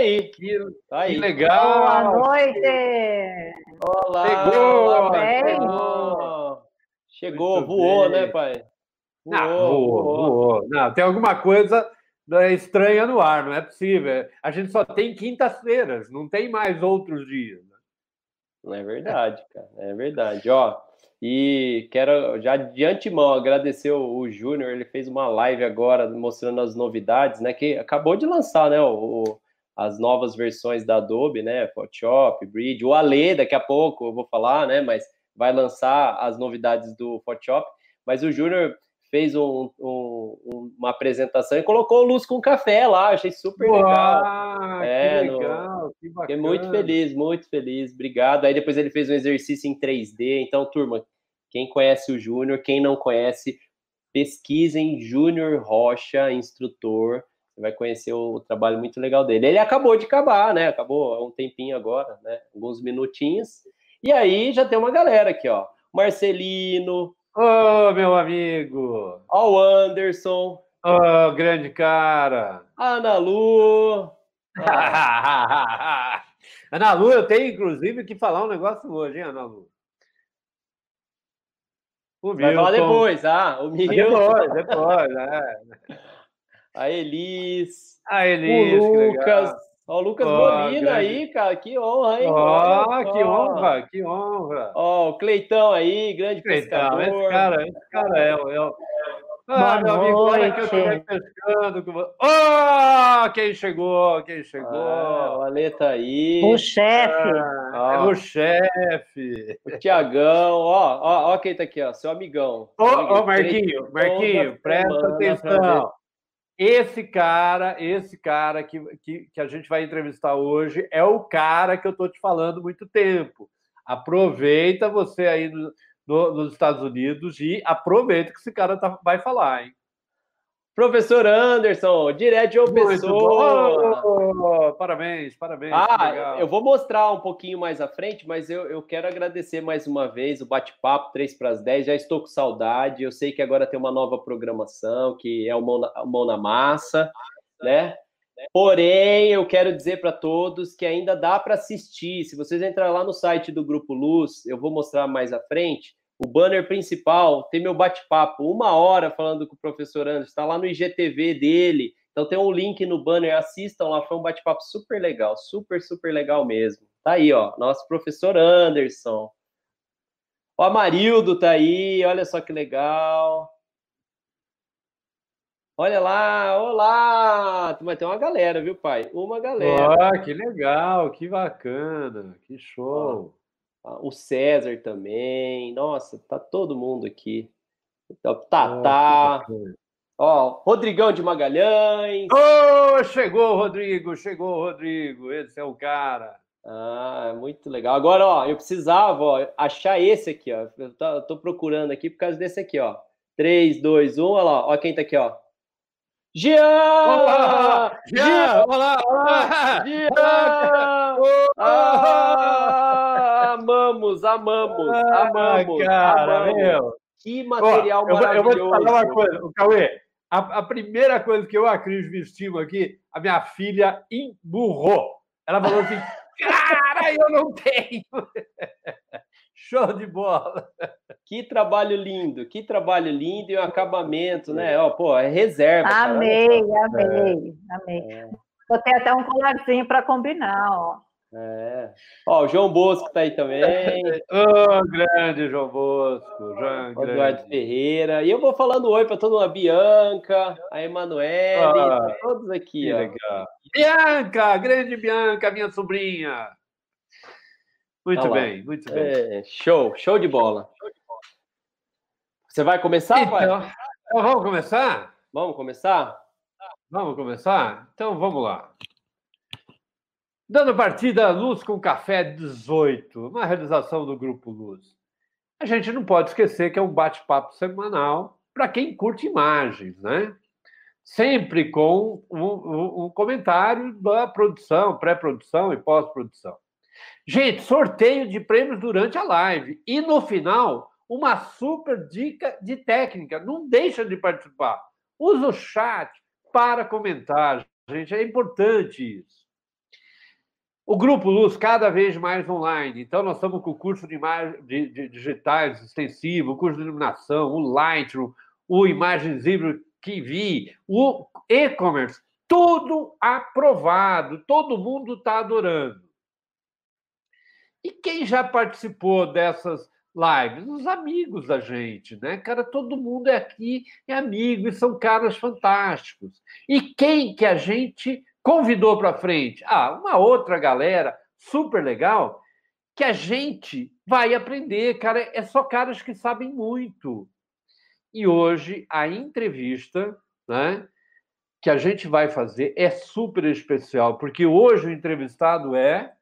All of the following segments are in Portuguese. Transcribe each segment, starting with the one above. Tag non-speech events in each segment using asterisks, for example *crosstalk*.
Aí. Que, tá aí. que legal. Boa noite. Olá. Chegou. Olá, bem? chegou. Chegou, voou, bem. né, pai? Não, voou, voou. Não, tem alguma coisa né, estranha no ar, não é possível. A gente só tem quintas-feiras, não tem mais outros dias. né? Não é verdade, cara. É verdade. Ó, e quero já de antemão agradecer o, o Júnior. Ele fez uma live agora mostrando as novidades, né? Que acabou de lançar, né? O- as novas versões da Adobe, né? Photoshop, Bridge, o Ale, daqui a pouco eu vou falar, né? Mas vai lançar as novidades do Photoshop. Mas o Júnior fez um- um- uma apresentação e colocou luz com café lá. Achei super legal. Uau, É, que no- legal, que bacana. Fiquei muito feliz, muito feliz. Obrigado. Aí depois ele fez um exercício em 3D. Então, turma, quem conhece o Júnior, quem não conhece, pesquisem Júnior Rocha, instrutor. Vai conhecer o, trabalho muito legal dele. Ele acabou de acabar, né? Acabou há um tempinho agora, né? Alguns minutinhos. E aí já tem uma galera aqui, ó. Marcelino, Ô, meu amigo! ó o Anderson, Ô, grande cara! Ana Lu. *laughs* Ana Lu, eu tenho inclusive que falar um negócio hoje, hein, Ana Lu? O Vai falar depois, ah, o Milton, Depois, depois, é. A Elis. A Elis, o Lucas. Ó, o Lucas Molina grande. aí, cara. Que honra, hein? Ó, Olha que honra, que honra. Ó, o Cleitão aí, grande Então, pescador. esse cara, esse cara é, o- é o- Ah, Boa meu amigo, olha que eu estou pescando com você. Oh, quem chegou, quem chegou. Ah, o Ale tá aí. O chefe. Ah, é o chefe. O Tiagão. Ó, ó, ó quem tá aqui, ó. Seu amigão. Ô, amiguinho. ô, Marquinho, Marquinho, presta atenção. Esse cara, esse cara que, que, que a gente vai entrevistar hoje é o cara que eu estou te falando muito tempo. Aproveita você aí no- no- nos Estados Unidos e aproveita que esse cara tá- vai falar, hein? Professor Anderson, direto Muito pessoa. Oh, parabéns, parabéns. Ah, eu vou mostrar um pouquinho mais à frente, mas eu, eu quero agradecer mais uma vez o bate-papo 3 para as 10. Já estou com saudade. Eu sei que agora tem uma nova programação, que é o Mão na, Mão na Massa, né? Porém, eu quero dizer para todos que ainda dá para assistir. Se vocês entrarem lá no site do Grupo Luz, eu vou mostrar mais à frente. O banner principal tem meu bate-papo, uma hora falando com o professor Anderson, está lá no IGTV dele. Então tem um link no banner, assistam lá, foi um bate-papo super legal, super, super legal mesmo. Tá aí, ó, nosso professor Anderson. O Amarildo tá aí, olha só que legal. Olha lá, olá! Mas tem uma galera, viu, pai? Uma galera. Ah, que legal, que bacana, que show. Ah, O César também. Nossa, tá todo mundo aqui. Então, Ah, que Tatá. bacana. Ó, Rodrigão de Magalhães. Ô, chegou o Rodrigo, chegou o Rodrigo, esse é o cara. Ah, muito legal. Agora, ó, eu precisava ó, achar esse aqui, ó. Eu tô, eu tô procurando aqui por causa desse aqui, ó. 3, 2, 1, olha lá. Ó quem tá aqui, ó. Jean! Olá, Jean, olá, olá. Jean! Ah, amamos, amamos, amamos, Ah, cara, amamos. meu. Que Ó, material eu, vou, eu vou te maravilhoso. falar uma coisa, o Cauê. A, a primeira coisa que eu e a Cris vestimos aqui, a minha filha emburrou. Ela falou assim: *laughs* cara, eu não tenho. *laughs* Show de bola. Que trabalho lindo, que trabalho lindo e o acabamento, né? Ó, pô, é reserva. cara, Amei, só. amei, amei. É, Vou ter até um colarzinho para combinar, ó. É. Ó, o João Bosco tá aí também, *laughs* Ô, grande João Bosco, João, o Eduardo. Ferreira. E eu vou falando oi para todo mundo, a Bianca, a Emanuele, Ah, tá todos aqui. Bianca, grande Bianca, minha sobrinha. Muito lá. bem, muito bem. É, show, show de bola. Você vai começar, pai? Então, então, vamos começar? Vamos começar? Vamos começar? Então vamos lá. Dando partida Luz com Café 18, uma realização do Grupo Luz. A gente não pode esquecer que é um bate-papo semanal para quem curte imagens, né? Sempre com um, um- um comentário da produção, pré-produção e pós-produção. Gente, sorteio de prêmios durante a live. E no final, uma super dica de técnica. Não deixa de participar. Usa o chat para comentar, gente. É importante isso. O Grupo Luz cada vez mais online. Então, nós estamos com o curso de, imagem, de, de digitais extensivo, o curso de iluminação, o Lightroom, o Imagens Híbrido TV, o e-commerce, tudo aprovado, todo mundo está adorando. E quem já participou dessas lives? Os amigos da gente, né? Cara, todo mundo é aqui, é amigo, e são caras fantásticos. E quem que a gente convidou para frente? Ah, uma outra galera super legal que a gente vai aprender, cara, é só caras que sabem muito. E hoje a entrevista, né, que a gente vai fazer é super especial, porque hoje o entrevistado é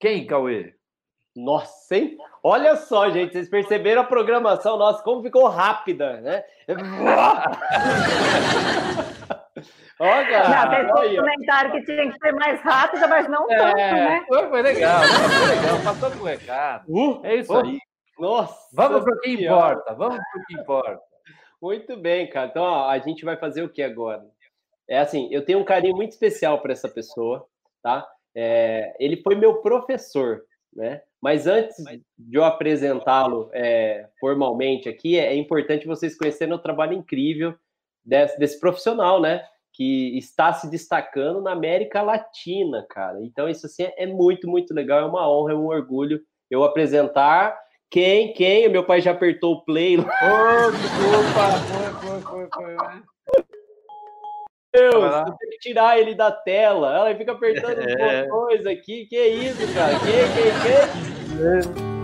quem, Cauê? Nossa, hein? Olha só, gente, vocês perceberam a programação nossa, como ficou rápida, né? *laughs* Olha, não, fez um comentário que tinha que ser mais rápida, mas não é, tanto, né? Foi, foi legal, foi legal, passou com o recado. Uh, é isso uh, aí. Nossa! Vamos para o que importa, vamos para o que importa. Muito bem, cara. Então, ó, a gente vai fazer o que agora? É assim, eu tenho um carinho muito especial para essa pessoa, tá? É, ele foi meu professor, né? Mas antes de eu apresentá-lo é, formalmente aqui, é, importante vocês conhecerem o trabalho incrível desse, desse, profissional, né? Que está se destacando na América Latina, cara. Então, isso assim é muito, muito legal, é uma honra, é um orgulho eu apresentar. Quem? Quem? Meu pai já apertou o play. Ô, desculpa, foi, foi, foi, foi. Né? Deus, tem que tirar ele da tela. Ela fica apertando *laughs* é. botões aqui. Que isso, cara? Que, que, que? É.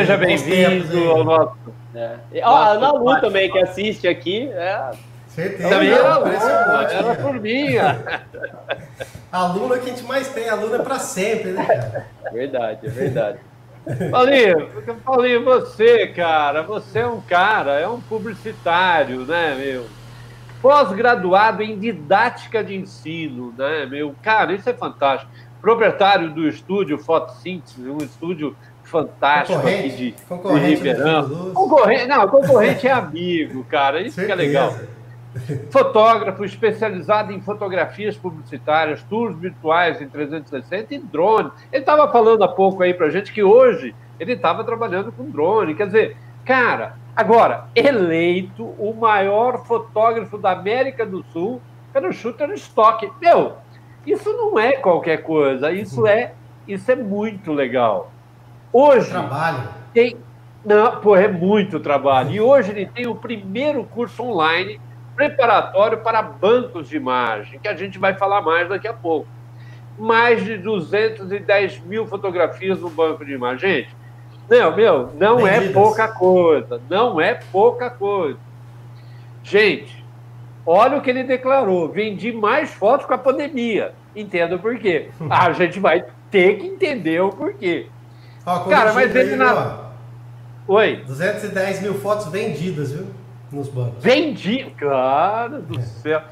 Seja bem-vindo ao nosso. É. Ó, a Ana Lu também, que assiste aqui. É... Certeza. Também era aluna, era turminha. *laughs* Aluna que a gente mais tem, aluna é para sempre, né? Verdade, é verdade. *laughs* Paulinho, Paulinho, você, cara, você é um cara, é um publicitário, né, meu? Pós-graduado em didática de ensino, né, meu? Cara, isso é fantástico proprietário do estúdio Fotossíntese, um estúdio fantástico aqui de, de Ribeirão. Concorrente, não, concorrente é amigo, cara, isso Certeza. que é legal. Fotógrafo especializado em fotografias publicitárias, tours virtuais em 360 e drone. Ele estava falando há pouco aí para gente que hoje ele estava trabalhando com drone. Quer dizer, cara, agora, eleito o maior fotógrafo da América do Sul pelo Shutterstock. Meu, isso não é qualquer coisa, isso é, isso é muito legal. Hoje trabalho. tem Não, pô, é muito trabalho. E hoje ele tem o primeiro curso online preparatório para bancos de imagem, que a gente vai falar mais daqui a pouco. Mais de 210 mil fotografias no banco de imagem. Gente, não, meu, não é pouca coisa. Não é pouca coisa. Gente, olha o que ele declarou. Vendi mais fotos com a pandemia. Entenda por quê. *laughs* A gente vai ter que entender o porquê. Ó, Cara, mas ele aí, na... Oi. 210 mil fotos vendidas, viu? Nos bancos. Vendi? Cara do é. céu.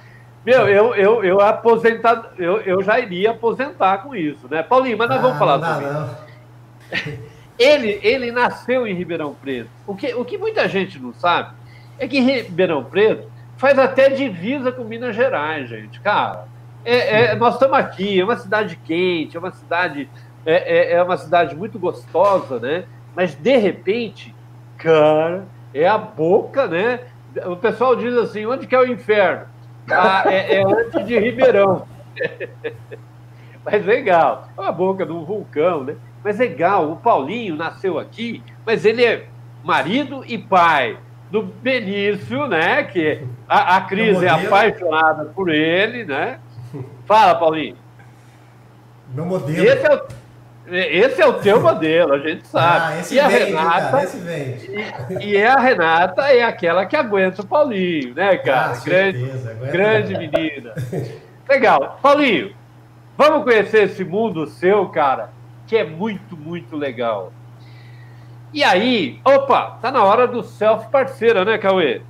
Meu, eu, eu, eu aposentado, eu, eu já iria aposentar com isso, né? Paulinho, mas nós ah, vamos falar não dá, Não. *laughs* Ele, ele nasceu em Ribeirão Preto. O que, o que muita gente não sabe é que Ribeirão Preto faz até divisa com Minas Gerais, gente. Cara, é, é, nós estamos aqui, é uma cidade quente, é uma cidade, é, é, é uma cidade muito gostosa, né? Mas de repente, cara, é a boca, né? O pessoal diz assim: onde que é o inferno? Ah, é, é antes de Ribeirão. *laughs* Mas legal, é a boca do vulcão, né? Mas legal, o Paulinho nasceu aqui, mas ele é marido e pai do Benício, né? Que a, a Cris é apaixonada por ele, né? Fala, Paulinho. Meu modelo. Esse é o, esse é o teu modelo, a gente sabe. Ah, esse e a vende, Renata. Cara, esse vende. E, e, a Renata é aquela que aguenta o Paulinho, né, cara? Ah, grande, certeza, grande menina. *laughs* Legal. Paulinho, vamos conhecer esse mundo seu, cara, que é muito, muito legal. E aí, opa, tá na hora do self parceira, né, Cauê?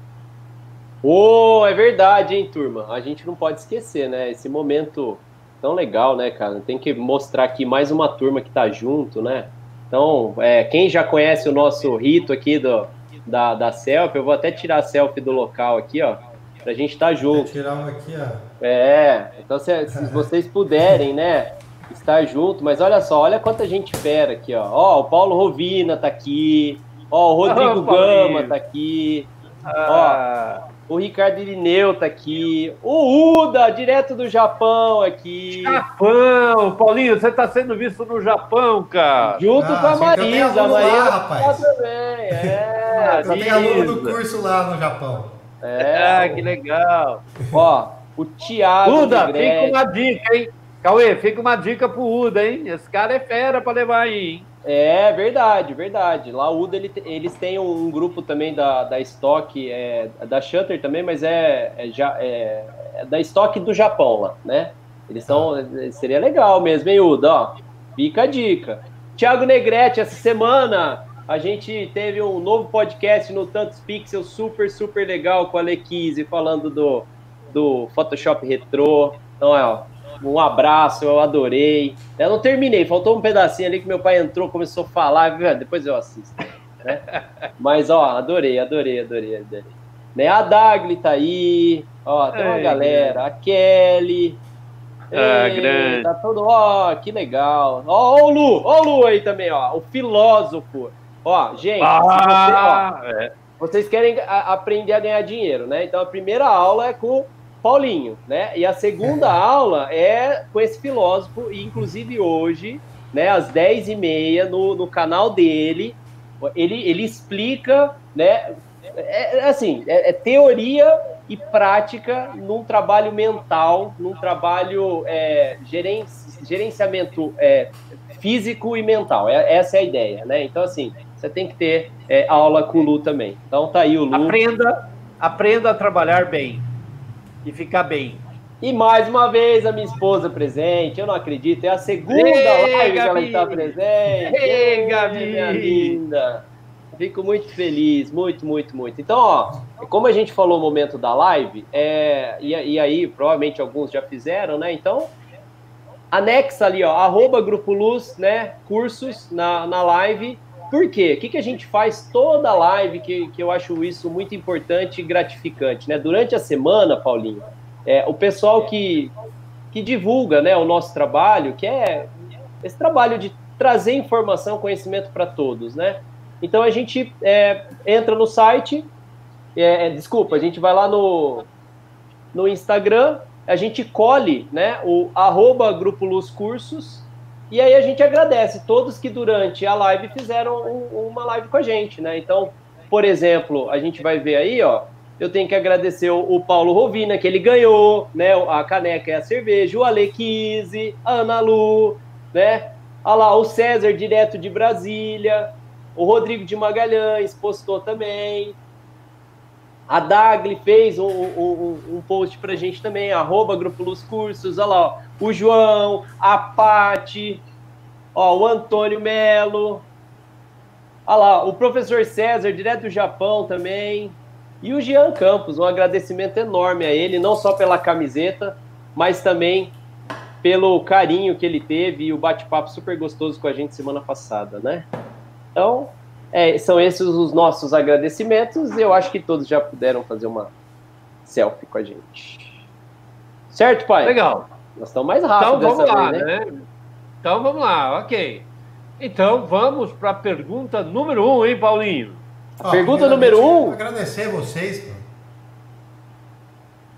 Ô, oh, é verdade, hein, turma? A gente não pode esquecer, né? Esse momento tão legal, né, cara? Tem que mostrar aqui mais uma turma que tá junto, né? Então, é, quem já conhece o nosso rito aqui do, da, da selfie, eu vou até tirar a selfie do local aqui, ó, pra gente estar tá junto. Vou tirar uma aqui, ó. É, então se, se vocês puderem, né, estar junto, mas olha só, olha quanta gente fera aqui, ó. Ó, o Paulo Rovina tá aqui, ó, o Rodrigo oh, Gama tá aqui, ah. ó. O Ricardo Irineu tá aqui. O Uda, direto do Japão aqui. Japão! Paulinho, você tá sendo visto no Japão, cara. Junto ah, com a Marisa. A Marisa lá, rapaz. também. É, Só tem aluno do curso lá no Japão. É, ah, que legal. Ó, o Thiago. Uda, fica uma dica, hein? Cauê, fica uma dica pro Uda, hein? Esse cara é fera pra levar aí, hein? É verdade, verdade. Lá o Uda, ele, eles têm um grupo também da, da Stock, é, da Shutter também, mas é, é, é, é da Stock do Japão lá, né? Eles são. Seria legal mesmo, hein, Uda? Ó, fica a dica. Thiago Negrete, essa semana a gente teve um novo podcast no Tantos Pixels, super, super legal com a Lequise, falando do, do Photoshop Retro. Então, é, ó, um abraço, eu adorei. Eu não terminei, faltou um pedacinho ali que meu pai entrou, começou a falar, depois eu assisto. Né? *laughs* Mas, ó, adorei, adorei, adorei, adorei. Né? A Dagli tá aí, ó, tem uma galera, a Kelly. Ah, Ei, grande. Tá todo, ó, que legal. Ó, ó, o Lu, ó o Lu aí também, ó, o filósofo. Ó, gente, ah, você, ó, é. vocês querem aprender a ganhar dinheiro, né? Então a primeira aula é com Paulinho, né? E a segunda *laughs* aula é com esse filósofo, e inclusive hoje, né, às 10h30, no, no canal dele, ele, ele explica, né? É, é assim, é, é, teoria e prática num trabalho mental, num trabalho é, gerenci, gerenciamento é, físico e mental. É, essa é a ideia, né? Então, assim, você tem que ter é, aula com o Lu também. Então tá aí o Lu. Aprenda, aprenda a trabalhar bem e ficar bem. E mais uma vez a minha esposa presente, eu não acredito, é a segunda Ei, live Gabi. que ela está presente. Ei, Gabi! Minha linda! Fico muito feliz, muito, muito, muito. Então, ó, como a gente falou no momento da live, é, e, e aí provavelmente alguns já fizeram, né? Então, anexa ali, ó, arroba Grupo Luz, né? Cursos na, na live. Por quê? O que, que a gente faz toda live que, que eu acho isso muito importante e gratificante, né? Durante a semana, Paulinho, é, o pessoal que, que divulga né, o nosso trabalho, que é esse trabalho de trazer informação, conhecimento para todos, né? Então a gente é, entra no site, é, é, desculpa, a gente vai lá no, no Instagram, a gente colhe né, o arroba Grupo Luz Cursos, E aí a gente agradece todos que durante a live fizeram um, uma live com a gente, né? Então, por exemplo, a gente vai ver aí, ó, eu tenho que agradecer o, o Paulo Rovina, que ele ganhou, né? A caneca e a cerveja, o Ale Kise, a Ana Lu, né? Olha lá, o César, direto de Brasília, o Rodrigo de Magalhães postou também. A Dagli fez um, um, um post pra gente também, arroba Grupo Luz Cursos, olha lá, ó, o João, a Pati, ó, o Antônio Melo, olha lá, o professor César, direto do Japão também, e o Jean Campos, um agradecimento enorme a ele, não só pela camiseta, mas também pelo carinho que ele teve e o bate-papo super gostoso com a gente semana passada, né? Então, é, são esses os nossos agradecimentos. Eu acho que todos já puderam fazer uma selfie com a gente. Certo, pai? Legal. Nós estamos mais rápidos então, vamos lá, vez, né? né? Então vamos lá, ok. Então vamos para a pergunta número um, hein, Paulinho? pergunta número um. Agradecer vocês,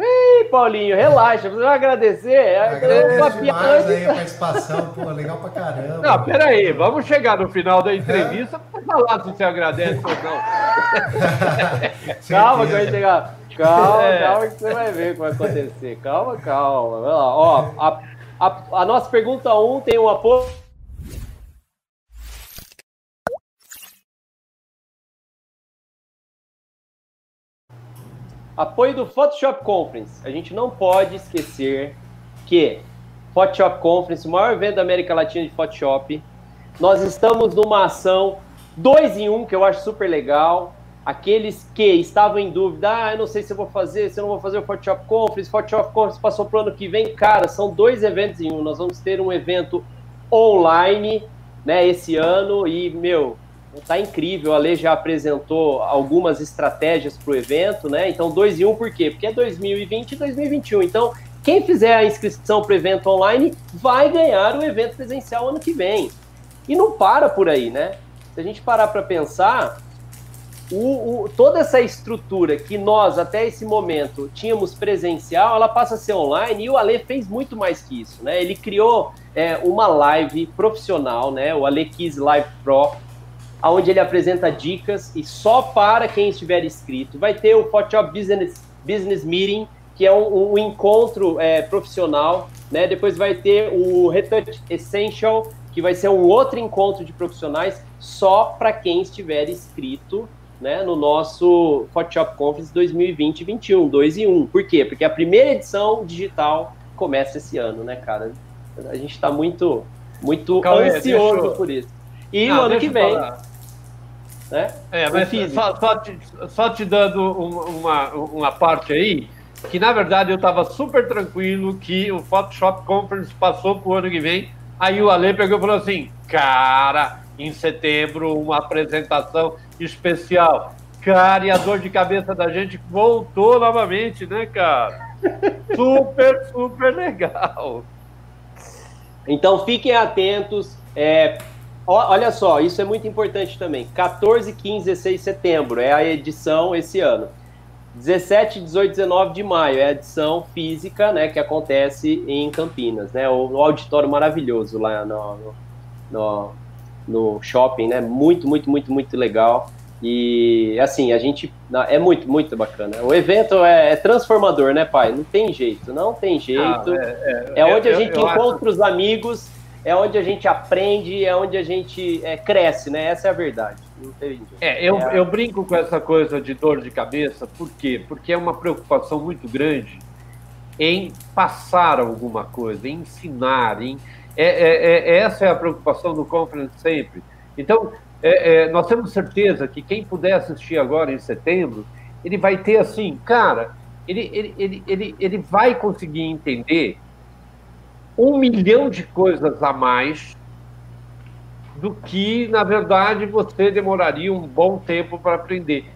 Ei, Paulinho, relaxa, você vai agradecer. Agradeço demais aí a participação, pô, legal pra caramba. Não, peraí, vamos chegar no final da entrevista é? para falar se você agradece ou não. *laughs* calma que vai chegar. Calma, é. calma que você vai ver o que vai acontecer. Calma, calma. Vai lá. Ó, a, a, a nossa pergunta 1 um tem um apoio Apoio do Photoshop Conference. A gente não pode esquecer que Photoshop Conference, o maior evento da América Latina de Photoshop, nós estamos numa ação 2 em 1, um, que eu acho super legal. Aqueles que estavam em dúvida, ah, eu não sei se eu vou fazer, se eu não vou fazer o Photoshop Conference, Photoshop Conference passou para o ano que vem. Cara, são dois eventos em um. Nós vamos ter um evento online, né, esse ano e, meu, Tá incrível, a Lei já apresentou algumas estratégias para o evento, né? Então, 2 e 1 um, por quê? Porque é 2020 e 2021. Então, quem fizer a inscrição para o evento online vai ganhar o evento presencial ano que vem. E não para por aí, né? Se a gente parar para pensar, o, o, toda essa estrutura que nós, até esse momento, tínhamos presencial, ela passa a ser online e o Ale fez muito mais que isso, né? Ele criou é, uma live profissional, né? O Ale Kiss Live Pro, onde ele apresenta dicas e só para quem estiver inscrito. Vai ter o Photoshop Business, Business Meeting, que é um, um encontro é, profissional, né? Depois vai ter o Retouch Essential, que vai ser um outro encontro de profissionais só para quem estiver inscrito né, no nosso Photoshop Conference 2020-21, 2 e 1. Por quê? Porque a primeira edição digital começa esse ano, né, cara? A gente está muito, muito ansioso por isso. E Não, o ano que vem. Falar né? É, mas só, só, te, só, te, dando uma, uma parte aí, que na verdade eu estava super tranquilo que o Photoshop Conference passou para o ano que vem. Aí o Ale pegou e falou assim: cara, em setembro, uma apresentação especial. Cara, e a dor de cabeça da gente voltou novamente, né, cara? *laughs* Super, super legal. Então fiquem atentos. É, olha só, isso é muito importante também. 14, 15, 16 de setembro é a edição esse ano. 17, 18, 19 de maio é a edição física, né, que acontece em Campinas, né, o, o auditório maravilhoso lá no, no, no, shopping, né, muito, muito, muito, muito legal. E assim, a gente é muito, muito bacana. O evento é, é transformador, né, pai? Não tem jeito, não tem jeito. Ah, é, é, é, onde a gente eu, eu encontra acho... os amigos é onde a gente aprende, é onde a gente é, cresce, né? Essa é a verdade. É, eu, é... eu brinco com essa coisa de dor de cabeça, por quê? Porque é uma preocupação muito grande em passar alguma coisa, em ensinar, em... É, é, é essa é a preocupação do Conference sempre. Então, é, é, nós temos certeza que quem puder assistir agora em setembro, ele vai ter assim, cara, ele, ele, ele, ele, ele vai conseguir entender um milhão de coisas a mais do que, na verdade, você demoraria um bom tempo para aprender.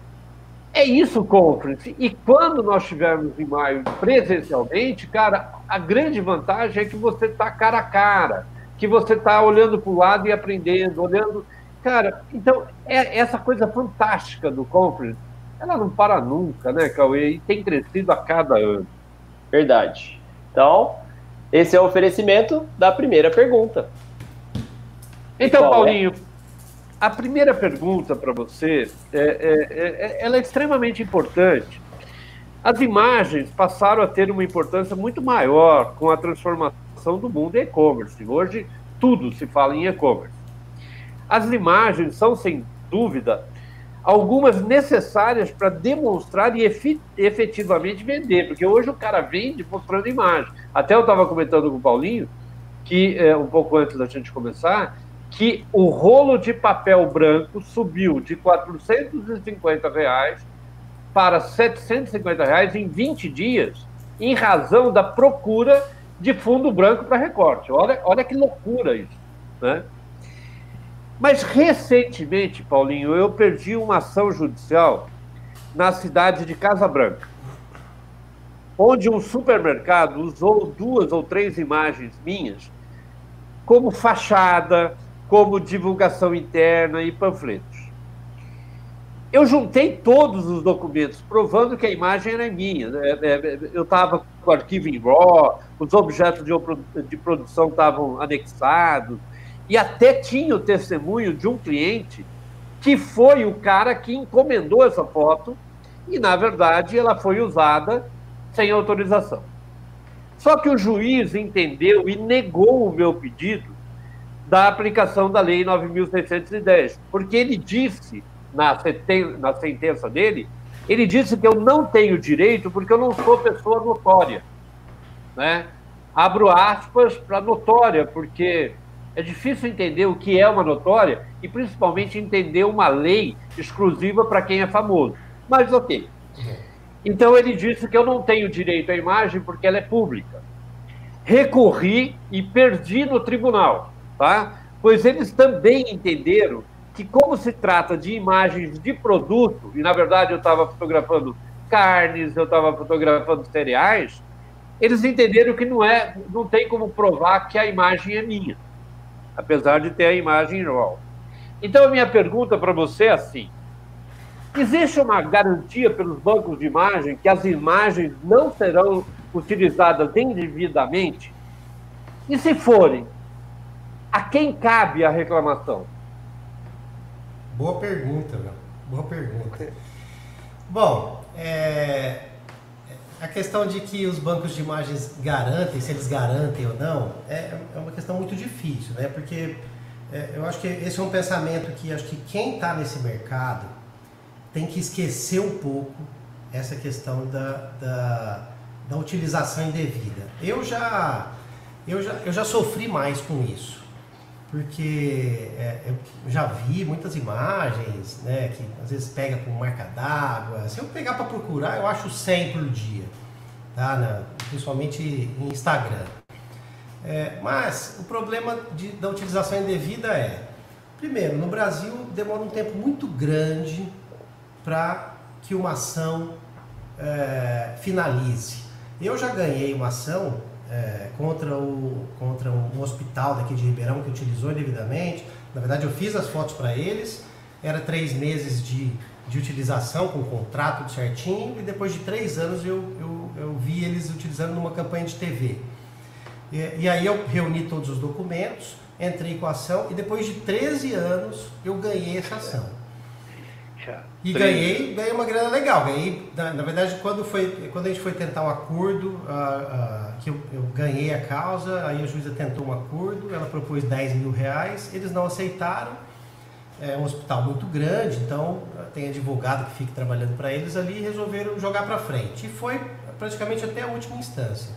É isso o conference. E quando nós estivermos em maio presencialmente, cara, a grande vantagem é que você está cara a cara, que você está olhando para o lado e aprendendo, olhando. Cara, então, é essa coisa fantástica do conference, ela não para nunca, né, Cauê? E tem crescido a cada ano. Verdade. Então, esse é o oferecimento da primeira pergunta. Então, Qual é? Paulinho, a primeira pergunta para você é, é- é- ela é extremamente importante. As imagens passaram a ter uma importância muito maior com a transformação do mundo e-commerce. Hoje, tudo se fala em e-commerce. As imagens são, sem dúvida, algumas necessárias para demonstrar e efetivamente vender, porque hoje o cara vende mostrando imagem. Até eu estava comentando com o Paulinho, que é, um pouco antes da gente começar, que o rolo de papel branco subiu de 450 reais para 750 reais em 20 dias, em razão da procura de fundo branco para recorte. Olha, olha que loucura isso. Né? Mas recentemente, Paulinho, eu perdi uma ação judicial na cidade de Casa Branca, onde um supermercado usou duas ou três imagens minhas como fachada, como divulgação interna e panfletos. Eu juntei todos os documentos, provando que a imagem era minha. É, é, Eu estava com o arquivo em RAW, os objetos de produção estavam anexados, e até tinha o testemunho de um cliente que foi o cara que encomendou essa foto, e, na verdade, ela foi usada sem autorização. Só que o juiz entendeu e negou o meu pedido da aplicação da Lei 9.610, porque ele disse, na, na sentença dele, ele disse que eu não tenho direito porque eu não sou pessoa notória. Né? Abro aspas para notória, porque é difícil entender o que é uma notória e principalmente entender uma lei exclusiva para quem é famoso. Mas ok. Então ele disse que eu não tenho direito à imagem porque ela é pública. Recorri e perdi no tribunal, tá? Pois eles também entenderam que como se trata de imagens de produto, e na verdade eu estava fotografando carnes, eu estava fotografando cereais, eles entenderam que não é, não tem como provar que a imagem é minha, apesar de ter a imagem RAW. Então a minha pergunta para você é assim: Existe uma garantia pelos bancos de imagem que as imagens não serão utilizadas indevidamente? E se forem, a quem cabe a reclamação? Boa pergunta, meu. Boa pergunta. Bom, é, a questão de que os bancos de imagens garantem, se eles garantem ou não, é, é uma questão muito difícil, né? Porque é, eu acho que esse é um pensamento que acho que quem está nesse mercado tem que esquecer um pouco essa questão da, da, da utilização indevida. Eu já, eu, já, eu já sofri mais com isso, porque é, eu já vi muitas imagens, né, que às vezes pega com marca d'água. Se eu pegar para procurar, eu acho 100 por dia, tá? Principalmente em Instagram. É, mas o problema de- da utilização indevida é, primeiro, no Brasil demora um tempo muito grande para que uma ação é, finalize. Eu já ganhei uma ação é, contra, o, contra um hospital daqui de Ribeirão que utilizou indevidamente. Na verdade, eu fiz as fotos para eles, era três meses de, de utilização com o contrato certinho, e depois de três anos eu, eu, eu vi eles utilizando numa campanha de TV. E, e aí eu reuni todos os documentos, entrei com a ação, e depois de 13 anos eu ganhei essa ação. E ganhei, ganhei uma grana legal. Ganhei, na, na verdade, quando, foi, quando a gente foi tentar um acordo, ah, ah, que eu, eu ganhei a causa, aí a juíza tentou um acordo, ela propôs 10 mil reais, eles não aceitaram. É um hospital muito grande, então ah, tem advogado que fica trabalhando para eles ali e resolveram jogar para frente. E foi praticamente até a última instância.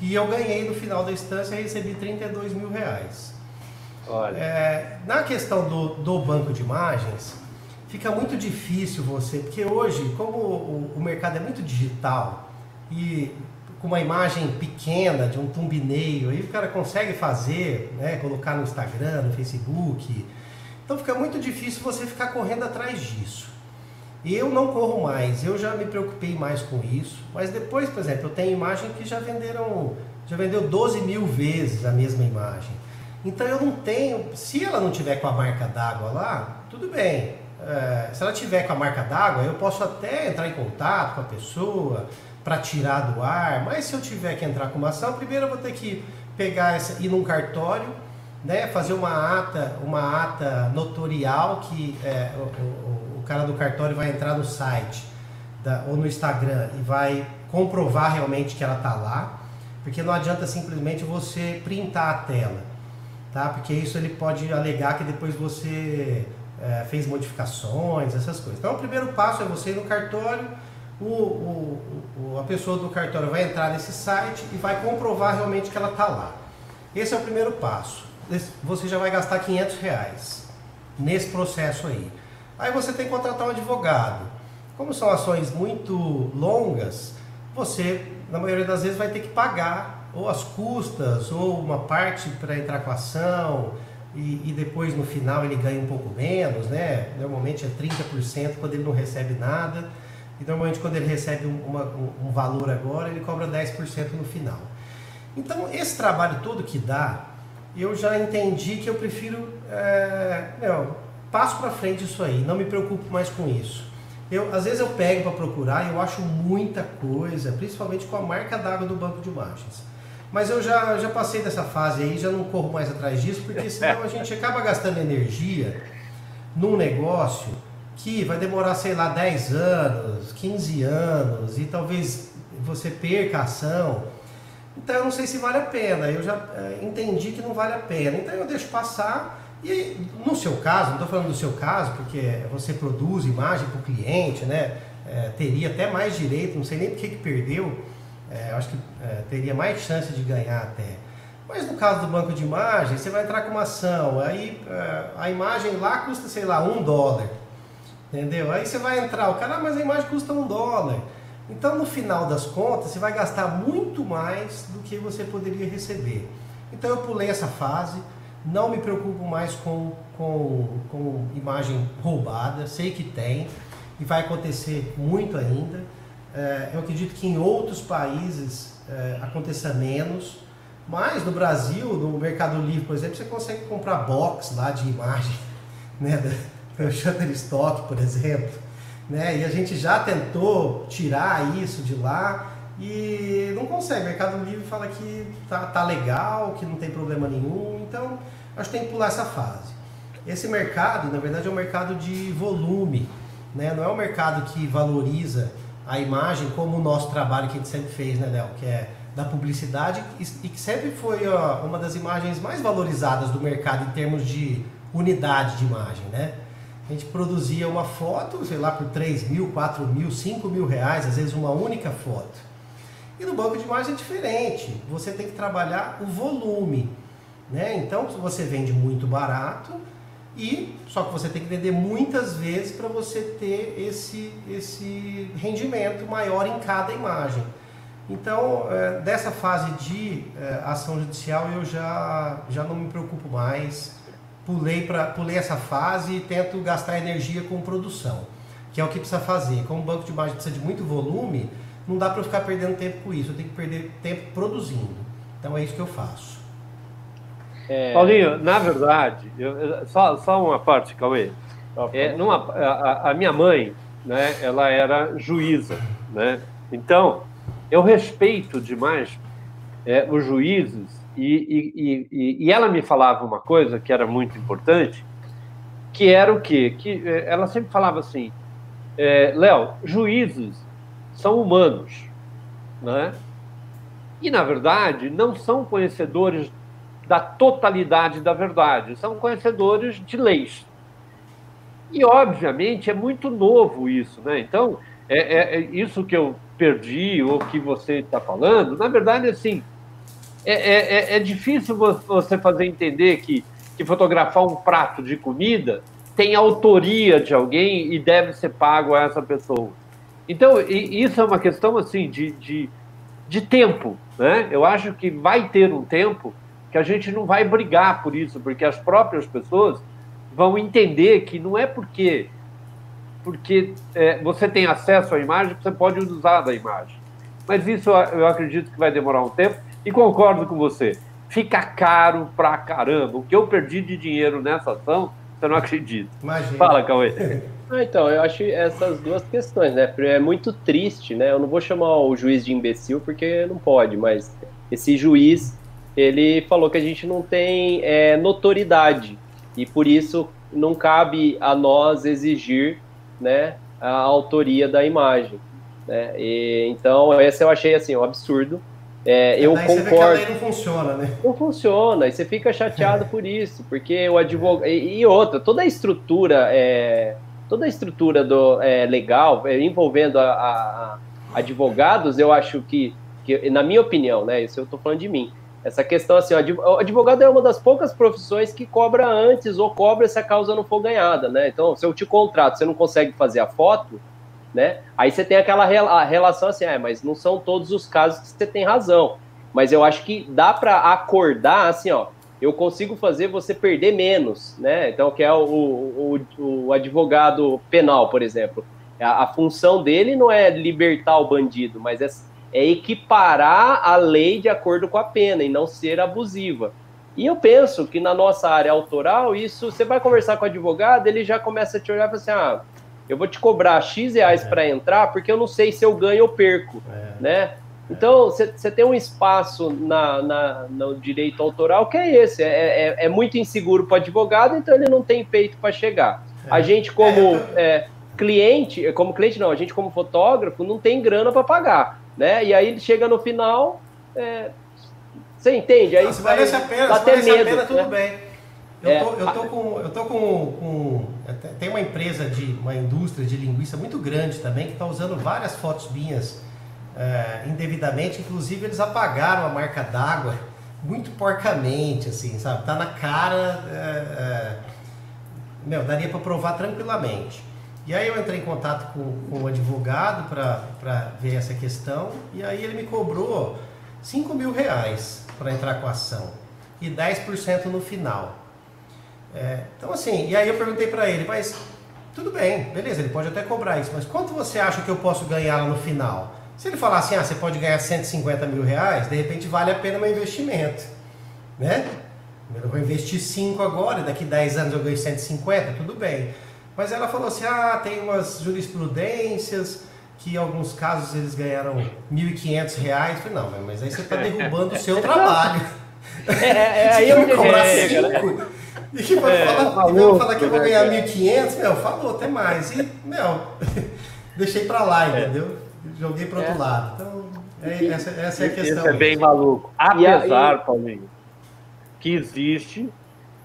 E eu ganhei no final da instância e recebi 32 mil reais. Olha, É, na questão do, do banco de imagens, fica muito difícil você, porque hoje, como o, o mercado é muito digital e com uma imagem pequena de um thumbnail, aí o cara consegue fazer, né, colocar no Instagram, no Facebook. Então fica muito difícil você ficar correndo atrás disso. Eu não corro mais, eu já me preocupei mais com isso, mas depois, por exemplo, eu tenho imagem que já venderam, já vendeu 12 mil vezes a mesma imagem. Então eu não tenho, se ela não tiver com a marca d'água lá, tudo bem. É, se ela tiver com a marca d'água, eu posso até entrar em contato com a pessoa para tirar do ar, mas se eu tiver que entrar com uma ação, primeiro eu vou ter que pegar essa, ir num cartório, né, fazer uma ata, uma ata notorial que é, o, o, o, cara do cartório vai entrar no site da, ou no Instagram e vai comprovar realmente que ela está lá, porque não adianta simplesmente você printar a tela, tá? Porque isso ele pode alegar que depois você é, fez modificações, essas coisas. Então o primeiro passo é você ir no cartório, o, o, a pessoa do cartório vai entrar nesse site e vai comprovar realmente que ela está lá. Esse é o primeiro passo. Você já vai gastar 500 reais nesse processo aí. Aí você tem que contratar um advogado. Como são ações muito longas, você, na maioria das vezes, vai ter que pagar ou as custas ou uma parte para entrar com a ação e, e, depois no final ele ganha um pouco menos, né? Normalmente é 30% quando ele não recebe nada. E normalmente quando ele recebe um, uma, um, valor agora, ele cobra 10% no final. Então esse trabalho todo que dá, eu já entendi que eu prefiro, é, meu, passo para frente isso aí, não me preocupo mais com isso. Eu, às vezes eu pego para procurar e eu acho muita coisa, principalmente com a marca d'água do banco de imagens. Mas eu já, já passei dessa fase aí, já não corro mais atrás disso, porque *laughs* senão a gente acaba gastando energia num negócio que vai demorar, sei lá, 10 anos, 15 anos, e talvez você perca a ação. Então eu não sei se vale a pena, eu já é, entendi que não vale a pena, então eu deixo passar. E no seu caso, não estou falando do seu caso, porque você produz imagem para o cliente, né? É, teria até mais direito, não sei nem por que perdeu, é, acho que é, teria mais chance de ganhar até. Mas no caso do banco de imagem, você vai entrar com uma ação, aí é, a imagem lá custa, sei lá, um dólar. Entendeu? Aí você vai entrar, o cara, ah, mas a imagem custa um dólar. Então, no final das contas, você vai gastar muito mais do que você poderia receber. Então, eu pulei essa fase, não me preocupo mais com, com, com imagem roubada, sei que tem e vai acontecer muito ainda. É, eu acredito que em outros países é, aconteça menos, mas no Brasil, no Mercado Livre, por exemplo, você consegue comprar box lá de imagem, *laughs* né? o Shutterstock, por exemplo. Né? E a gente já tentou tirar isso de lá e não consegue. O Mercado Livre fala que tá, tá legal, que não tem problema nenhum, então acho que tem que pular essa fase. Esse mercado, na verdade, é um mercado de volume, né? não é um mercado que valoriza a imagem como o nosso trabalho que a gente sempre fez, né, Léo? Que é da publicidade e que sempre foi ó, uma das imagens mais valorizadas do mercado em termos de unidade de imagem, né? A gente produzia uma foto, sei lá, por 3 mil, 4 mil, 5 mil reais, às vezes uma única foto. E no banco de imagem é diferente. Você tem que trabalhar o volume. Né? Então você vende muito barato e só que você tem que vender muitas vezes para você ter esse, esse rendimento maior em cada imagem. Então, é, dessa fase de é, ação judicial eu já, já não me preocupo mais pulei, pra, pulei essa fase e tento gastar energia com produção, que é o que precisa fazer. Como o banco de imagem precisa de muito volume, não dá para ficar perdendo tempo com isso, eu tenho que perder tempo produzindo. Então é isso que eu faço. É... Paulinho, na verdade, eu, só, só uma parte, Cauê. É, numa, a, a, minha mãe, né, ela era juíza, né? Então, eu respeito demais é, os juízes e, e, e, e, ela me falava uma coisa que era muito importante, que era o quê? Que eh, ela sempre falava assim, é, Léo, juízes são humanos, né? E, na verdade, não são conhecedores da totalidade da verdade, são conhecedores de leis. E, obviamente, é muito novo isso, né? Então, é, é, é isso que eu perdi, ou que você está falando, na verdade, assim, é, é, é, é difícil você fazer entender que, que fotografar um prato de comida tem autoria de alguém e deve ser pago a essa pessoa. Então, isso é uma questão assim de, de, de tempo. Né? Eu acho que vai ter um tempo que a gente não vai brigar por isso, porque as próprias pessoas vão entender que não é porque porque é, você tem acesso à imagem que você pode usar da imagem. Mas isso eu acredito que vai demorar um tempo. E concordo com você. Fica caro pra caramba. O que eu perdi de dinheiro nessa ação, você não acredita. Imagina. Fala, Cauê. *laughs* Ah, então, eu acho essas duas questões, né? É muito triste, né? Eu não vou chamar o juiz de imbecil porque não pode, mas esse juiz ele falou que a gente não tem é, notoriedade e por isso não cabe a nós exigir né, a autoria da imagem. Né? E, então, esse eu achei assim, um absurdo. É, eu concordo. Você vê que não funciona, né? Não funciona, e você fica chateado por isso, porque o advogado. E, e, outra, toda a estrutura, é, toda a estrutura do, é, legal é, envolvendo a, a, a, advogados, eu acho que, que, na minha opinião, né? Isso eu estou falando de mim. Essa questão assim, o advogado é uma das poucas profissões que cobra antes ou cobra se a causa não for ganhada, né? Então, se eu te contrato, você não consegue fazer a foto, né? Aí você tem aquela relação assim, é, mas não são todos os casos que você tem razão. Mas eu acho que dá para acordar assim, ó, eu consigo fazer você perder menos, né? Então, que é o, o, o advogado penal, por exemplo. A, a, função dele não é libertar o bandido, mas é, é equiparar a lei de acordo com a pena e não ser abusiva. E eu penso que na nossa área autoral, isso, você vai conversar com o advogado, ele já começa a te olhar e fala assim, ah, eu vou te cobrar X reais é. para entrar, porque eu não sei se eu ganho ou perco, é. né? Então, você tem um espaço na, na, no direito autoral que é esse, é, é, é muito inseguro para o advogado, então ele não tem peito para chegar. É. A gente, como é, é, cliente, como cliente não, a gente como fotógrafo não tem grana para pagar, né? E aí ele chega no final, você entende? Aí não, se valesse a pena, se valesse medo, a pena, tudo né? bem. Eu é, tô, eu tô com, eu tô com, com, tem uma empresa de uma indústria de linguiça muito grande também que está usando várias fotos minhas é, indevidamente, inclusive eles apagaram a marca d'água muito porcamente, assim, sabe? Tá na cara, é, é, meu, daria para provar tranquilamente. E aí eu entrei em contato com, com um advogado para ver essa questão e aí ele me cobrou 5 mil reais para entrar com a ação e 10% no final. É, então, assim, e aí eu perguntei para ele, mas tudo bem, beleza, ele pode até cobrar isso, mas quanto você acha que eu posso ganhar no final? Se ele falar assim, ah, você pode ganhar 150 mil reais, de repente vale a pena meu investimento, né? Eu vou investir 5 agora, daqui 10 anos eu ganho 150, tudo bem. Mas ela falou assim, ah, tem umas jurisprudências que em alguns casos eles ganharam 1.500 reais. Eu falei, não, mas aí você está derrubando o seu *laughs* trabalho. É, é, é aí *laughs* eu cobrar chega, né? E que vai é, falar, falou, falar que eu vou ganhar 1.500, meu, falou até mais. E, meu, *laughs* deixei pra lá, é. entendeu? Joguei pro outro é. lado. Então, é, essa, essa é a questão. Isso é bem maluco. Apesar, Paulinho, que existe,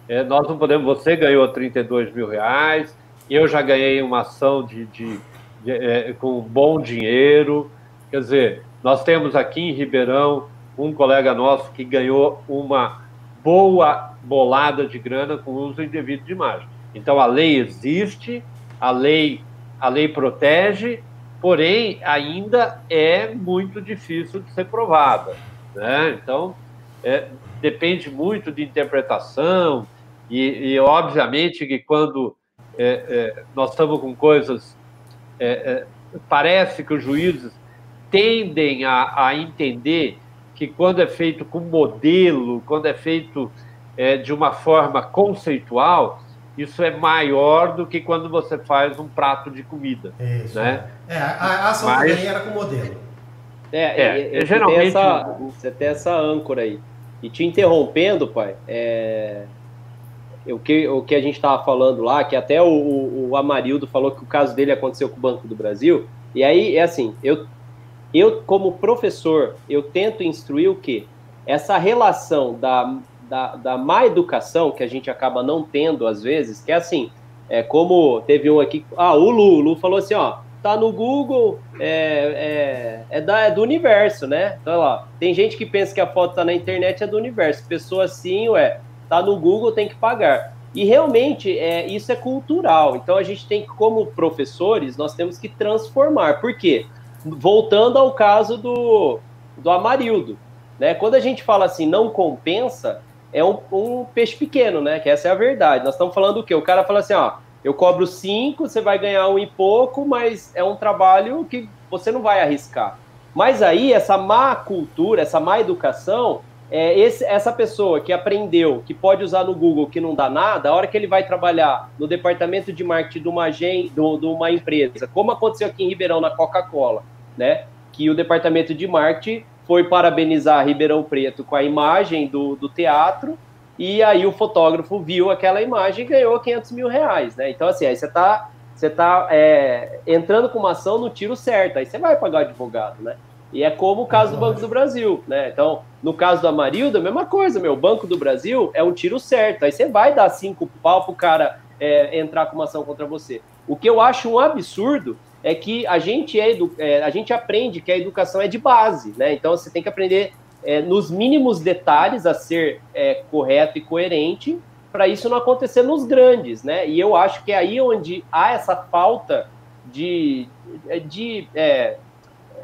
é, nós não podemos. Você ganhou 32 mil reais, eu já ganhei uma ação de, de, de é, com bom dinheiro. Quer dizer, nós temos aqui em Ribeirão um colega nosso que ganhou uma boa bolada de grana com uso indevido de imagem. Então a lei existe, a lei, a lei protege, porém ainda é muito difícil de ser provada. Né? Então é, depende muito de interpretação e, e obviamente que quando é, é, nós estamos com coisas é, é, parece que os juízes tendem a, a entender que quando é feito com modelo, quando é feito é, de uma forma conceitual, isso é maior do que quando você faz um prato de comida. Isso. Né? É, a, a ação Mas... também era com modelo. É, é, é geralmente. Tem essa, você tem essa âncora aí. E te interrompendo, pai, é, o, que, o que a gente estava falando lá, que até o, o Amarildo falou que o caso dele aconteceu com o Banco do Brasil. E aí, é assim, eu, eu como professor, eu tento instruir o quê? Essa relação da da, da má educação que a gente acaba não tendo às vezes, que é assim, é como teve um aqui, ah, o Lu, o Lu falou assim, ó, tá no Google, é, é, é, da, é do universo, né? Então, lá, tem gente que pensa que a foto tá na internet é do universo, pessoa assim, ué, tá no Google, tem que pagar. E realmente é, isso é cultural. Então a gente tem que, como professores, nós temos que transformar. Por quê? Voltando ao caso do, do Amarildo. Né? Quando a gente fala assim, não compensa, é um, um, peixe pequeno, né? Que essa é a verdade. Nós estamos falando o quê? O cara fala assim, ó, eu cobro cinco, você vai ganhar um e pouco, mas é um trabalho que você não vai arriscar. Mas aí, essa má cultura, essa má educação, é esse, essa pessoa que aprendeu, que pode usar no Google, que não dá nada, a hora que ele vai trabalhar no departamento de marketing de uma, de, de uma empresa, como aconteceu aqui em Ribeirão, na Coca-Cola, né? Que o departamento de marketing foi parabenizar Ribeirão Preto com a imagem do, do teatro, e aí o fotógrafo viu aquela imagem e ganhou 500 mil reais, né? Então, assim, aí você está você tá, é, entrando com uma ação no tiro certo, aí você vai pagar o advogado, né? E é como o caso do Banco do Brasil, né? Então, no caso do Amarildo, a mesma coisa, meu. O Banco do Brasil é um tiro certo. Aí você vai dar cinco pau pro cara é, entrar com uma ação contra você. O que eu acho um absurdo é que a gente, é, é, a gente aprende que a educação é de base, né? Então você tem que aprender é, nos mínimos detalhes a ser é, correto e coerente para isso não acontecer nos grandes, né? E eu acho que é aí onde há essa falta de, de, é,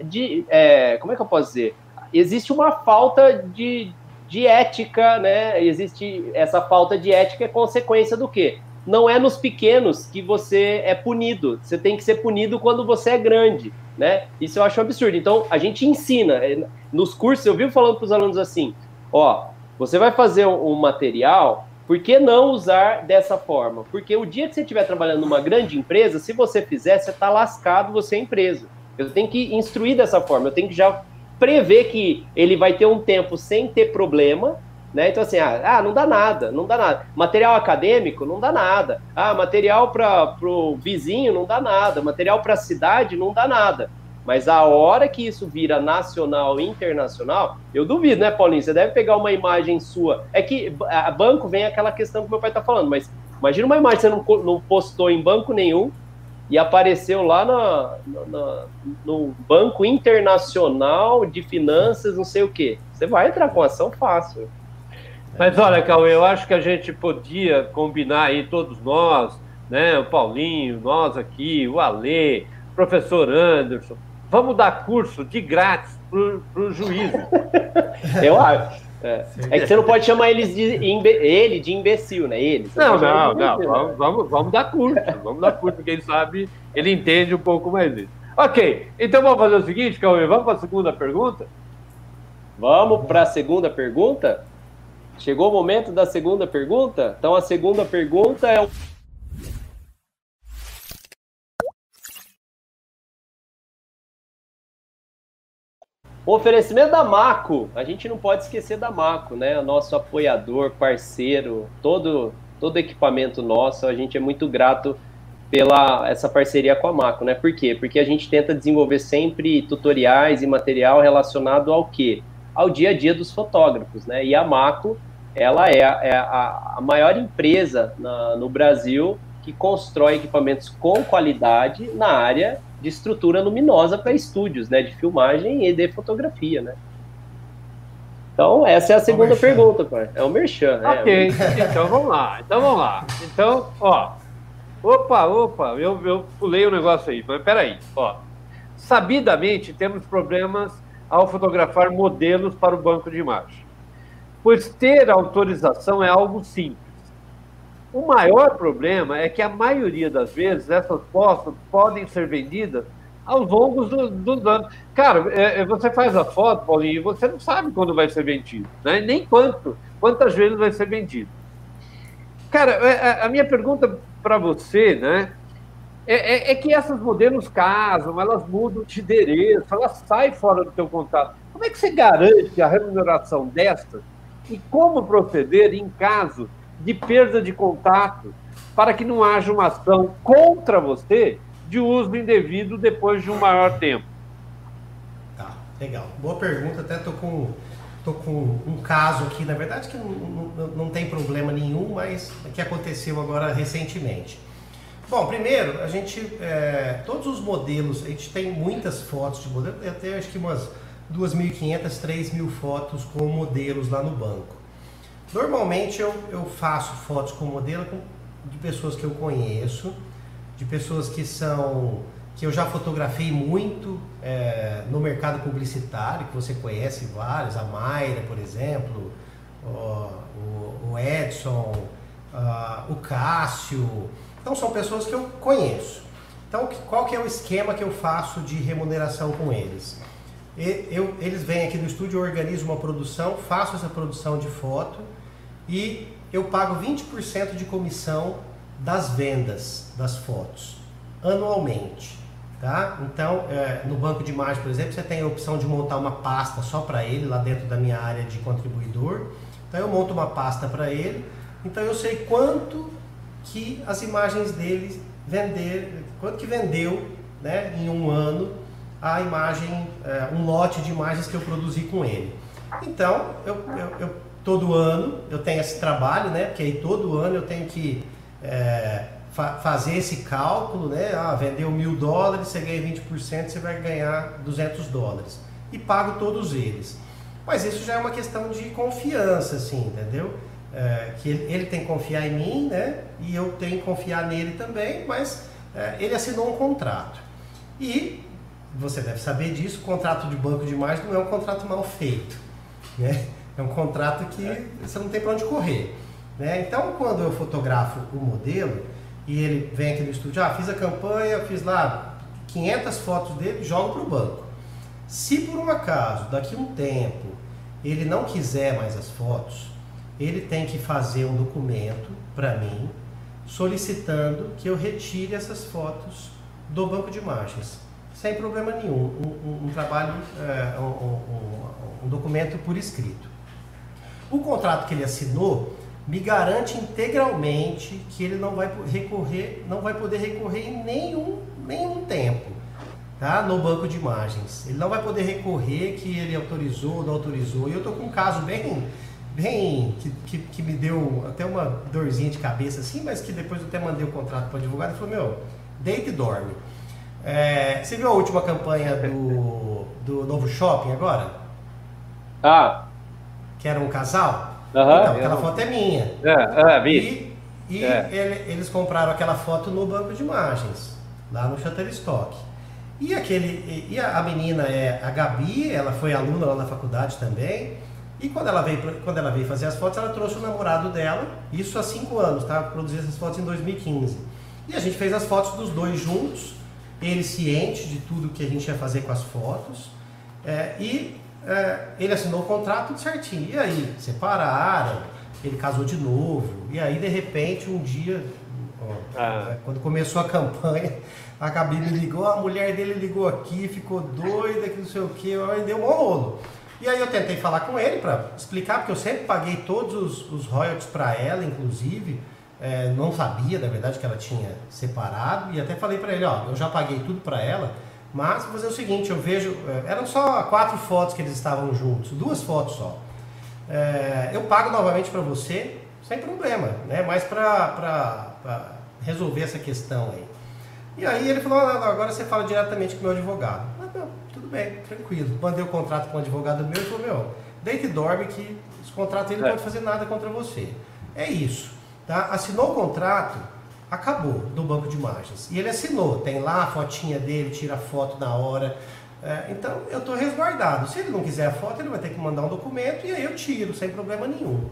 de é, como é que eu posso dizer? Existe uma falta de, de ética, né? Existe essa falta de ética é consequência do quê? não é nos pequenos que você é punido. Você tem que ser punido quando você é grande, né? Isso eu acho um absurdo. Então, a gente ensina. É, nos cursos, eu vivo falando para os alunos assim: ó, você vai fazer um material, por que não usar dessa forma? Porque o dia que você estiver trabalhando numa grande empresa, se você fizer, você está lascado, você é empresa. Eu tenho que instruir dessa forma, eu tenho que já prever que ele vai ter um tempo sem ter problema, né? Então, assim, ah, ah, não dá nada, não dá nada. Material acadêmico, não dá nada. Ah, material para o vizinho, não dá nada. Material para a cidade, não dá nada. Mas a hora que isso vira nacional e internacional, eu duvido, né, Paulinho? Você deve pegar uma imagem sua. É que a banco vem aquela questão que meu pai está falando, mas imagina uma imagem que você não, não postou em banco nenhum e apareceu lá na, na, no Banco Internacional de Finanças, não sei o quê. Você vai entrar com ação fácil. Mas olha, Cauê, eu acho que a gente podia combinar aí, todos nós, né? O Paulinho, nós aqui, o Alê, o professor Anderson, vamos dar curso de grátis para o juízo. *laughs* eu acho. É. é. que você não pode chamar eles de imbe... ele de imbecil, né? Eles. Não, não, não. Vamos, vamos, vamos dar curso. Vamos dar curso, quem sabe ele entende um pouco mais isso. Ok, então vamos fazer o seguinte, Cauê, vamos para a segunda pergunta? Vamos para a segunda pergunta? Chegou o momento da segunda pergunta? Então a segunda pergunta é O oferecimento da Maco, a gente não pode esquecer da Maco, né? Nosso apoiador, parceiro, todo todo equipamento nosso, a gente é muito grato pela essa parceria com a Maco, né? Por quê? Porque a gente tenta desenvolver sempre tutoriais e material relacionado ao quê? Ao dia a dia dos fotógrafos, né? E a Maco ela é, a, é a, maior empresa na, no Brasil que constrói equipamentos com qualidade na área de estrutura luminosa para estúdios, né, de filmagem e de fotografia, né. Então, essa é a segunda é pergunta, pai. É o Merchan. É, ok, é então vamos lá. Então vamos lá. Então, ó. Opa, opa, eu, eu pulei o um negócio aí, mas peraí, ó. Sabidamente temos problemas ao fotografar modelos para o banco de imagem pois ter autorização é algo simples. O maior problema é que a maioria das vezes essas fotos podem ser vendidas aos longos dos do anos. Cara, é, é, você faz a foto, Paulinho, e você não sabe quando vai ser vendido, né? nem quanto, quantas vezes vai ser vendido. Cara, é, a minha pergunta para você, né, é, é, é, que essas modelos casam, elas mudam de endereço, elas saem fora do teu contato. Como é que você garante a remuneração dessas e como proceder em caso de perda de contato para que não haja uma ação contra você de uso indevido depois de um maior tempo. Tá, legal. Boa pergunta. Até tô com, tô com um caso aqui, na verdade, que não, não, não tem problema nenhum, mas que aconteceu agora recentemente. Bom, primeiro, a gente, é, todos os modelos, a gente tem muitas fotos de modelo, até acho que umas 2.500, 3.000 fotos com modelos lá no banco. Normalmente eu, eu faço fotos com modelo de pessoas que eu conheço, de pessoas que são que eu já fotografei muito é, no mercado publicitário, que você conhece vários, a Mayra, por exemplo, o, o Edson, uh, o Cássio. Então são pessoas que eu conheço. Então qual que é o esquema que eu faço de remuneração com eles? Eu, eles vêm aqui no estúdio, eu organizo uma produção, faço essa produção de foto e eu pago 20% de comissão das vendas das fotos, anualmente. Tá? Então, é, no banco de imagem, por exemplo, você tem a opção de montar uma pasta só para ele, lá dentro da minha área de contribuidor. Então, eu monto uma pasta para ele. Então, eu sei quanto que as imagens dele vender, quanto que vendeu né, em um ano a imagem, é, um lote de imagens que eu produzi com ele. Então, eu, eu, eu, todo ano eu tenho esse trabalho, né? Porque aí todo ano eu tenho que é, fa fazer esse cálculo, né? Ah, vendeu mil dólares, você ganha 20%, você vai ganhar 200 dólares. E pago todos eles. Mas isso já é uma questão de confiança, assim, entendeu? É, que ele, ele, tem que confiar em mim, né? E eu tenho que confiar nele também, mas é, ele assinou um contrato. E você deve saber disso, o contrato de banco de imagem não é um contrato mal feito. Né? É um contrato que é. você não tem para onde correr. Né? Então, quando eu fotografo o modelo e ele vem aqui no estúdio, ah, fiz a campanha, fiz lá 500 fotos dele, jogo para o banco. Se por um acaso, daqui a um tempo, ele não quiser mais as fotos, ele tem que fazer um documento para mim solicitando que eu retire essas fotos do banco de imagens sem problema nenhum. Um, um, um trabalho, é, um, um, documento por escrito. O contrato que ele assinou me garante integralmente que ele não vai recorrer, não vai poder recorrer em nenhum, nenhum tempo, tá? No banco de imagens. Ele não vai poder recorrer que ele autorizou ou não autorizou. E eu tô com um caso bem, bem que, que, que, me deu até uma dorzinha de cabeça assim, mas que depois eu até mandei o contrato para o advogado e falou meu, deita e dorme. É, você viu a última campanha do, do novo shopping agora? Ah. Que era um casal? Uhum, então, aquela foto é minha. É, é vi. E, e é. ele, eles compraram aquela foto no banco de imagens, lá no Shutterstock. E aquele e a, a menina é a Gabi, ela foi aluna lá na faculdade também. E quando ela veio quando ela veio fazer as fotos, ela trouxe o namorado dela, isso há cinco anos, tá? Produziu essas fotos em 2015. E a gente fez as fotos dos dois juntos ele ciente de tudo que a gente ia fazer com as fotos, é, e é, ele assinou o contrato tudo certinho. E aí, separaram, ele casou de novo, e aí de repente um dia, ó, ah. Quando começou a campanha, *laughs* a Gabi me ligou, a mulher dele ligou aqui, ficou doida, que não sei o que, aí deu um rolo. E aí eu tentei falar com ele para explicar, porque eu sempre paguei todos os, os royalties para ela, inclusive, é, não sabia, na verdade, que ela tinha separado e até falei para ele, ó, eu já paguei tudo para ela, mas vou fazer o seguinte, eu vejo, é, eram só quatro fotos que eles estavam juntos, duas fotos só. É, eu pago novamente para você, sem problema, né? Mas para resolver essa questão aí. E aí ele falou, ah, agora você fala diretamente com o meu advogado. Ah, não, tudo bem, tranquilo. Mandei o contrato com o advogado meu e falou, meu, deita e dorme que esse contrato ele não é. pode fazer nada contra você. É isso. Tá? Assinou o contrato, acabou do banco de imagens. E ele assinou, tem lá a fotinha dele, tira a foto na hora. É, então eu estou resguardado. Se ele não quiser a foto, ele vai ter que mandar um documento e aí eu tiro, sem problema nenhum.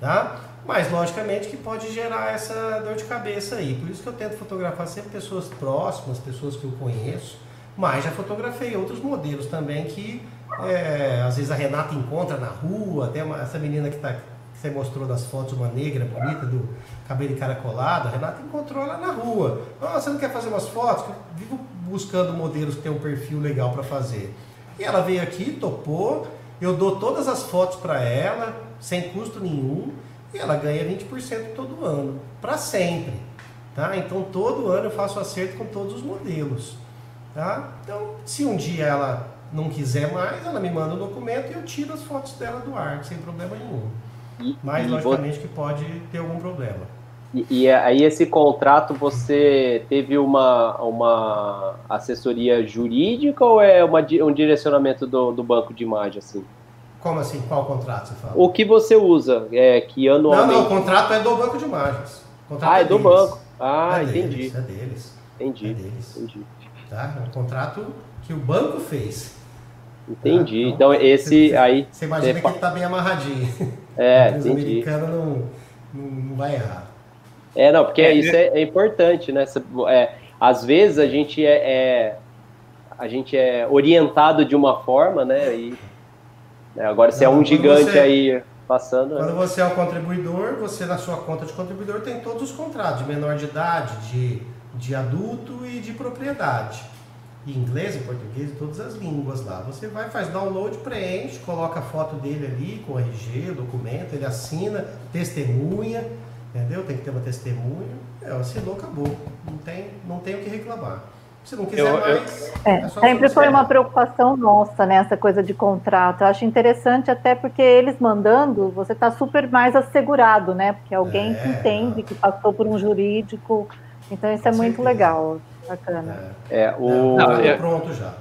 Tá? Mas logicamente que pode gerar essa dor de cabeça aí. Por isso que eu tento fotografar sempre pessoas próximas, pessoas que eu conheço. Mas já fotografei outros modelos também que é, às vezes a Renata encontra na rua, até essa menina que está você mostrou das fotos, uma negra bonita, do cabelo encaracolado, a Renata encontrou ela na rua. Oh, você não quer fazer umas fotos? Eu vivo buscando modelos que tem um perfil legal para fazer. E ela veio aqui, topou, eu dou todas as fotos para ela, sem custo nenhum, e ela ganha 20% todo ano, para sempre. Tá? Então todo ano eu faço acerto com todos os modelos. Tá? Então, se um dia ela não quiser mais, ela me manda o um documento e eu tiro as fotos dela do ar, sem problema nenhum. E, Mas, e logicamente, que pode ter algum problema. E, e, aí, esse contrato, você teve uma, uma assessoria jurídica ou é uma, um direcionamento do, do banco de imagem, assim? Como assim? Qual contrato você fala? O que você usa, é que anualmente... Não, não, o contrato é do banco de imagens. ah, é, é do banco. Ah, é entendi. Deles, é deles. Entendi. É deles. Entendi. Tá? É um contrato que o banco fez. Entendi. Tá? Então, então, esse você, aí. Você imagina você... que ele está bem amarradinho. *laughs* É, a entendi. americana não, não, não, vai errar. É, não, porque é, isso é, é importante, né? É, às vezes a gente é, é, a gente é orientado de uma forma, né? E né, agora você é um gigante você, aí passando. Né? Quando você é um contribuidor, você na sua conta de contribuidor tem todos os contratos, de menor de idade, de, de adulto e de propriedade. Em inglês, em português, em todas as línguas lá. Você vai, faz download, preenche, coloca a foto dele ali com o RG, o documento, ele assina, testemunha, entendeu? Tem que ter uma testemunha. É, assinou, acabou. Não tem, não tem o que reclamar. Se não quiser Eu- eu- mais. É, é só sempre foi uma preocupação nossa, né, essa coisa de contrato. Eu acho interessante até porque eles mandando, você está super mais assegurado, né? Porque alguém que É. entende, que passou por um jurídico. Então isso é Com muito certeza. legal, bacana. É, É, o... Não, tá eu- pronto já.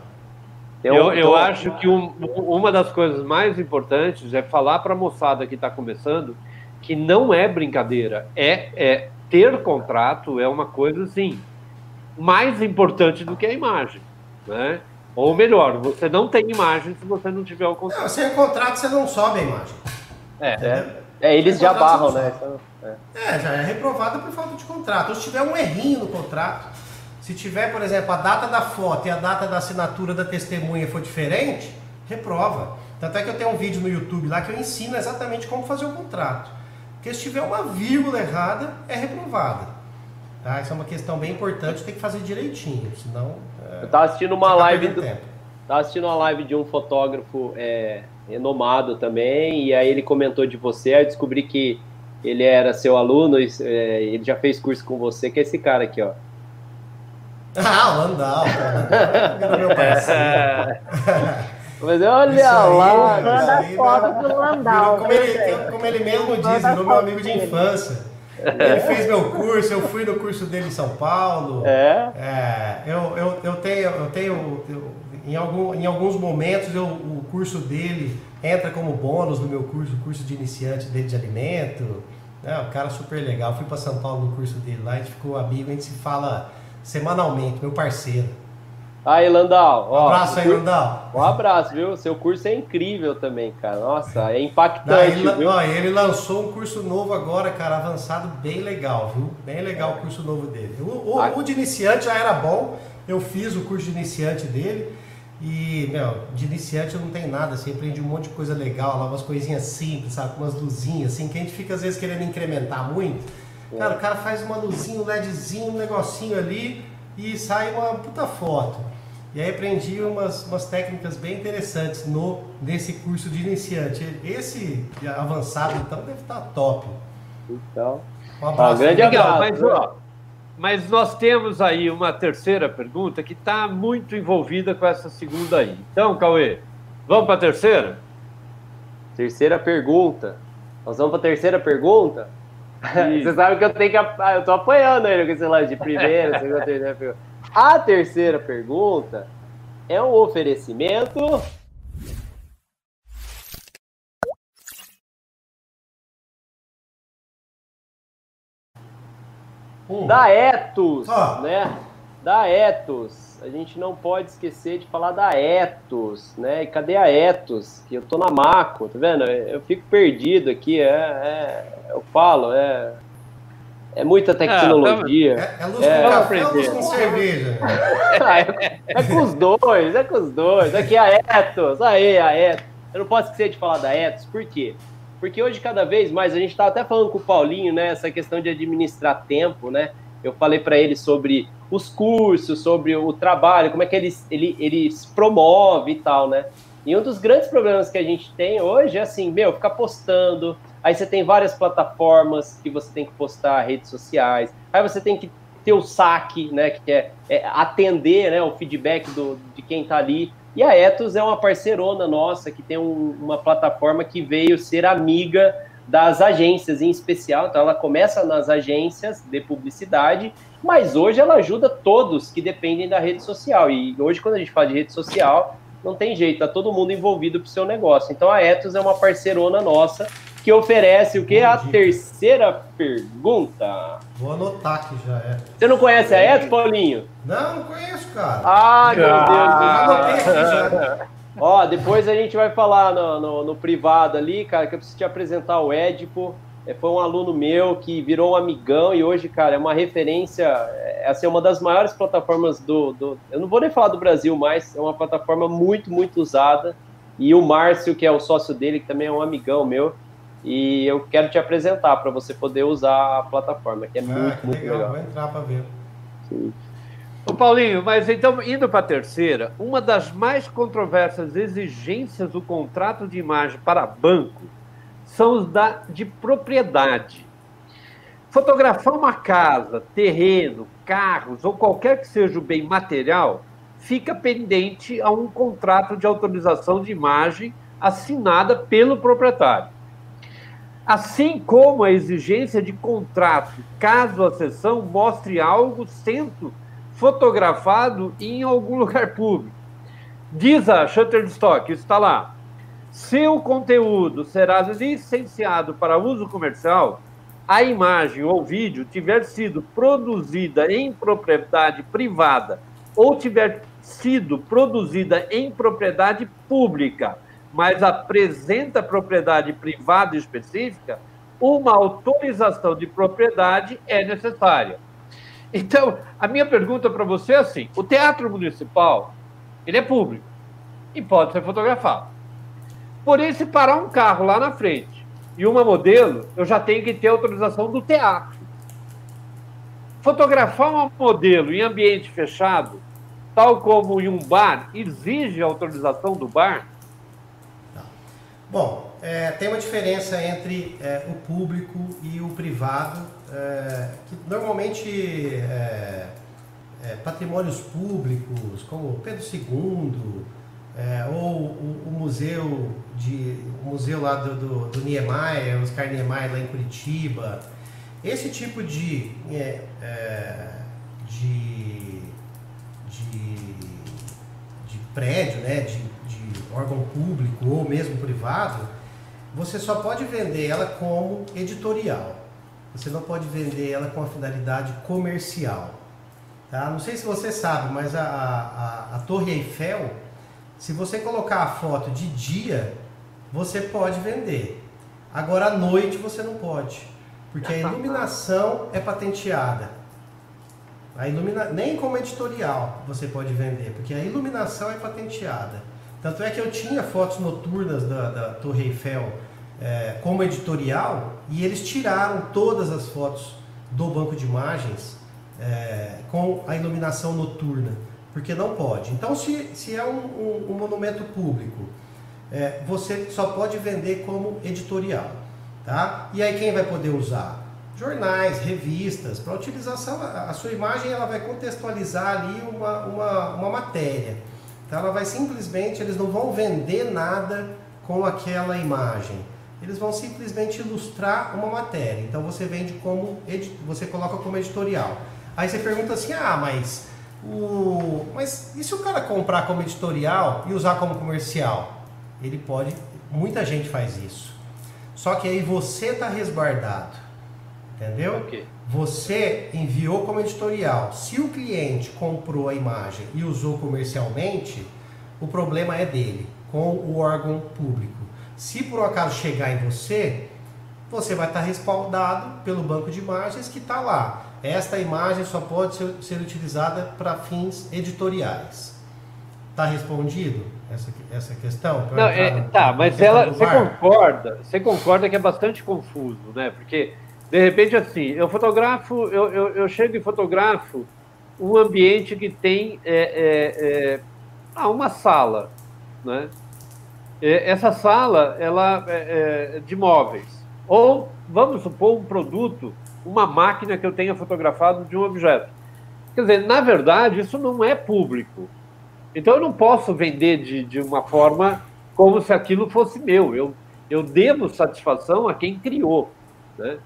Eu, eu tem um- acho que um- uma das coisas mais importantes é falar para a moçada que está começando que não é brincadeira, é, é ter contrato é uma coisa assim mais importante do que a imagem, né? Ou melhor, você não tem imagem se você não tiver o Não, contrato. sem o contrato você não sobe a imagem. É, entendeu? É, eles já barram, não né? Então, é. É, já é reprovada por falta de contrato. Ou se tiver um errinho no contrato, se tiver, por exemplo, a data da foto e a data da assinatura da testemunha for diferente, reprova. Tanto é que eu tenho um vídeo no YouTube lá que eu ensino exatamente como fazer o contrato. Porque se tiver uma vírgula errada, é reprovada. Tá? Isso é uma questão bem importante, tem que fazer direitinho, senão. É, Eu tava assistindo uma tá live do, tempo. Tava assistindo uma live de um fotógrafo é, renomado também, e aí ele comentou de você, aí eu descobri que ele era seu aluno, e, é, ele já fez curso com você, que é esse cara aqui, ó. Ah, o Landau, cara. É meu *laughs* parceiro. Mas olha aí, lá, Manda aí, foto né? do Landau. como, ele, como ele mesmo diz, virou meu amigo de infância. Ele fez meu curso, eu fui no curso dele em São Paulo. É, É, eu, eu, eu tenho, eu tenho eu- em, algum, em alguns momentos eu, o curso dele entra como bônus no meu curso, o curso de iniciante dele de alimento. É, um cara super legal. Fui para São Paulo no curso dele lá, a gente ficou amigo, a gente se fala semanalmente, meu parceiro. aí, Landau, Um ó. abraço aí, Landau. Um abraço, viu? Seu curso é incrível também, cara. Nossa, é Não, impactante, ele, viu? ó, ele lançou um curso novo agora, cara, avançado, bem legal, viu? Bem legal o curso novo dele. O, o- Ah. o de iniciante já era bom, eu fiz o curso de iniciante dele. E, meu, de iniciante não tem nada, assim, aprende um monte de coisa legal lá, umas coisinhas simples, sabe? Com umas luzinhas, assim, que a gente fica às vezes querendo incrementar muito. Cara, o cara faz uma luzinha, um LEDzinho, um negocinho ali e sai uma puta foto. E aí aprendi umas, umas técnicas bem interessantes no, nesse curso de iniciante. Esse avançado, então, deve estar top. Então, Um abraço. grande. Legal, abraço. mas, ó, mas nós temos aí uma terceira pergunta que está muito envolvida com essa segunda aí. Então, Cauê, vamos para a terceira? terceira pergunta. Nós vamos pra terceira pergunta? Você sabe que eu tenho que. ap- Eu tô apoiando ele com esse lance de primeira, segunda, terceira pergunta. A terceira pergunta é um oferecimento. Hum. Da Etos, Ó. né? Da Etos. A gente não pode esquecer de falar da Etos, né? E cadê a Etos? Que eu tô na Maco, tá vendo? Eu fico perdido aqui, é, é- eu falo, é, é muita tecnologia. É, é luz É, com café ou luz aprender. com cerveja? *laughs* é, é com os dois, é com os dois. Aqui a Etos, aí a Etos. Eu não posso esquecer de falar da Etos, por quê? Porque hoje, cada vez mais, a gente está até falando com o Paulinho, né? Essa questão de administrar tempo, né? Eu falei para ele sobre os cursos, sobre o trabalho, como é que ele, ele, ele se promove e tal, né? E um dos grandes problemas que a gente tem hoje é assim, meu, ficar postando. Aí você tem várias plataformas que você tem que postar, redes sociais. Aí você tem que ter o saque, né? Que é, é atender né, o feedback do, de quem está ali. E a Etos é uma parceirona nossa que tem um- uma plataforma que veio ser amiga das agências em especial. Então ela começa nas agências de publicidade, mas hoje ela ajuda todos que dependem da rede social. E hoje, quando a gente fala de rede social, não tem jeito, tá todo mundo envolvido pro seu negócio. Então a Etos é uma parceirona nossa que oferece o que? A terceira pergunta. Vou anotar aqui já é. Você não conhece a Etos, Paulinho? Não, não conheço, cara. Meu Ah. Já Deus anotei do céu. aqui já. Ó, depois a gente vai falar no, no- no privado ali, cara, que eu preciso te apresentar o Edipo. É, foi um aluno meu que virou um amigão e hoje, cara, é uma referência, é assim, uma das maiores plataformas do, do- Eu não vou nem falar do Brasil mais, é uma plataforma muito, muito usada. E o Márcio, que é o sócio dele, que também é um amigão meu, e eu quero te apresentar para você poder usar a plataforma, que é Ah, muito, que muito legal. legal. Vou entrar pra ver. Sim. Ô Paulinho, mas então, indo para a terceira, uma das mais controversas exigências do contrato de imagem para banco são os da, de propriedade. Fotografar uma casa, terreno, carros ou qualquer que seja o bem material fica pendente a um contrato de autorização de imagem assinada pelo proprietário. Assim como a exigência de contrato, caso a sessão mostre algo sendo fotografado em algum *laughs* lugar público. Diz a Shutterstock, está lá. Se o conteúdo será licenciado para uso comercial, a imagem ou vídeo tiver sido produzida em propriedade privada ou tiver sido produzida em propriedade pública, mas apresenta propriedade privada específica, uma autorização de propriedade é necessária. Então, a minha pergunta para você é assim: o teatro municipal, ele é público e pode ser fotografado. Porém, se parar um carro lá na frente e uma modelo, eu já tenho que ter autorização do teatro. Fotografar uma modelo em ambiente fechado tal como em um bar, exige autorização do bar? Bom, é, tem uma diferença entre é, o público e o privado, é, que normalmente é, é, patrimônios públicos, como Pedro II, é, ou o, o, museu de o museu lá do, do, do Niemeyer, Oscar Niemeyer lá em Curitiba, esse tipo de, de prédio, né, de, de órgão público ou mesmo privado, você só pode vender ela como editorial. Você não pode vender ela com a finalidade comercial. Tá? Não sei se você sabe, mas a, a, a Torre Eiffel, se você colocar a foto de dia, você pode vender. Agora à noite você não pode, porque a iluminação é patenteada. A ilumina... Nem como editorial você pode vender, porque a iluminação é patenteada. Tanto é que eu tinha fotos noturnas da, da Torre Eiffel é, como editorial e eles tiraram todas as fotos do banco de imagens é, com a iluminação noturna, porque não pode. Então, se, se é um, um, um monumento público, é, você só pode vender como editorial. Tá? E aí quem vai poder usar? jornais, revistas, para utilização, a sua imagem ela vai contextualizar ali uma, uma, uma matéria. Então ela vai simplesmente, eles não vão vender nada com aquela imagem. Eles vão simplesmente ilustrar uma matéria. Então você vende como, você coloca como editorial. Aí você pergunta assim, ah, mas o, mas e se o cara comprar como editorial e usar como comercial? Ele pode, muita gente faz isso. Só que aí você está resguardado. Entendeu? Okay. Você enviou como editorial. Se o cliente comprou a imagem e usou comercialmente, o problema é dele, com o órgão público. Se por um acaso chegar em você, você vai estar respaldado pelo banco de imagens que está lá. Esta imagem só pode ser, ser utilizada para fins editoriais. Está respondido essa, essa questão? Não, é, tá, mas ela, você concorda? Você concorda que é bastante confuso, né? Porque de repente, assim, eu fotografo, eu, eu, eu chego e fotografo um ambiente que tem é, é, é, ah, uma sala, né? Essa sala, ela é, é de móveis. Ou, vamos supor, um produto, uma máquina que eu tenha fotografado de um objeto. Quer dizer, na verdade, isso não é público. Então, eu não posso vender de, de uma forma como se aquilo fosse meu. Eu, eu devo satisfação a quem criou. Né?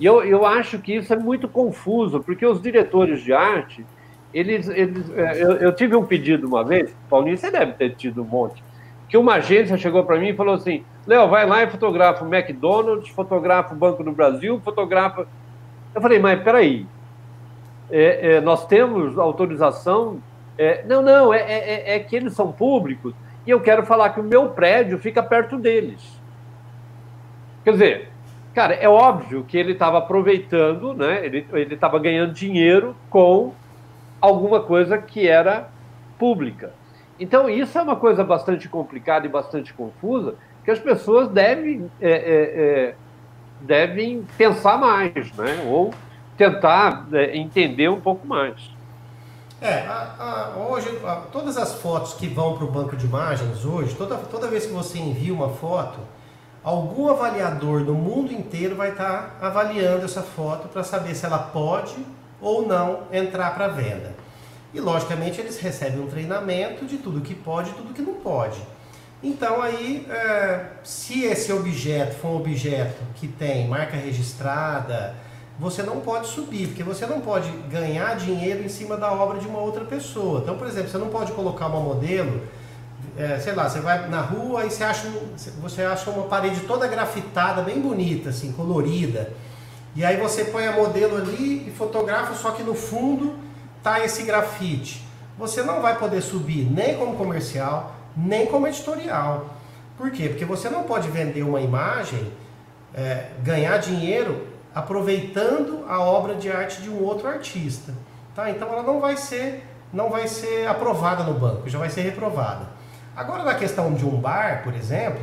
E eu, eu acho que isso é muito confuso, porque os diretores de arte, eles. eles é, eu, eu tive um pedido uma vez, Paulinho, você deve ter tido um monte, que uma agência chegou para mim e falou assim: Léo, vai lá e fotografa o McDonald's, fotografa o Banco do Brasil, fotografa. Eu falei, mas peraí, é, é, nós temos autorização. É, não, não, é, é, é, é que eles são públicos e eu quero falar que o meu prédio fica perto deles. Quer dizer, Cara, é óbvio que ele estava aproveitando, né? Ele estava ganhando dinheiro com alguma coisa que era pública. Então, isso é uma coisa bastante complicada e bastante confusa, que as pessoas devem, é, é, é, devem pensar mais, né? Ou tentar é, entender um pouco mais. É, a, a, hoje, a, todas as fotos que vão para o banco de imagens hoje, toda, toda vez que você envia uma foto, algum avaliador no mundo inteiro vai estar tá avaliando essa foto para saber se ela pode ou não entrar para venda. E logicamente eles recebem um treinamento de tudo que pode e tudo que não pode. Então aí, é, se esse objeto for um objeto que tem marca registrada, você não pode subir, porque você não pode ganhar dinheiro em cima da obra de uma outra pessoa. Então, por exemplo, você não pode colocar uma modelo, é, sei lá, você vai na rua e você acha, você acha uma parede toda grafitada, bem bonita, assim, colorida. E aí você põe a modelo ali e fotografa, só que no fundo tá esse grafite. Você não vai poder subir nem como comercial, nem como editorial. Por quê? Porque você não pode vender uma imagem, é, ganhar dinheiro aproveitando a obra de arte de um outro artista. Tá? Então ela não vai ser não vai ser aprovada no banco, já vai ser reprovada. Agora na questão de um bar, por exemplo,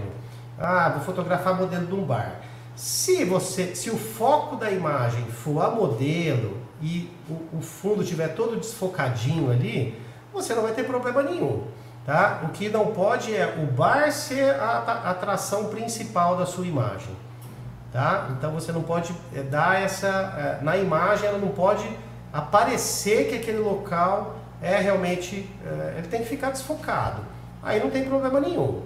ah, vou fotografar modelo de um bar. Se você, se o foco da imagem for a modelo e o, o fundo tiver todo desfocadinho ali, você não vai ter problema nenhum. Tá? O que não pode é o bar ser a atração principal da sua imagem. Tá? Então você não pode eh, dar essa. Eh, na imagem ela não pode aparecer que aquele local é realmente. Eh, ele tem que ficar desfocado. Aí não tem problema nenhum.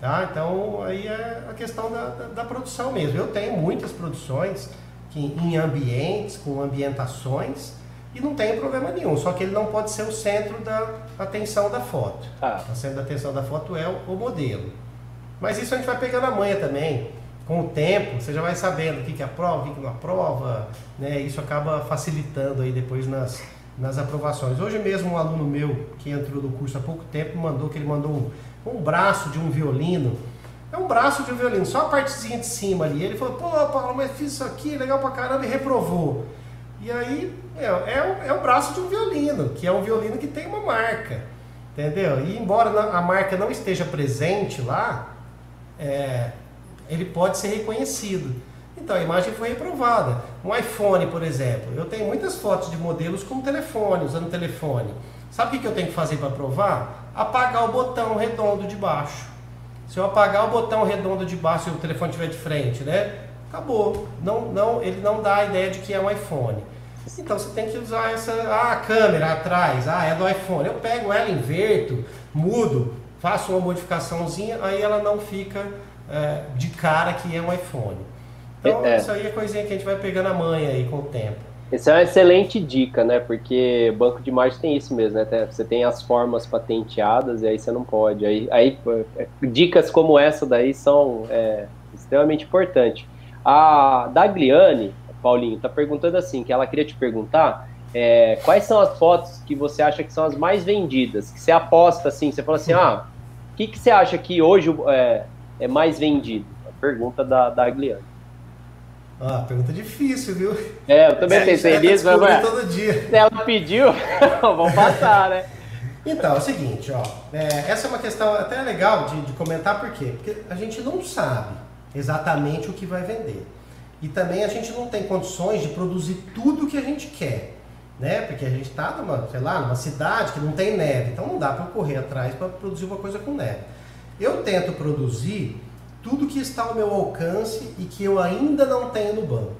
Tá? Então aí é a questão da, da, da produção mesmo. Eu tenho muitas produções que, em ambientes, com ambientações, e não tem problema nenhum. Só que ele não pode ser o centro da atenção da foto. Ah. O centro da atenção da foto é o, o modelo. Mas isso a gente vai pegando a manha também com o tempo, você já vai sabendo o que, que aprova, o que, que não aprova, né? Isso acaba facilitando aí depois nas, nas aprovações. Hoje mesmo um aluno meu que entrou no curso há pouco tempo mandou que ele mandou um, um braço de um violino. É um braço de um violino, só a partezinha de cima ali. Ele falou, pô, Paulo, mas fiz isso aqui, legal pra caramba, e reprovou. E aí, é, é, é o braço de um violino, que é um violino que tem uma marca, entendeu? E embora a marca não esteja presente lá, é, ele pode ser reconhecido. Então a imagem foi reprovada. Um iPhone, por exemplo, eu tenho muitas fotos de modelos com telefone, usando telefone. Sabe o que eu tenho que fazer para provar? Apagar o botão redondo de baixo. Se eu apagar o botão redondo de baixo e o telefone estiver de frente, né? Acabou. Não, não, ele não dá a ideia de que é um iPhone. Então você tem que usar essa ah, a câmera atrás, ah, é do iPhone. Eu pego ela, inverto, mudo, faço uma modificaçãozinha, aí ela não fica é, de cara que é um iPhone. Então, é. isso aí é coisinha que a gente vai pegando a manha aí com o tempo. Essa é uma excelente dica, né? Porque banco de imagem tem isso mesmo, né? Você tem as formas patenteadas e aí você não pode. Aí, aí é, dicas como essa daí são é, extremamente importantes. A Dagliane, Paulinho, tá perguntando assim, que ela queria te perguntar é, quais são as fotos que você acha que são as mais vendidas? Que você aposta assim, você fala assim, *laughs* ah, o que, que você acha que hoje é, é mais vendido? A pergunta da, da Agliane. Ah, pergunta difícil, viu? É, eu também pensei nisso, mas ué, todo dia. se ela pediu, *laughs* vamos passar, né? Então, é o seguinte, ó, é, essa é uma questão até legal de, de comentar, por quê? Porque a gente não sabe exatamente o que vai vender. E também a gente não tem condições de produzir tudo o que a gente quer, né? Porque a gente está numa, sei lá, numa cidade que não tem neve, então não dá para correr atrás para produzir uma coisa com neve. Eu tento produzir tudo que está ao meu alcance e que eu ainda não tenho no banco.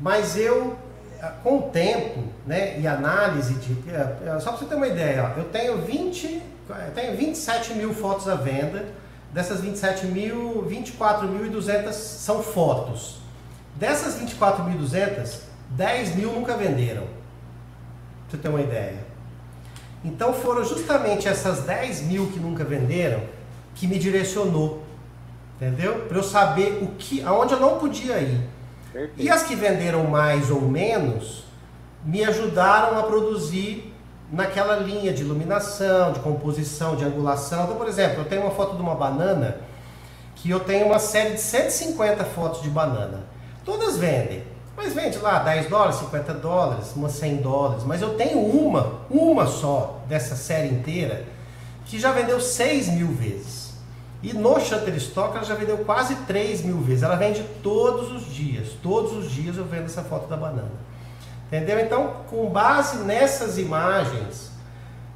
Mas eu, com o tempo né, e análise de. É, é, só para você ter uma ideia, ó, eu tenho 20, eu tenho 27 mil fotos à venda. Dessas 27 mil, 24.200 são fotos. Dessas 24.200, 10 mil nunca venderam. Pra você ter uma ideia. Então foram justamente essas 10 mil que nunca venderam que me direcionou, entendeu? Para eu saber o que, aonde eu não podia ir. Perfeito. E as que venderam mais ou menos me ajudaram a produzir naquela linha de iluminação, de composição, de angulação. Então, por exemplo, eu tenho uma foto de uma banana que eu tenho uma série de 150 fotos de banana. Todas vendem, mas vende lá 10 dólares, 50 dólares, umas 100 dólares. Mas eu tenho uma, uma só dessa série inteira que já vendeu 6 mil vezes. E no Shutterstock ela já vendeu quase 3 mil vezes. Ela vende todos os dias. Todos os dias eu vendo essa foto da banana. Entendeu? Então, com base nessas imagens,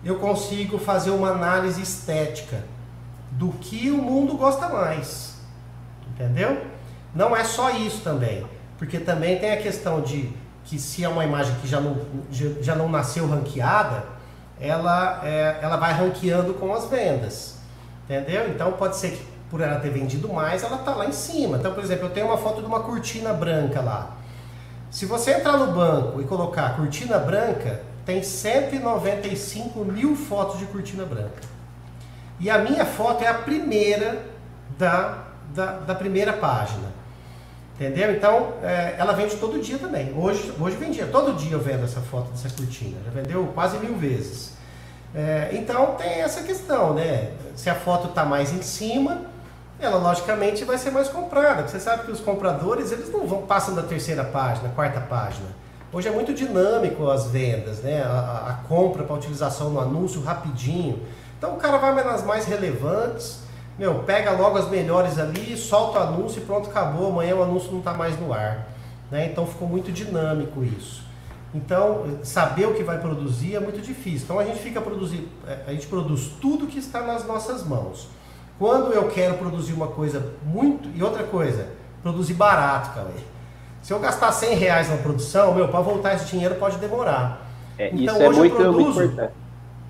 eu consigo fazer uma análise estética do que o mundo gosta mais. Entendeu? Não é só isso também, porque também tem a questão de que se é uma imagem que já não, já não nasceu ranqueada, ela, é, ela vai ranqueando com as vendas. Entendeu? Então pode ser que por ela ter vendido mais, ela está lá em cima. Então, por exemplo, eu tenho uma foto de uma cortina branca lá. Se você entrar no banco e colocar cortina branca, tem 195 mil fotos de cortina branca. E a minha foto é a primeira da, da, da primeira página. Entendeu? Então, é, ela vende todo dia também. Hoje, hoje vendia, todo dia eu vendo essa foto dessa cortina. Já vendeu quase mil vezes. É, então, tem essa questão, né? Se a foto está mais em cima, ela logicamente vai ser mais comprada. Você sabe que os compradores, eles não vão passam da terceira página, quarta página. Hoje é muito dinâmico as vendas, né? A, a compra para utilização no anúncio rapidinho. Então, o cara vai nas mais relevantes meu, pega logo as melhores ali, solta o anúncio e pronto, acabou. Amanhã o anúncio não está mais no ar. Né? Então ficou muito dinâmico isso. Então, saber o que vai produzir é muito difícil. Então a gente fica produzir, é, a gente produz tudo que está nas nossas mãos. Quando eu quero produzir uma coisa muito. E outra coisa, produzir barato, cara. Se eu gastar 100 reais na produção, meu, para voltar esse dinheiro pode demorar. É, então, isso é muito, produzo, muito importante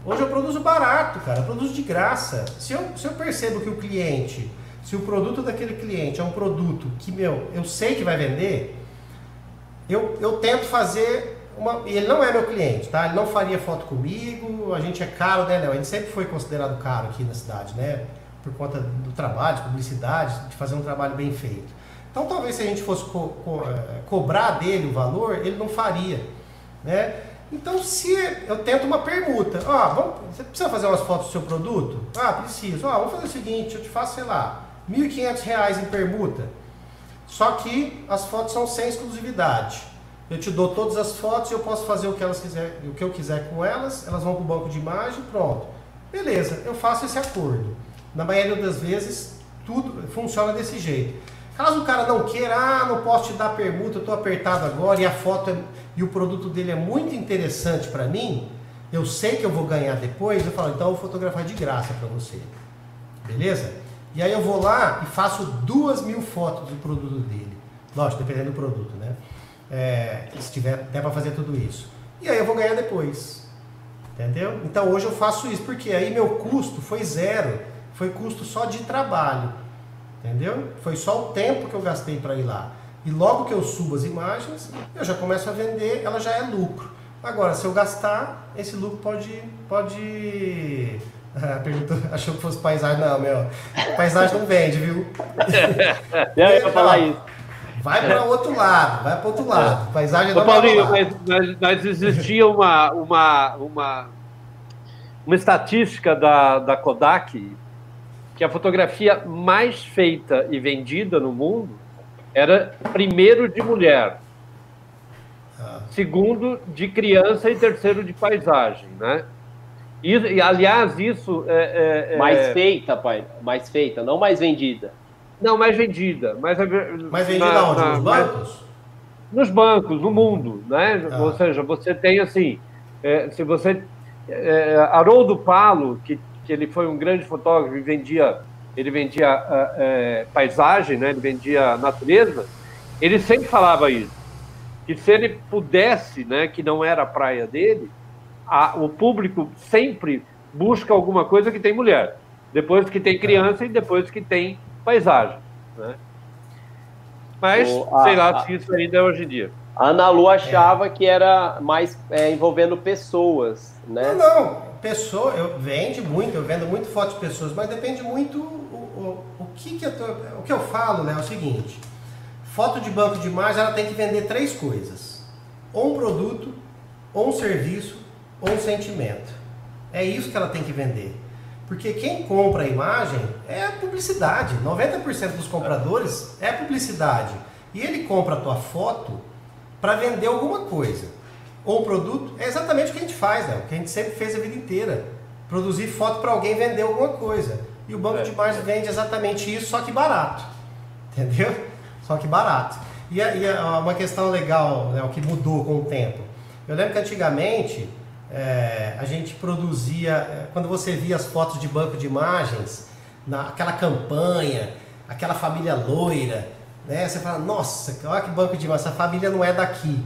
Hoje eu produzo barato, cara, eu produzo de graça. Se eu, se eu percebo que o cliente, se o produto daquele cliente é um produto que, meu, eu sei que vai vender, eu, eu tento fazer uma. E ele não é meu cliente, tá? Ele não faria foto comigo, a gente é caro, né, Léo? A gente sempre foi considerado caro aqui na cidade, né? Por conta do trabalho, de publicidade, de fazer um trabalho bem feito. Então talvez se a gente fosse co co eh, cobrar dele o valor, ele não faria, né? Então, se eu tento uma permuta, ah, vamos, você precisa fazer umas fotos do seu produto? Ah, preciso. Ah, vamos fazer o seguinte, eu te faço, sei lá, R$ 1.500 em permuta. Só que as fotos são sem exclusividade. Eu te dou todas as fotos e eu posso fazer o que elas quiser, o que eu quiser com elas, elas vão para o banco de imagem, pronto. Beleza, eu faço esse acordo. Na maioria das vezes, tudo funciona desse jeito. Caso o cara não queira, ah, não posso te dar permuta, eu estou apertado agora e a foto é, e o produto dele é muito interessante para mim, eu sei que eu vou ganhar depois, eu falo, então eu vou fotografar de graça para você. Beleza? E aí eu vou lá e faço duas mil fotos do produto dele. Lógico, dependendo do produto, né? É, se tiver até para fazer tudo isso. E aí eu vou ganhar depois. Entendeu? Então hoje eu faço isso, porque aí meu custo foi zero. Foi custo só de trabalho. Entendeu? Foi só o tempo que eu gastei para ir lá. E logo que eu subo as imagens, eu já começo a vender, ela já é lucro. Agora, se eu gastar, esse lucro pode. pode... *laughs* Ah, perguntou, *laughs* achou que fosse paisagem. Não, meu. Paisagem não vende, viu? *laughs* eu ia falar isso. Vai para o outro lado, vai para outro lado. Paisagem não Ô, Paulinho, mas, mas, mas, existia uma, uma, uma, uma estatística da, da Kodak que a fotografia mais feita e vendida no mundo era primeiro de mulher, ah. segundo de criança e terceiro de paisagem, né? E, e aliás, isso é, é, é, mais feita, pai, mais feita, não mais vendida. Não, mais vendida, mais, mais vendida na, onde? Nos bancos? nos bancos, no mundo, né? Ah. Ou seja, você tem assim, é, se você é, Haroldo Palo, que que ele foi um grande fotógrafo e vendia, ele vendia é, paisagem, né? ele vendia natureza, ele sempre falava isso. Que se ele pudesse, né, que não era a praia dele, a, o público sempre busca alguma coisa que tem mulher. Depois que tem criança e depois que tem paisagem. Né? Mas, o, a, sei lá se isso ainda é hoje em dia. A Ana Lu achava é. que era mais é, envolvendo pessoas, né? Não, não pessoa, eu vende muito, eu vendo muito fotos de pessoas, mas depende muito o, o, o que, que eu tô, o que eu falo, né, é o seguinte. Foto de banco de imagem, ela tem que vender três coisas: ou um produto, ou um serviço, ou um sentimento. É isso que ela tem que vender. Porque quem compra a imagem é publicidade. 90% dos compradores é publicidade. E ele compra a tua foto para vender alguma coisa ou produto, é exatamente o que a gente faz, né? o que a gente sempre fez a vida inteira. Produzir foto para alguém vender alguma coisa. E o banco é, de imagens é. vende exatamente isso, só que barato. *laughs* Entendeu? Só que barato. E, e uma questão legal, né, o que mudou com o tempo. Eu lembro que antigamente é, a gente produzia, é, quando você via as fotos de banco de imagens, naquela campanha, aquela família loira, né? Você fala, nossa, olha que banco de imagens, essa família não é daqui.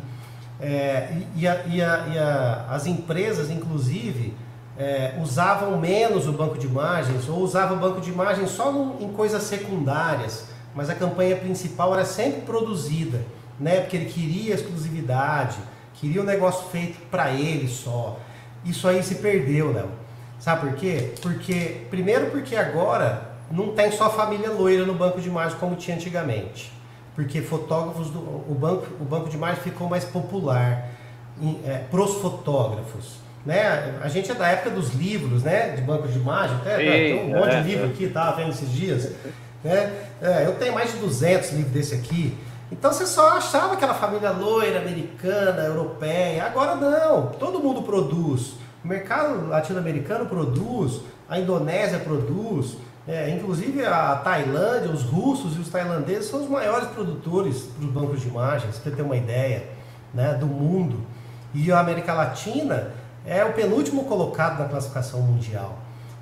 É, e, a, e, a, e a, as empresas, inclusive, é, usavam menos o banco de imagens ou usavam o banco de imagens só no, em coisas secundárias, mas a campanha principal era sempre produzida, né? Porque ele queria exclusividade, queria um negócio feito para ele só. Isso aí se perdeu, Léo. Sabe por quê? Porque, primeiro porque agora não tem só família loira no banco de imagens como tinha antigamente. Porque fotógrafos, do, o, banco, o banco de imagens ficou mais popular é, para os fotógrafos. Né? A gente é da época dos livros, né? De banco de imagem, até, Sim, tem um monte é, de livro é. aqui, tava vendo esses dias. Né? É, eu tenho mais de 200 livros desse aqui. Então você só achava aquela família loira, americana, europeia. Agora não, todo mundo produz. O mercado latino-americano produz, a Indonésia produz, é, inclusive a Tailândia, os russos e os tailandeses são os maiores produtores dos bancos de imagens, para ter uma ideia, né, do mundo. E a América Latina é o penúltimo colocado na classificação mundial.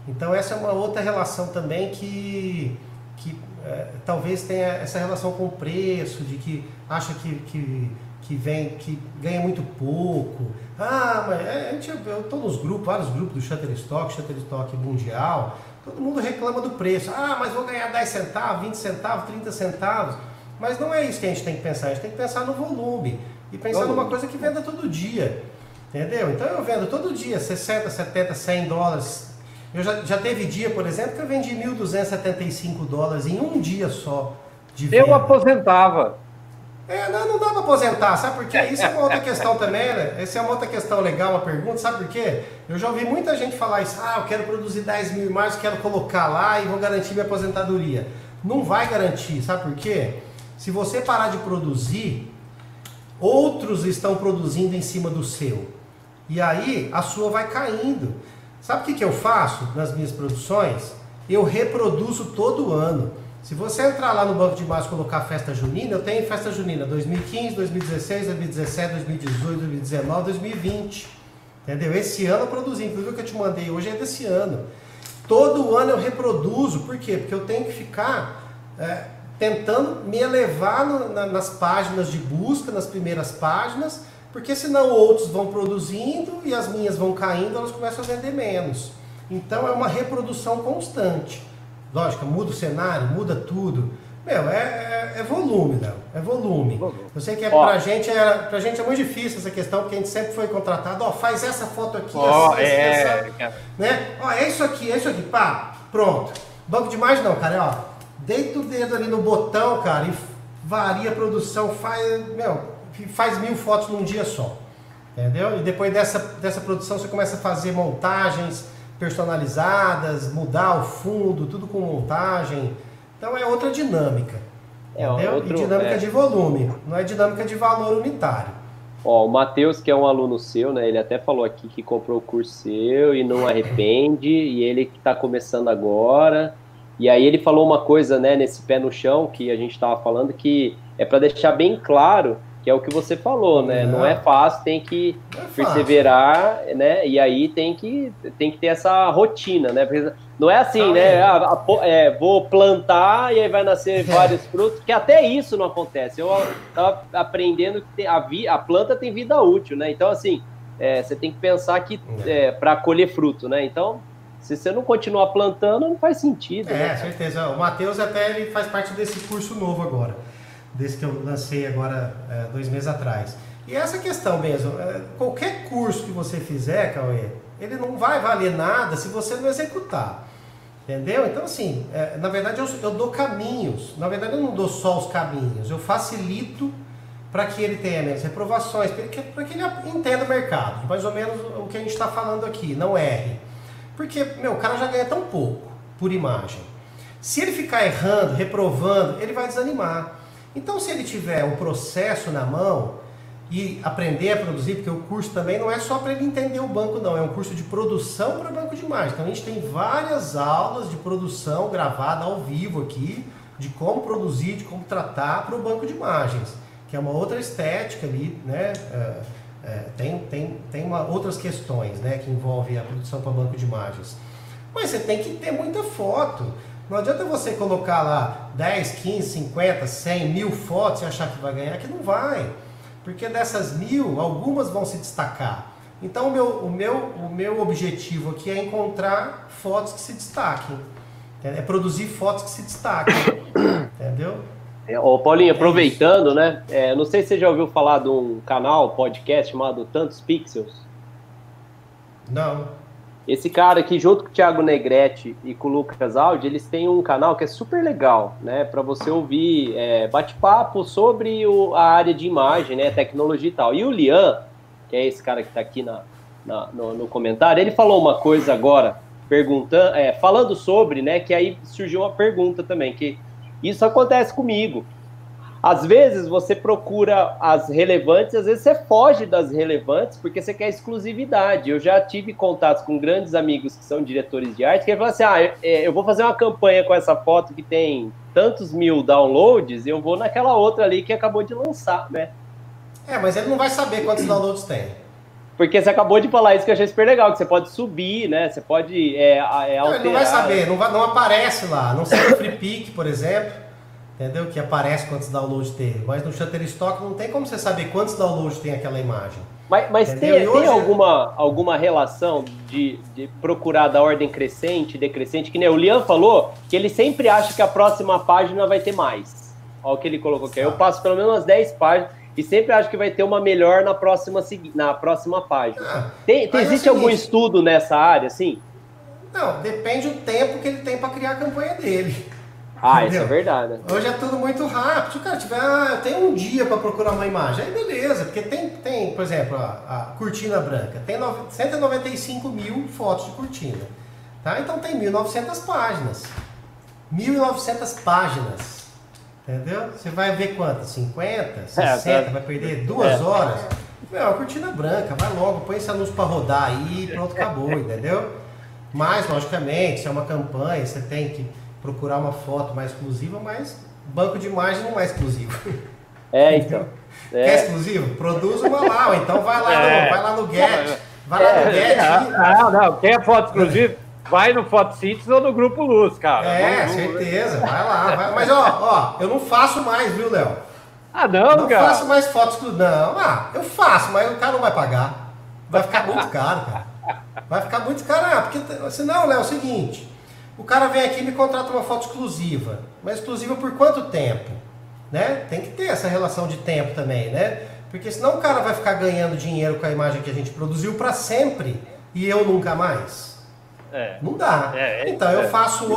Então essa é uma outra relação também que, que é, talvez tenha essa relação com o preço, de que acha que, que, que vem, que ganha muito pouco. Ah, mas é, a gente, eu estou nos grupos, vários grupos do Shutterstock, Shutterstock Mundial, todo mundo reclama do preço. Ah, mas vou ganhar 10 centavos, 20 centavos, 30 centavos. Mas não é isso que a gente tem que pensar, a gente tem que pensar no volume e pensar numa coisa que venda todo dia. Entendeu? Então eu vendo todo dia 60, 70, 100 dólares eu já, já teve dia, por exemplo, que eu vendi 1.275 dólares em um dia só de venda. Eu aposentava. É, não, não dá para aposentar, sabe por quê? Isso é uma outra *laughs* questão também, né? Essa é uma outra questão legal, uma pergunta, sabe por quê? Eu já ouvi muita gente falar isso, ah, eu quero produzir 10 mil mais, quero colocar lá e vou garantir minha aposentadoria. Não vai garantir, sabe por quê? Se você parar de produzir, outros estão produzindo em cima do seu. E aí a sua vai caindo. Sabe o que, que eu faço nas minhas produções? Eu reproduzo todo ano. Se você entrar lá no banco de imagens e colocar festa junina, eu tenho festa junina 2015, 2016, 2017, 2018, 2019, 2020. Entendeu? Esse ano eu produzi, inclusive o que eu te mandei hoje é desse ano. Todo ano eu reproduzo, por quê? Porque eu tenho que ficar é, tentando me elevar no, na, nas páginas de busca, nas primeiras páginas, porque senão outros vão produzindo e as minhas vão caindo, elas começam a vender menos. Então é uma reprodução constante. Lógico, muda o cenário, muda tudo. Meu, é, é, é volume, Léo. É volume. Eu sei que é, pra, gente é, pra gente é muito difícil essa questão, porque a gente sempre foi contratado, ó, faz essa foto aqui, oh, assim, é, essa, né? Ó, é isso aqui, é isso aqui, pá, pronto. Banco de imagem não, cara, ó, deita o dedo ali no botão, cara, e varia a produção, faz, meu, faz mil fotos num dia só. Entendeu? E depois dessa, dessa produção você começa a fazer montagens personalizadas, mudar o fundo, tudo com montagem. Então é outra dinâmica. É, entendeu? Outro, e dinâmica é... de volume, não é dinâmica de valor unitário. Ó, o Matheus, que é um aluno seu, né? Ele até falou aqui que comprou o curso seu e não arrepende, e ele que está começando agora. E aí ele falou uma coisa, né, nesse pé no chão que a gente estava falando, que é para deixar bem claro que é o que você falou, né? Não, não é fácil, tem que é perseverar, né? E aí tem que, tem que ter essa rotina, né? Porque não é assim, não, né? É. Ah, é, vou plantar e aí vai nascer *laughs* vários frutos, que até isso não acontece. Eu estava aprendendo que a, vi, a planta tem vida útil, né? Então, assim, é, você tem que pensar que é, é para colher fruto, né? Então, se você não continuar plantando, não faz sentido. É, né? certeza. O Matheus até ele faz parte desse curso novo agora desse que eu lancei agora é, dois meses atrás. E essa questão mesmo, é, qualquer curso que você fizer, Cauê, ele não vai valer nada se você não executar. Entendeu? Então, assim, é, na verdade eu, eu, dou caminhos. Na verdade, eu não dou só os caminhos, eu facilito para que ele tenha menos reprovações, para que, que ele entenda o mercado. Mais ou menos o que a gente está falando aqui, não erre. Porque, meu, o cara já ganha tão pouco por imagem. Se ele ficar errando, reprovando, ele vai desanimar. Então, se ele tiver o processo na mão e aprender a produzir, porque o curso também não é só para ele entender o banco, não, é um curso de produção para banco de imagem. Então, a gente tem várias aulas de produção gravada ao vivo aqui, de como produzir, de como tratar para o banco de imagens, que é uma outra estética ali, né? É, é, tem, tem uma, outras questões né, que envolvem a produção para banco de imagens. Mas você tem que ter muita foto. Não adianta você colocar lá 10, 15, 50, 100, mil fotos e achar que vai ganhar, que não vai. Porque dessas mil, algumas vão se destacar. Então o meu, o meu, o meu objetivo aqui é encontrar fotos que se destaquem. É produzir fotos que se destaquem. *coughs* entendeu? É, ô Paulinho, aproveitando, né? É, não sei se você já ouviu falar de um canal, podcast chamado Tantos Pixels. Não. Esse cara aqui, junto com o Thiago Negrete e com o Lucas Aldi, eles têm um canal que é super legal, né? Para você ouvir é, bate-papo sobre o, a área de imagem, né? Tecnologia e tal. E o Lian, que é esse cara que está aqui na, na no, no, comentário, ele falou uma coisa agora, perguntando, é, falando sobre, né? Que aí surgiu uma pergunta também, que isso acontece comigo. Às vezes você procura as relevantes, às vezes você foge das relevantes porque você quer exclusividade. Eu já tive contatos com grandes amigos que são diretores de arte que falam assim: ah, é, eu vou fazer uma campanha com essa foto que tem tantos mil downloads, eu vou naquela outra ali que acabou de lançar, né? É, mas ele não vai saber quantos downloads tem. Porque você acabou de falar isso que eu achei super legal, que você pode subir, né? Você pode é, é, alterar. Não, ele não vai saber, não, vai, não aparece lá. Não sei o Free Pick, por exemplo, entendeu? Que aparece quantos downloads teve. Mas no Shutterstock não tem como você saber quantos downloads tem aquela imagem. Mas, mas tem, hoje... tem, alguma, alguma relação de, de procurar da ordem crescente, decrescente? Que nem o Lian falou, que ele sempre acha que a próxima página vai ter mais. Olha o que ele colocou aqui. Eu passo pelo menos umas 10 páginas e sempre acho que vai ter uma melhor na próxima, na próxima página. Ah, tem, tem existe é algum estudo nessa área, assim? Não, depende do tempo que ele tem para criar a campanha dele. Ah, Entendeu? isso é verdade. Hoje é tudo muito rápido. Se o cara tiver, ah, tenho um dia para procurar uma imagem, aí beleza, porque tem, tem por exemplo, a, a cortina branca, tem 195 mil fotos de cortina. Tá? Então tem 1.900 páginas. 1.900 páginas. Entendeu? Você vai ver quantas? 50, 60, é, vai perder duas é. horas. Meu, a cortina branca, vai logo, põe esse anúncio para rodar aí e pronto, acabou, *laughs* entendeu? Mas, logicamente, se é uma campanha, você tem que procurar uma foto mais exclusiva, mas banco de imagem não é exclusivo. *laughs* É, então. *laughs* É. Quer exclusivo? Produz uma lá, ou então vai lá, é. no, vai lá no Get. Vai lá no Get. Não, não, quer foto exclusiva? vai no Fotossíntese ou no Grupo Luz, cara. É, não, certeza. Vai lá, vai. Mas, ó, ó, eu não faço mais, viu, Léo? Ah, não, não cara? Não faço mais fotos do. Não, ah, eu faço, mas o cara não vai pagar. Vai ficar muito *laughs* caro, cara. Vai ficar muito caro. Ah, porque senão, Léo, é o seguinte. O cara vem aqui e me contrata uma foto exclusiva. Mas exclusiva por quanto tempo? Né? Tem que ter essa relação de tempo também, né? Porque senão o cara vai ficar ganhando dinheiro com a imagem que a gente produziu para sempre e eu nunca mais. É. Não dá. É, é, então eu é. faço.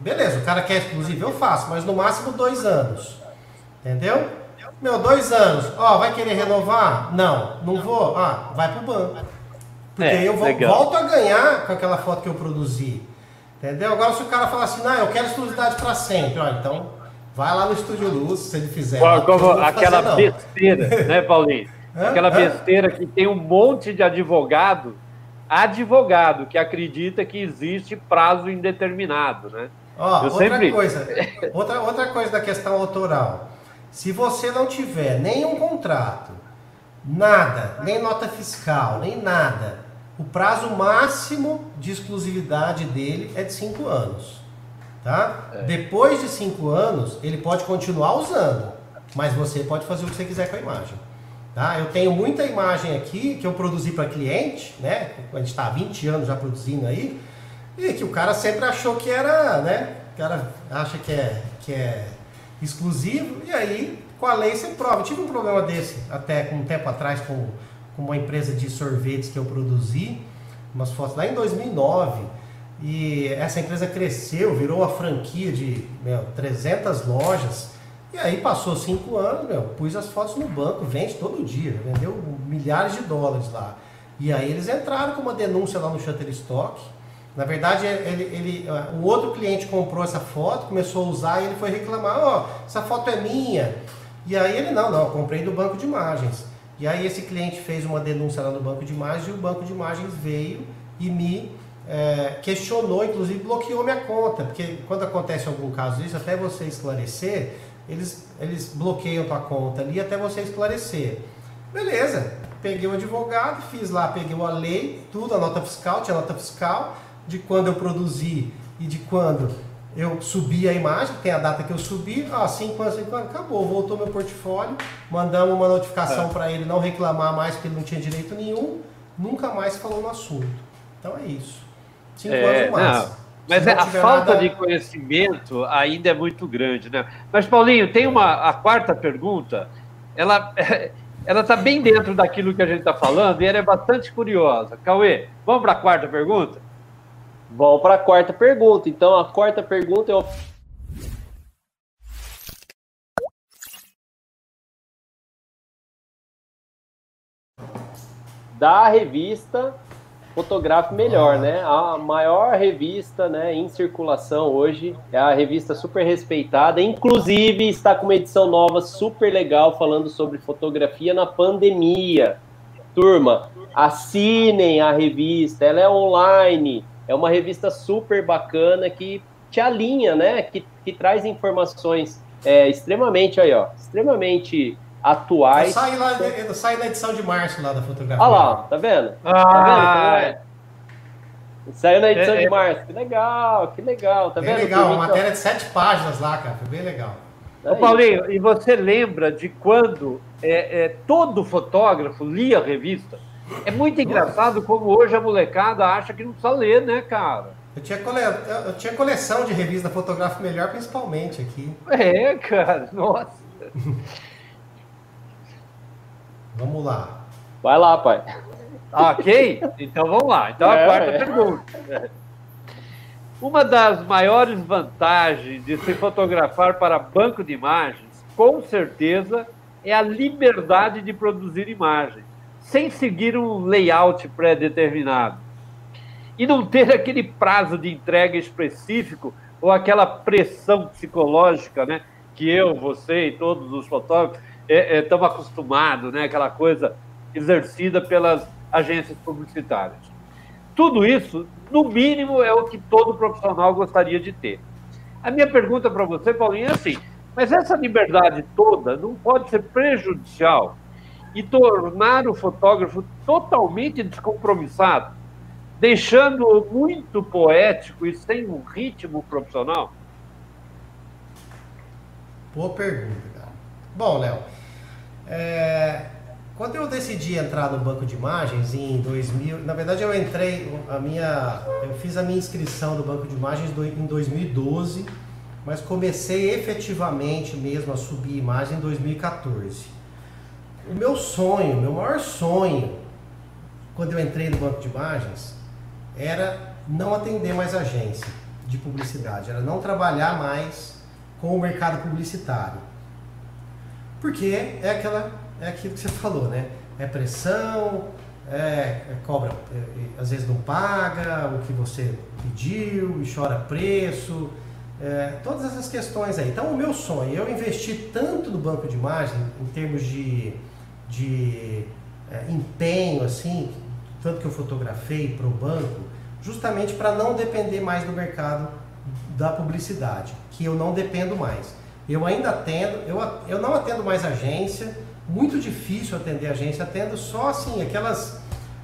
Beleza, o cara quer exclusivo, eu faço, mas no máximo dois anos. Entendeu? Meu, dois anos. Ó, vai querer renovar? Não, não vou. Ah, vai pro banco. Porque é, eu vou, volto a ganhar com aquela foto que eu produzi. Entendeu? Agora se o cara falar assim, não, eu quero exclusividade para sempre, ó, então vai lá no Estúdio Luz, se ele fizer. Como, como aquela fazer, besteira, né, *laughs* Paulinho? Aquela besteira que tem um monte de advogado advogado que acredita que existe prazo indeterminado, né? Ó, outra sempre... coisa, *laughs* outra, outra coisa da questão autoral. Se você não tiver nenhum contrato, nada, nem nota fiscal, nem nada, o prazo máximo de exclusividade dele é de cinco anos. Tá? É. Depois de cinco anos, ele pode continuar usando, mas você pode fazer o que você quiser com a imagem. Tá? Eu tenho muita imagem aqui que eu produzi para cliente, né? A gente está há 20 anos já produzindo aí, e que o cara sempre achou que era, né? O cara acha que é, que é exclusivo, e aí com a lei você prova. Eu tive um problema desse até um tempo atrás com uma empresa de sorvetes que eu produzi, umas fotos lá em 2009. E essa empresa cresceu, virou uma franquia de meu, 300 lojas. E aí passou cinco anos, meu, pus as fotos no banco, vende todo dia, vendeu milhares de dólares lá. E aí eles entraram com uma denúncia lá no Shutterstock. Na verdade, ele, ele, o outro cliente comprou essa foto, começou a usar e ele foi reclamar, ó, oh, essa foto é minha. E aí ele, não, não, comprei do banco de imagens. E aí esse cliente fez uma denúncia lá no banco de imagens e o banco de imagens veio e me é, questionou, inclusive bloqueou minha conta, porque quando acontece algum caso disso, até você esclarecer, eles, eles bloqueiam tua conta ali até você esclarecer. Beleza, peguei o advogado, fiz lá, peguei a lei, tudo, a nota fiscal, tinha nota fiscal, de quando eu produzi e de quando eu subi a imagem, tem a data que eu subi, ah, 5 anos, 5 anos, acabou, voltou meu portfólio, mandamos uma notificação é. para ele não reclamar mais, porque ele não tinha direito nenhum, nunca mais falou no assunto. Então é isso. 5 é, anos mais. Mas a falta nada... de conhecimento ainda é muito grande, né? Mas, Paulinho, tem uma a quarta pergunta, ela *laughs* ela está bem dentro daquilo que a gente está falando e ela é bastante curiosa. Cauê, vamos para a quarta pergunta? Vamos para a quarta pergunta. Então, a quarta pergunta é da revista Fotografe Melhor, né? A maior revista, né, em circulação hoje é a revista super respeitada. Inclusive está com uma edição nova super legal falando sobre fotografia na pandemia. Turma, assinem a revista. Ela é online. É uma revista super bacana que te alinha, né? Que, que traz informações é, extremamente aí, ó, extremamente atuais. Sai lá, sai na edição de março lá da fotografia. Olha lá, tá vendo? Ah, tá vendo? Tá Saiu na edição é, de é. março. Que legal, que legal, tá bem vendo? legal, uma matéria de sete páginas lá, cara. Foi bem legal. Ô, Paulinho, e você lembra de quando é, é, todo fotógrafo lia a revista? É muito engraçado como hoje a molecada acha que não precisa ler, né, cara? Eu tinha, cole... eu tinha coleção de revista fotográfica melhor, principalmente aqui. É, cara, nossa. Vamos lá. Vai lá, pai. Ok? Então vamos lá. Então a é, quarta é. pergunta. Uma das maiores vantagens de se fotografar para banco de imagens, com certeza, é a liberdade de produzir imagens sem seguir um layout pré-determinado. E não ter *laughs* aquele prazo de entrega específico ou aquela pressão psicológica, né? Que eu, você e todos os fotógrafos é, é, estamos acostumados, né? Aquela coisa exercida pelas agências publicitárias. Tudo isso, no mínimo, é o que todo profissional gostaria de ter. A minha pergunta para você, Paulinho, é assim: mas essa liberdade toda não pode ser prejudicial e tornar o fotógrafo totalmente descompromissado, deixando muito poético e sem um ritmo profissional? Boa pergunta, cara. Bom, Léo, é, quando eu decidi entrar no banco de imagens em 2000, na verdade eu entrei, a minha, eu fiz a minha inscrição no banco de imagens em 2012, mas comecei efetivamente mesmo a subir imagem em 2014 o meu sonho, meu maior sonho, quando eu entrei no banco de imagens, era não atender mais agência de publicidade, era não trabalhar mais com o mercado publicitário. Porque é aquela é aquilo que você falou, né? É pressão, é, é cobra, é, é, às vezes não paga o que você pediu e chora preço, é, todas essas questões aí. Então, o meu sonho, eu investi tanto no banco de imagem em termos de de é, empenho, assim, tanto que eu fotografei para o banco, justamente para não depender mais do mercado da publicidade, que eu não dependo mais. Eu ainda atendo, eu, eu não atendo mais agência, muito difícil atender agência, atendo só assim, aquelas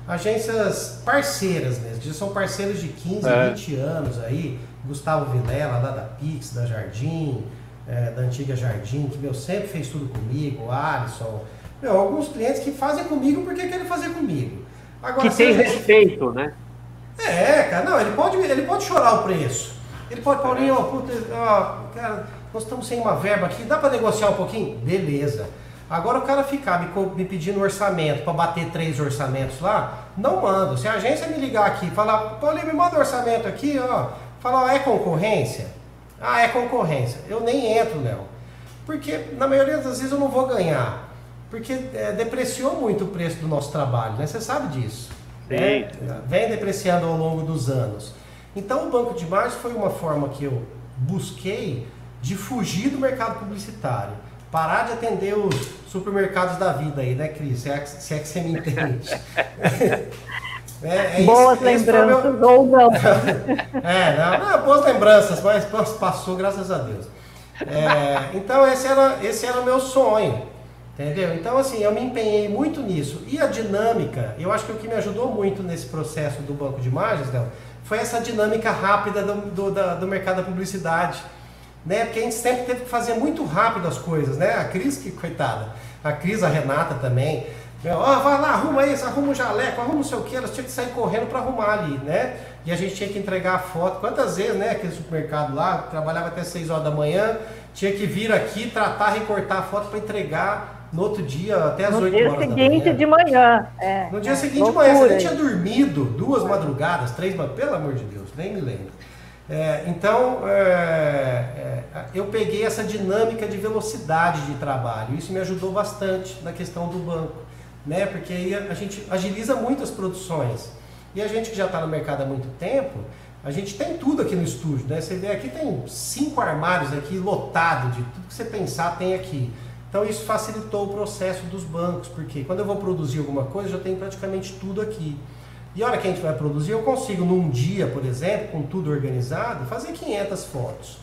agências parceiras mesmo, que são parceiros de 15, é. 20 anos aí, Gustavo Vilela, lá da Pix, da Jardim, é, da antiga Jardim, que meu sempre fez tudo comigo, Alisson, meu, alguns clientes que fazem comigo porque querem fazer comigo. Agora, que tem gente... respeito, né? É, cara, não, ele pode, ele pode chorar o preço. Ele pode, Paulinho, ó, puta, ó, cara, nós estamos sem uma verba aqui, dá para negociar um pouquinho? Beleza. Agora o cara ficar me, me pedindo orçamento para bater três orçamentos lá, não mando. Se a agência me ligar aqui e falar, Paulinho, me manda orçamento aqui, ó, falar, ó, é concorrência? Ah, é concorrência. Eu nem entro, Léo. Porque na maioria das vezes eu não vou ganhar. Porque é, depreciou muito o preço do nosso trabalho, né? Você sabe disso. Né? Vem depreciando ao longo dos anos. Então o banco de imagens foi uma forma que eu busquei de fugir do mercado publicitário. Parar de atender os supermercados da vida aí, né, Cris? Se é, se é que você me entende. *laughs* É, é boas lembranças meu... ou não. *laughs* é, não, não, boas lembranças, mas passou, graças a Deus. É, então esse era, esse era o meu sonho. Entendeu? Então, assim, eu me empenhei muito nisso. E a dinâmica, eu acho que o que me ajudou muito nesse processo do banco de imagens, Léo, foi essa dinâmica rápida do, do, da, do mercado da publicidade. Né? Porque a gente sempre teve que fazer muito rápido as coisas, né? A Cris, que coitada, a Cris, a Renata também. Ó, oh, vai lá, arruma isso, arruma o jaleco, arruma não sei o que, elas tinham que sair correndo para arrumar ali, né? E a gente tinha que entregar a foto. Quantas vezes, né, aquele supermercado lá, trabalhava até 6 horas da manhã, tinha que vir aqui, tratar, recortar a foto para entregar no outro dia, até as no 8 horas. No dia seguinte de manhã. É, no dia é, seguinte de manhã, você nem tinha dormido duas madrugadas, três madrugadas, pelo amor de Deus, nem me lembro. É, então, é, é, eu peguei essa dinâmica de velocidade de trabalho, isso me ajudou bastante na questão do banco, né? porque aí a gente agiliza muito as produções. E a gente que já está no mercado há muito tempo, a gente tem tudo aqui no estúdio, né? Você vê aqui tem cinco armários aqui lotados de tudo que você pensar tem aqui. Então isso facilitou o processo dos bancos, porque quando eu vou produzir alguma coisa, eu tenho praticamente tudo aqui. E a hora que a gente vai produzir, eu consigo num dia, por exemplo, com tudo organizado, fazer 500 fotos.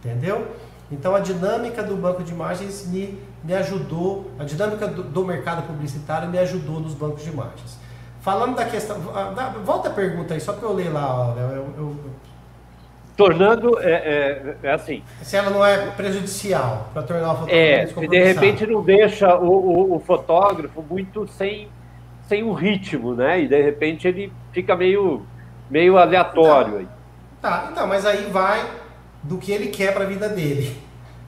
Entendeu? Então a dinâmica do banco de imagens me, me ajudou, a dinâmica do, do mercado publicitário me ajudou nos bancos de imagens. Falando da questão. Ah, volta a pergunta aí, só para eu ler lá. Ó, eu, eu, Tornando, é, é, é, assim. Se ela não é prejudicial para tornar o fotógrafo É, de repente não deixa o, o, o, fotógrafo muito sem, sem um ritmo, né? E de repente ele fica meio, meio aleatório aí. Tá, então, mas aí vai do que ele quer para a vida dele,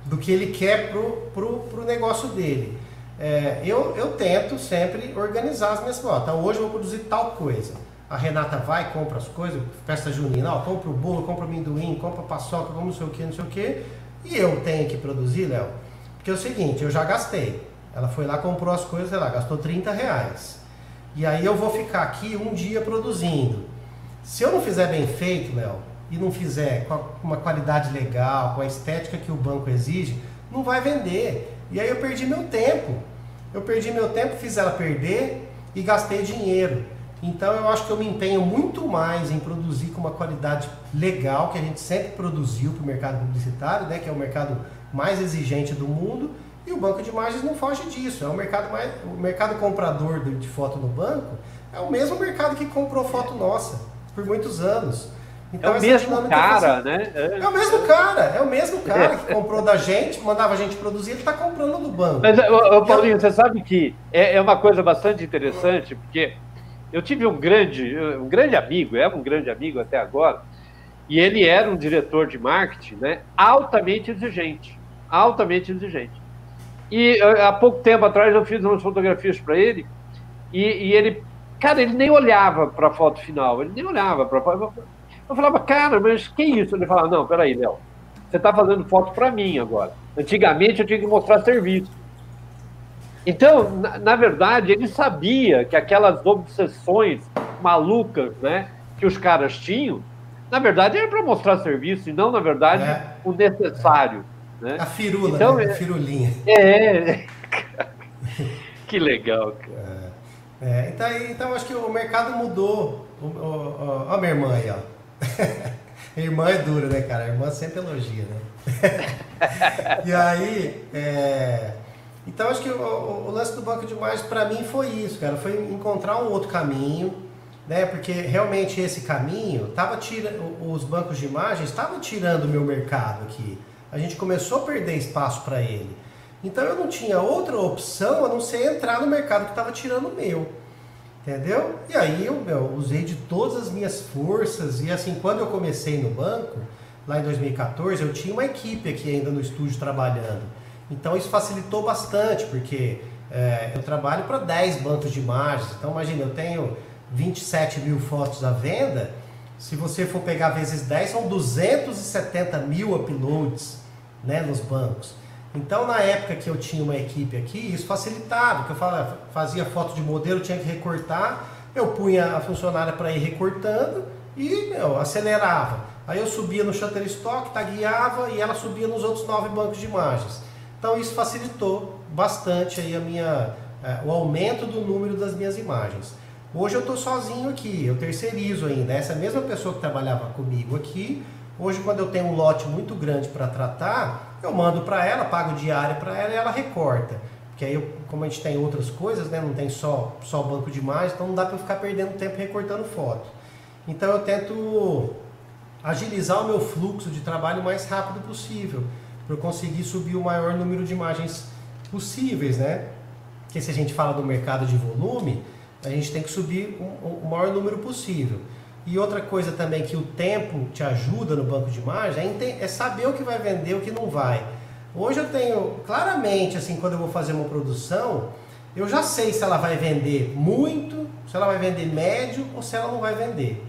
do que ele quer pro, pro, pro negócio dele. É, eu, eu tento sempre organizar as minhas fotos. Então hoje eu vou produzir tal coisa. A Renata vai, compra as coisas, festa junina, ó, compra o bolo, compra o amendoim, compra a paçoca, compra não sei o que, não sei o que. E eu tenho que produzir, Léo. Porque é o seguinte, eu já gastei. Ela foi lá, comprou as coisas, ela gastou 30 reais. E aí eu vou ficar aqui um dia produzindo. Se eu não fizer bem feito, Léo, e não fizer com uma qualidade legal, com a estética que o banco exige, não vai vender. E aí eu perdi meu tempo. Eu perdi meu tempo, fiz ela perder e gastei dinheiro. Então eu acho que eu me empenho muito mais em produzir com uma qualidade legal, que a gente sempre produziu para o mercado publicitário, né, que é o mercado mais exigente do mundo, e o banco de imagens não foge disso. É o mercado mais, o mercado comprador de foto no banco é o mesmo mercado que comprou foto nossa por muitos anos. Então, é o mesmo cara, né? É. é. o mesmo cara, é o mesmo *laughs* cara que comprou da gente, mandava a gente produzir, ele está comprando do banco. Mas, ô, Paulinho, você sabe que é, é uma coisa bastante interessante, porque eu tive um grande, um grande amigo, é um grande amigo até agora, e ele era um diretor de marketing, né? Altamente exigente, altamente exigente. E há pouco tempo atrás eu fiz umas fotografias para ele, e, e, ele, cara, ele nem olhava para a foto final, ele nem olhava para foto eu falava, cara, mas que isso? Ele falava, não, peraí, Léo, você está fazendo foto para mim agora. Antigamente eu tinha que mostrar serviço. Então, na, na, verdade, ele sabia que aquelas obsessões malucas né, que os caras tinham, na verdade era para mostrar serviço e não, na verdade, é. o necessário. É. Né? A firula, então, né? a firulinha. É, *laughs* que legal, cara. É. é. então, então, acho que o mercado mudou. Olha a minha irmã aí, ó. *laughs* irmã é dura, né, cara? A irmã sempre elogia, né? *laughs* e aí, é... então acho que o, o, lance do banco de imagens para mim foi isso, cara. Foi encontrar um outro caminho, né? Porque realmente esse caminho tava tirando, os bancos de imagens estavam tirando o meu mercado aqui. A gente começou a perder espaço para ele. Então eu não tinha outra opção a não ser entrar no mercado que estava tirando o meu. Entendeu? E aí eu usei de todas as minhas forças. E assim, quando eu comecei no banco, lá em 2014, eu tinha uma equipe aqui ainda no estúdio trabalhando. Então isso facilitou bastante, porque é, eu trabalho para 10 bancos de imagens. Então imagina, eu tenho 27 mil fotos à venda. Se você for pegar vezes 10, são 270 mil uploads né, nos bancos. Então, na época que eu tinha uma equipe aqui, isso facilitava, porque eu falava, fazia foto de modelo, tinha que recortar, eu punha a funcionária para ir recortando e meu, acelerava. Aí eu subia no Shutterstock, tagueava e ela subia nos outros nove bancos de imagens. Então isso facilitou bastante aí a minha, é, o aumento do número das minhas imagens. Hoje eu estou sozinho aqui, eu terceirizo ainda. Essa mesma pessoa que trabalhava comigo aqui, hoje quando eu tenho um lote muito grande para tratar, eu mando para ela, pago diária para ela e ela recorta. porque aí, eu, como a gente tem outras coisas, né, não tem só, só banco de imagens, então não dá para ficar perdendo tempo recortando foto. Então eu tento agilizar o meu fluxo de trabalho o mais rápido possível, para eu conseguir subir o maior número de imagens possíveis, né? Porque se a gente fala do mercado de volume, a gente tem que subir o, maior número possível. E outra coisa também que o tempo te ajuda no banco de imagens é, é saber o que vai vender o que não vai. Hoje eu tenho claramente, assim, quando eu vou fazer uma produção, eu já sei se ela vai vender muito, se ela vai vender médio ou se ela não vai vender.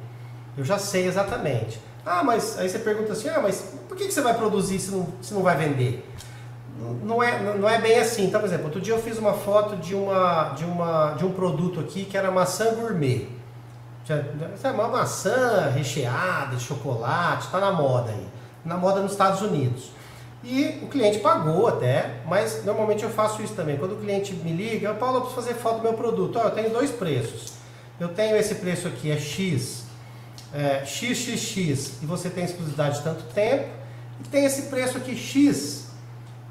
Eu já sei exatamente. Ah, mas aí você pergunta assim, ah, mas por que você vai produzir se não, se não vai vender? Não é, não é bem assim. Então, por exemplo, outro dia eu fiz uma foto de, uma, de, uma, de um produto aqui que era maçã gourmet. É uma maçã recheada de chocolate, está na moda aí. Na moda nos Estados Unidos. E o cliente pagou até, mas normalmente eu faço isso também. Quando o cliente me liga, eu, Paulo, eu preciso fazer foto do meu produto. Ó, eu tenho dois preços. Eu tenho esse preço aqui, é X, é, XXX, e você tem exclusividade de tanto tempo. E tem esse preço aqui, X,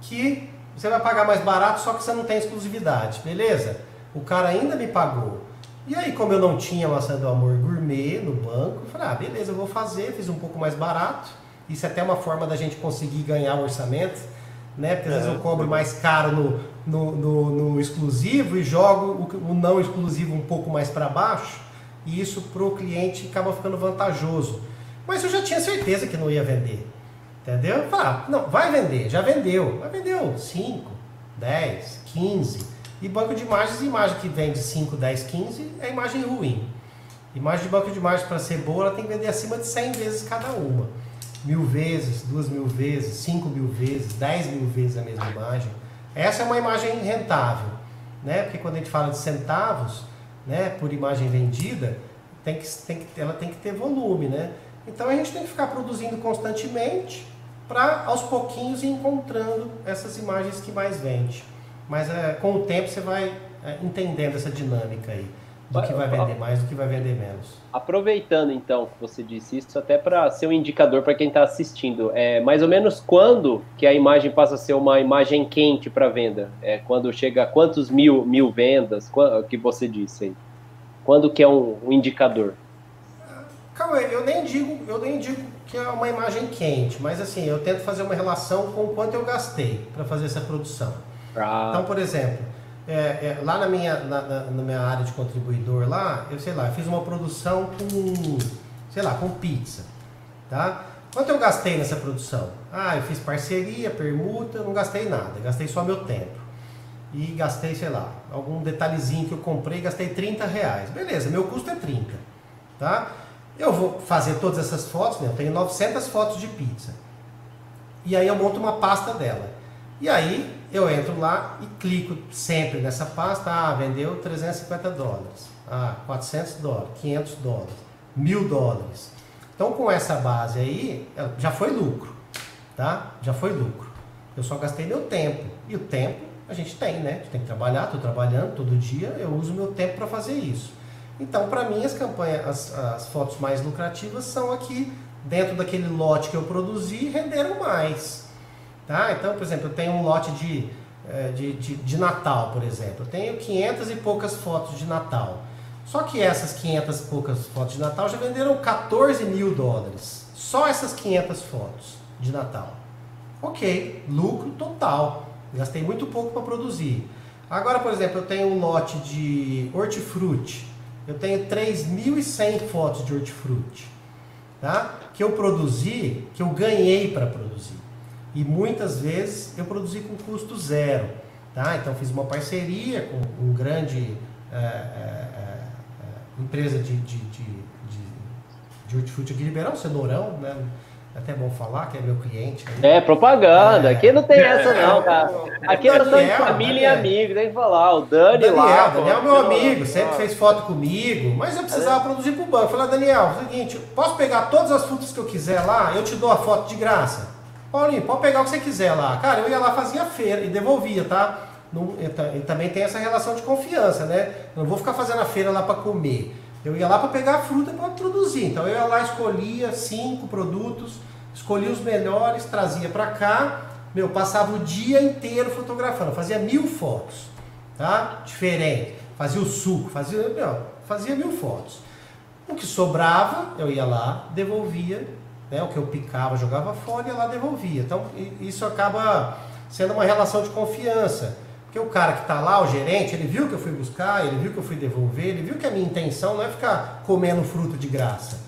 que você vai pagar mais barato, só que você não tem exclusividade, beleza? O cara ainda me pagou. E aí, como eu não tinha maçã do amor gourmet no banco, eu falei, ah, beleza, eu vou fazer, fiz um pouco mais barato isso é até uma forma da gente conseguir ganhar o orçamento, né? Porque às vezes eu cobro mais caro no, no, no, no exclusivo e jogo o, o não exclusivo um pouco mais para baixo, e isso para o cliente acaba ficando vantajoso. Mas eu já tinha certeza que não ia vender. Entendeu? Falar, não, vai vender, já vendeu. Mas vendeu 5, 10, 15. E banco de imagens, imagem que vende 5, 10, 15 é imagem ruim. Imagem de banco de imagens para ser boa, ela tem que vender acima de 100 vezes cada uma mil vezes, duas mil vezes, cinco mil vezes, dez mil vezes a mesma imagem. Essa é uma imagem rentável, né? Porque quando a gente fala de centavos, né, por imagem vendida, tem que, tem que, ela tem que ter volume, né? Então a gente tem que ficar produzindo constantemente para aos pouquinhos ir encontrando essas imagens que mais vende. Mas é, com o tempo você vai é, entendendo essa dinâmica aí do que vai vender mais, do que vai vender menos. Aproveitando então que você disse isso, até para ser um indicador para quem está assistindo, é mais ou menos quando que a imagem passa a ser uma imagem quente para venda? É quando chega a quantos mil, mil vendas que você disse aí? Quando que é um, um indicador? Calma eu nem digo, eu nem digo que é uma imagem quente, mas assim, eu tento fazer uma relação com o quanto eu gastei para fazer essa produção. Ah. Então, por exemplo, é, é, lá na minha, na, na, na, minha área de contribuidor lá, eu sei lá, eu fiz uma produção com, sei lá, com pizza, tá? Quanto eu gastei nessa produção? Ah, eu fiz parceria, permuta, não gastei nada, gastei só meu tempo. E gastei, sei lá, algum detalhezinho que eu comprei, gastei 30 reais. Beleza, meu custo é 30, tá? Eu vou fazer todas essas fotos, né? eu tenho 900 fotos de pizza. E aí eu monto uma pasta dela. E aí eu entro lá e clico sempre nessa pasta, ah, vendeu 350 dólares, ah, 400 dólares, 500 dólares, 1000 dólares. Então com essa base aí, já foi lucro, tá? Já foi lucro. Eu só gastei meu tempo. E o tempo a gente tem, né? A gente tem que trabalhar, estou trabalhando todo dia, eu uso meu tempo para fazer isso. Então, para mim, as campanhas, as, as fotos mais lucrativas são aqui dentro daquele lote que eu produzi renderam mais. Tá? Então, por exemplo, eu tenho um lote de, é, de, de, de Natal, por exemplo. Eu tenho 500 e poucas fotos de Natal. Só que essas 500 e poucas fotos de Natal já venderam 14 mil dólares. Só essas 500 fotos de Natal. Ok, lucro total. Gastei muito pouco para produzir. Agora, por exemplo, eu tenho um lote de hortifruti. Eu tenho 3.100 fotos de hortifruti. Tá? Que eu produzi, que eu ganhei para produzir. E muitas vezes eu produzi com custo zero. Tá? Então fiz uma parceria com um grande é, é, é, empresa de, de, de, de, de hortifruti aqui de Ribeirão, Cenourão, né? É até bom falar que é meu cliente. Aí. É, propaganda. É. Aqui não tem essa, não, cara. Aqui é só família Daniel. e amigo, tem que falar. O Dani Daniel, lá. Daniel é meu amigo, sempre fez foto comigo, mas eu precisava produzir pro banco. Falei, Daniel, é o seguinte, posso pegar todas as frutas que eu quiser lá, eu te dou a foto de graça. Paulinho, pode pegar o que você quiser lá. Cara, eu ia lá, fazia feira e devolvia, tá? Não, e também tem essa relação de confiança, né? Eu não vou ficar fazendo a feira lá para comer. Eu ia lá para pegar a fruta para produzir. Então eu ia lá, escolhia cinco produtos, escolhia os melhores, trazia para cá meu, passava o dia inteiro fotografando, fazia mil fotos, tá? Diferente. Fazia o suco, fazia, meu, fazia mil fotos. O que sobrava, eu ia lá, devolvia, né? O que eu picava, jogava fora e lá devolvia. Então, isso acaba sendo uma relação de confiança. Porque o cara que está lá, o gerente, ele viu que eu fui buscar, ele viu que eu fui devolver, ele viu que a minha intenção não é ficar comendo fruto de graça.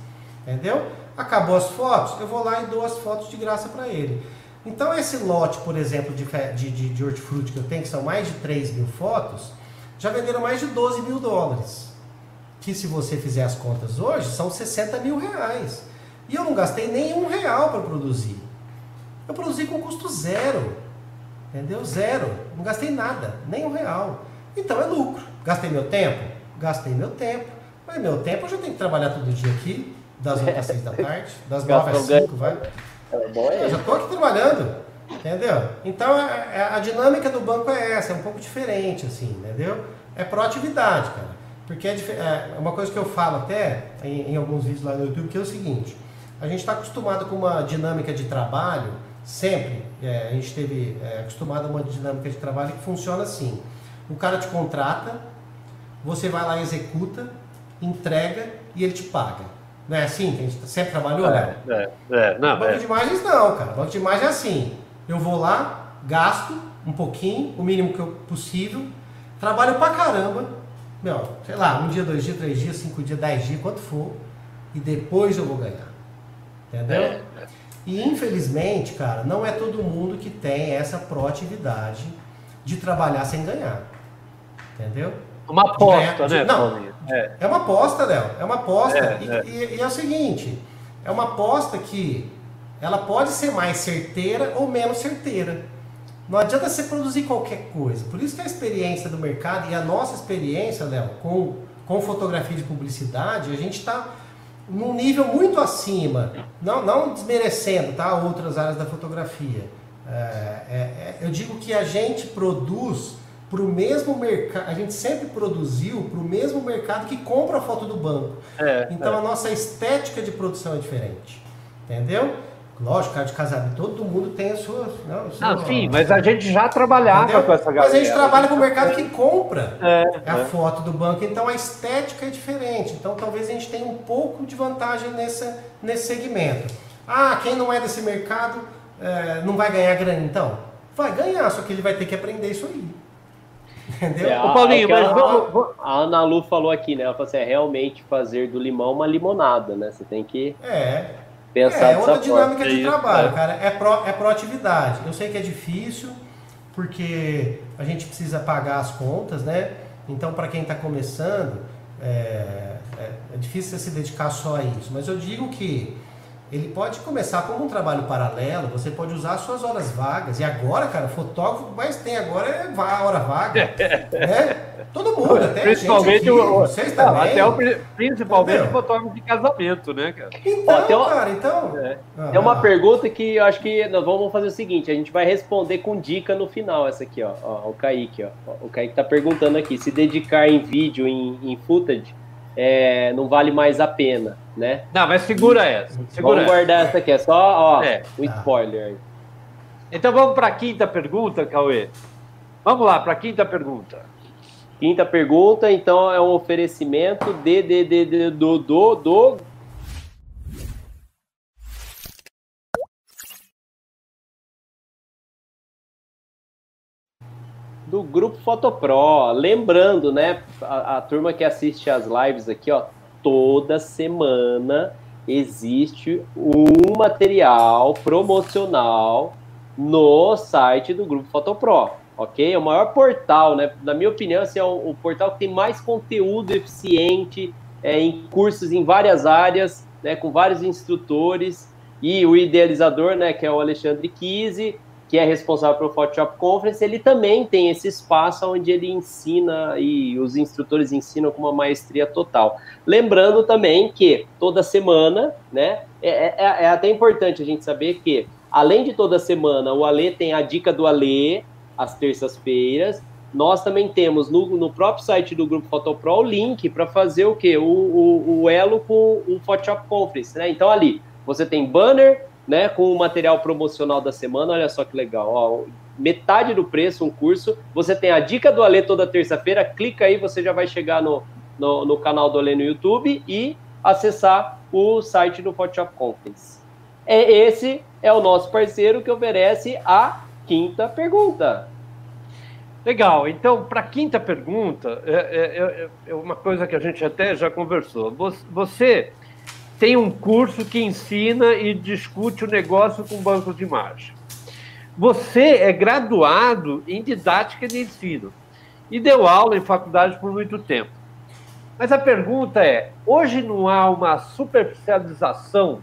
Entendeu? Acabou as fotos, eu vou lá e dou as fotos de graça para ele. Então, esse lote, por exemplo, de, de, de, de hortifruti que eu tenho, que são mais de 3 mil fotos, já venderam mais de 12 mil dólares. Que se você fizer as contas hoje, são 60 mil reais. E eu não gastei nenhum real para produzir. Eu produzi com custo zero. Entendeu? Zero. Não gastei nada, nem um real. Então é lucro. Gastei meu tempo? Gastei meu tempo. Mas meu tempo eu já tenho que trabalhar todo dia aqui, das 8 às 6 da tarde, *laughs* das 9 às 5, vai. É eu já estou aqui trabalhando, entendeu? Então a, é, é, a, dinâmica do banco é essa, é um pouco diferente, assim, entendeu? É proatividade, cara. Porque é, é uma coisa que eu falo até em, em alguns vídeos lá no YouTube, que é o seguinte, a gente está acostumado com uma dinâmica de trabalho, sempre, é, a gente teve é, acostumado a uma dinâmica de trabalho que funciona assim. O cara te contrata, você vai lá, executa, entrega e ele te paga. Não é assim que a gente sempre trabalhou, né? É, é, não, Banco é. de imagens não, cara. Banco de imagens é assim. Eu vou lá, gasto um pouquinho, o mínimo que eu possível, trabalho pra caramba, meu, sei lá, um dia, dois dias, três dias, cinco dias, dez dias, quanto for, e depois eu vou ganhar. Entendeu? É. E infelizmente, cara, não é todo mundo que tem essa proatividade de trabalhar sem ganhar. Entendeu? Uma aposta, de, né? Não, é. é uma aposta, Léo. É uma aposta. É, e, é. E, e, é o seguinte: é uma aposta que ela pode ser mais certeira ou menos certeira. Não adianta você produzir qualquer coisa. Por isso que a experiência do mercado e a nossa experiência, Léo, com, com fotografia de publicidade, a gente está num nível muito acima, não, não desmerecendo tá, outras áreas da fotografia. É, é, é eu digo que a gente produz para o mesmo mercado, a gente sempre produziu para o mesmo mercado que compra a foto do banco. É, então é. a nossa estética de produção é diferente. Entendeu? Lógico, cara de casamento, todo mundo tem a sua. Não, sua, ah, sim, mas a gente já trabalhava entendeu? com essa galera. Mas a gente trabalha com o mercado que compra é, a é. foto do banco, então a estética é diferente. Então talvez a gente tenha um pouco de vantagem nessa, nesse segmento. Ah, quem não é desse mercado é, não vai ganhar grana, então? Vai ganhar, só que ele vai ter que aprender isso aí. Entendeu? É, Ô, Paulinho, mas vamos, A Ana Lu falou aqui, né? Ela falou assim: é realmente fazer do limão uma limonada, né? Você tem que. É. Pensar é, é outra dinâmica de trabalho, é. cara. É, pro, é proatividade. Eu sei que é difícil, porque a gente precisa pagar as contas, né? Então, para quem está começando, é, é, é, difícil você se dedicar só a isso. Mas eu digo que ele pode começar como um trabalho paralelo, você pode usar suas horas vagas. E agora, cara, fotógrafo mais tem agora é a hora vaga. *laughs* né? Todo mundo, até principalmente aqui, o, vocês também. Até o, principalmente Entendeu? o fotógrafo de casamento, né, cara? Então, uma, cara, então. É, ah, tem uma pergunta que eu acho que nós vamos fazer o seguinte: a gente vai responder com dica no final, essa aqui, ó. ó o Kaique, ó. O Kaique tá perguntando aqui: se dedicar em vídeo, em, em footage, é, não vale mais a pena, né? Não, mas segura essa. Segura vamos guardar essa aqui, é só ó, é. um spoiler aí. Então vamos para a quinta pergunta, Cauê. Vamos lá, para a quinta pergunta. Quinta pergunta, então, é um oferecimento de, de, de, de do, do, do do grupo Fotopro. Lembrando, né, a, a, turma que assiste as lives aqui, ó, toda semana existe um material promocional no site do grupo Fotopro, ok? É o maior portal, né? Na minha opinião, assim, é o, o portal que tem mais conteúdo eficiente é, em cursos em várias áreas, né, com vários instrutores e o idealizador, né, que é o Alexandre Kise, que é responsável pelo Photoshop Conference, ele também tem esse espaço onde ele ensina e os instrutores ensinam com uma maestria total. Lembrando também que toda semana, né, é, é, é até importante a gente saber que, além de toda semana, o Ale tem a dica do Ale, às terças-feiras, nós também temos no, no, próprio site do Grupo Photopro o link para fazer o quê? O, o, o, elo com o Photoshop Conference, né? Então ali, você tem banner, né, com o material promocional da semana. Olha só que legal. Ó, metade do preço, um curso. Você tem a dica do Alê toda terça-feira. Clica aí, você já vai chegar no, no, no canal do Alê no YouTube e acessar o site do Photoshop Conference. É, esse é o nosso parceiro que oferece a quinta pergunta. Legal, então, para a quinta pergunta, é, é, é, é, uma coisa que a gente até já conversou. Você tem um curso que ensina e discute o negócio com banco de imagem. Você é graduado em didática de ensino e deu aula em faculdade por muito tempo. Mas a pergunta é: hoje não há uma superficialização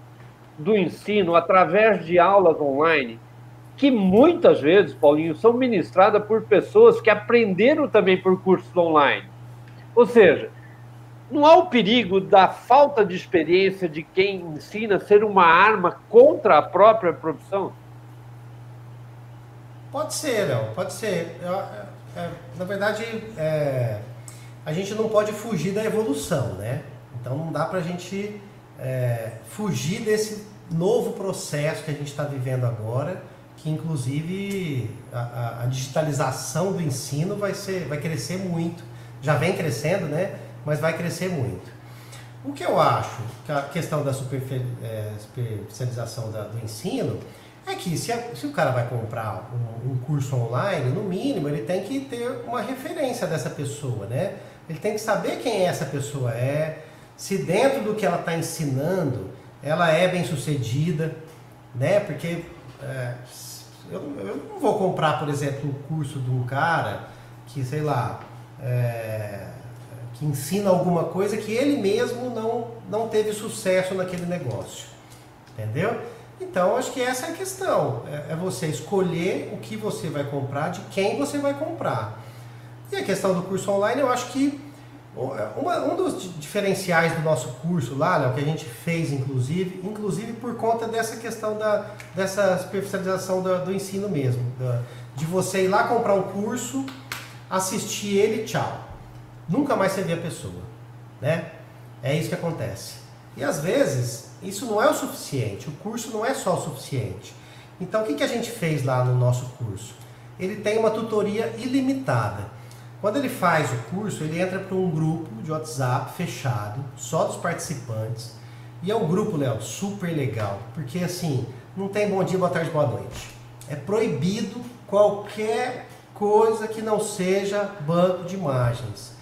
do ensino através de aulas online que muitas vezes, Paulinho, são ministradas por pessoas que aprenderam também por cursos online. Ou seja, não há o perigo da falta de experiência de quem ensina ser uma arma contra a própria profissão? Pode ser, não, pode ser. É, é, na verdade, é, a gente não pode fugir da evolução, né? Então não dá para a gente é, fugir desse novo processo que a gente está vivendo agora que inclusive a, a, digitalização do ensino vai, ser, vai crescer muito. Já vem crescendo, né? Mas vai crescer muito. O que eu acho que a questão da é, superficialização da, do ensino é que se, a, se o cara vai comprar um, um, curso online, no mínimo ele tem que ter uma referência dessa pessoa, né? Ele tem que saber quem essa pessoa é, se dentro do que ela está ensinando ela é bem sucedida, né? Porque é, eu, eu não vou comprar, por exemplo, o curso de um cara que, sei lá, é, que ensina alguma coisa que ele mesmo não, não teve sucesso naquele negócio. Entendeu? Então, acho que essa é a questão. É, é você escolher o que você vai comprar, de quem você vai comprar. E a questão do curso online, eu acho que uma, um dos diferenciais do nosso curso lá, Léo, que a gente fez inclusive, inclusive por conta dessa questão da, dessa superficialização do, do ensino mesmo, da, de você ir lá comprar um curso, assistir ele, tchau. Nunca mais você vê a pessoa, né? É isso que acontece. E às vezes isso não é o suficiente, o curso não é só o suficiente. Então o que, que a gente fez lá no nosso curso? Ele tem uma tutoria ilimitada. Quando ele faz o curso, ele entra para um grupo de WhatsApp fechado, só dos participantes. E é um grupo, Léo, super legal, porque assim, não tem bom dia, boa tarde, boa noite. É proibido qualquer coisa que não seja banco de imagens.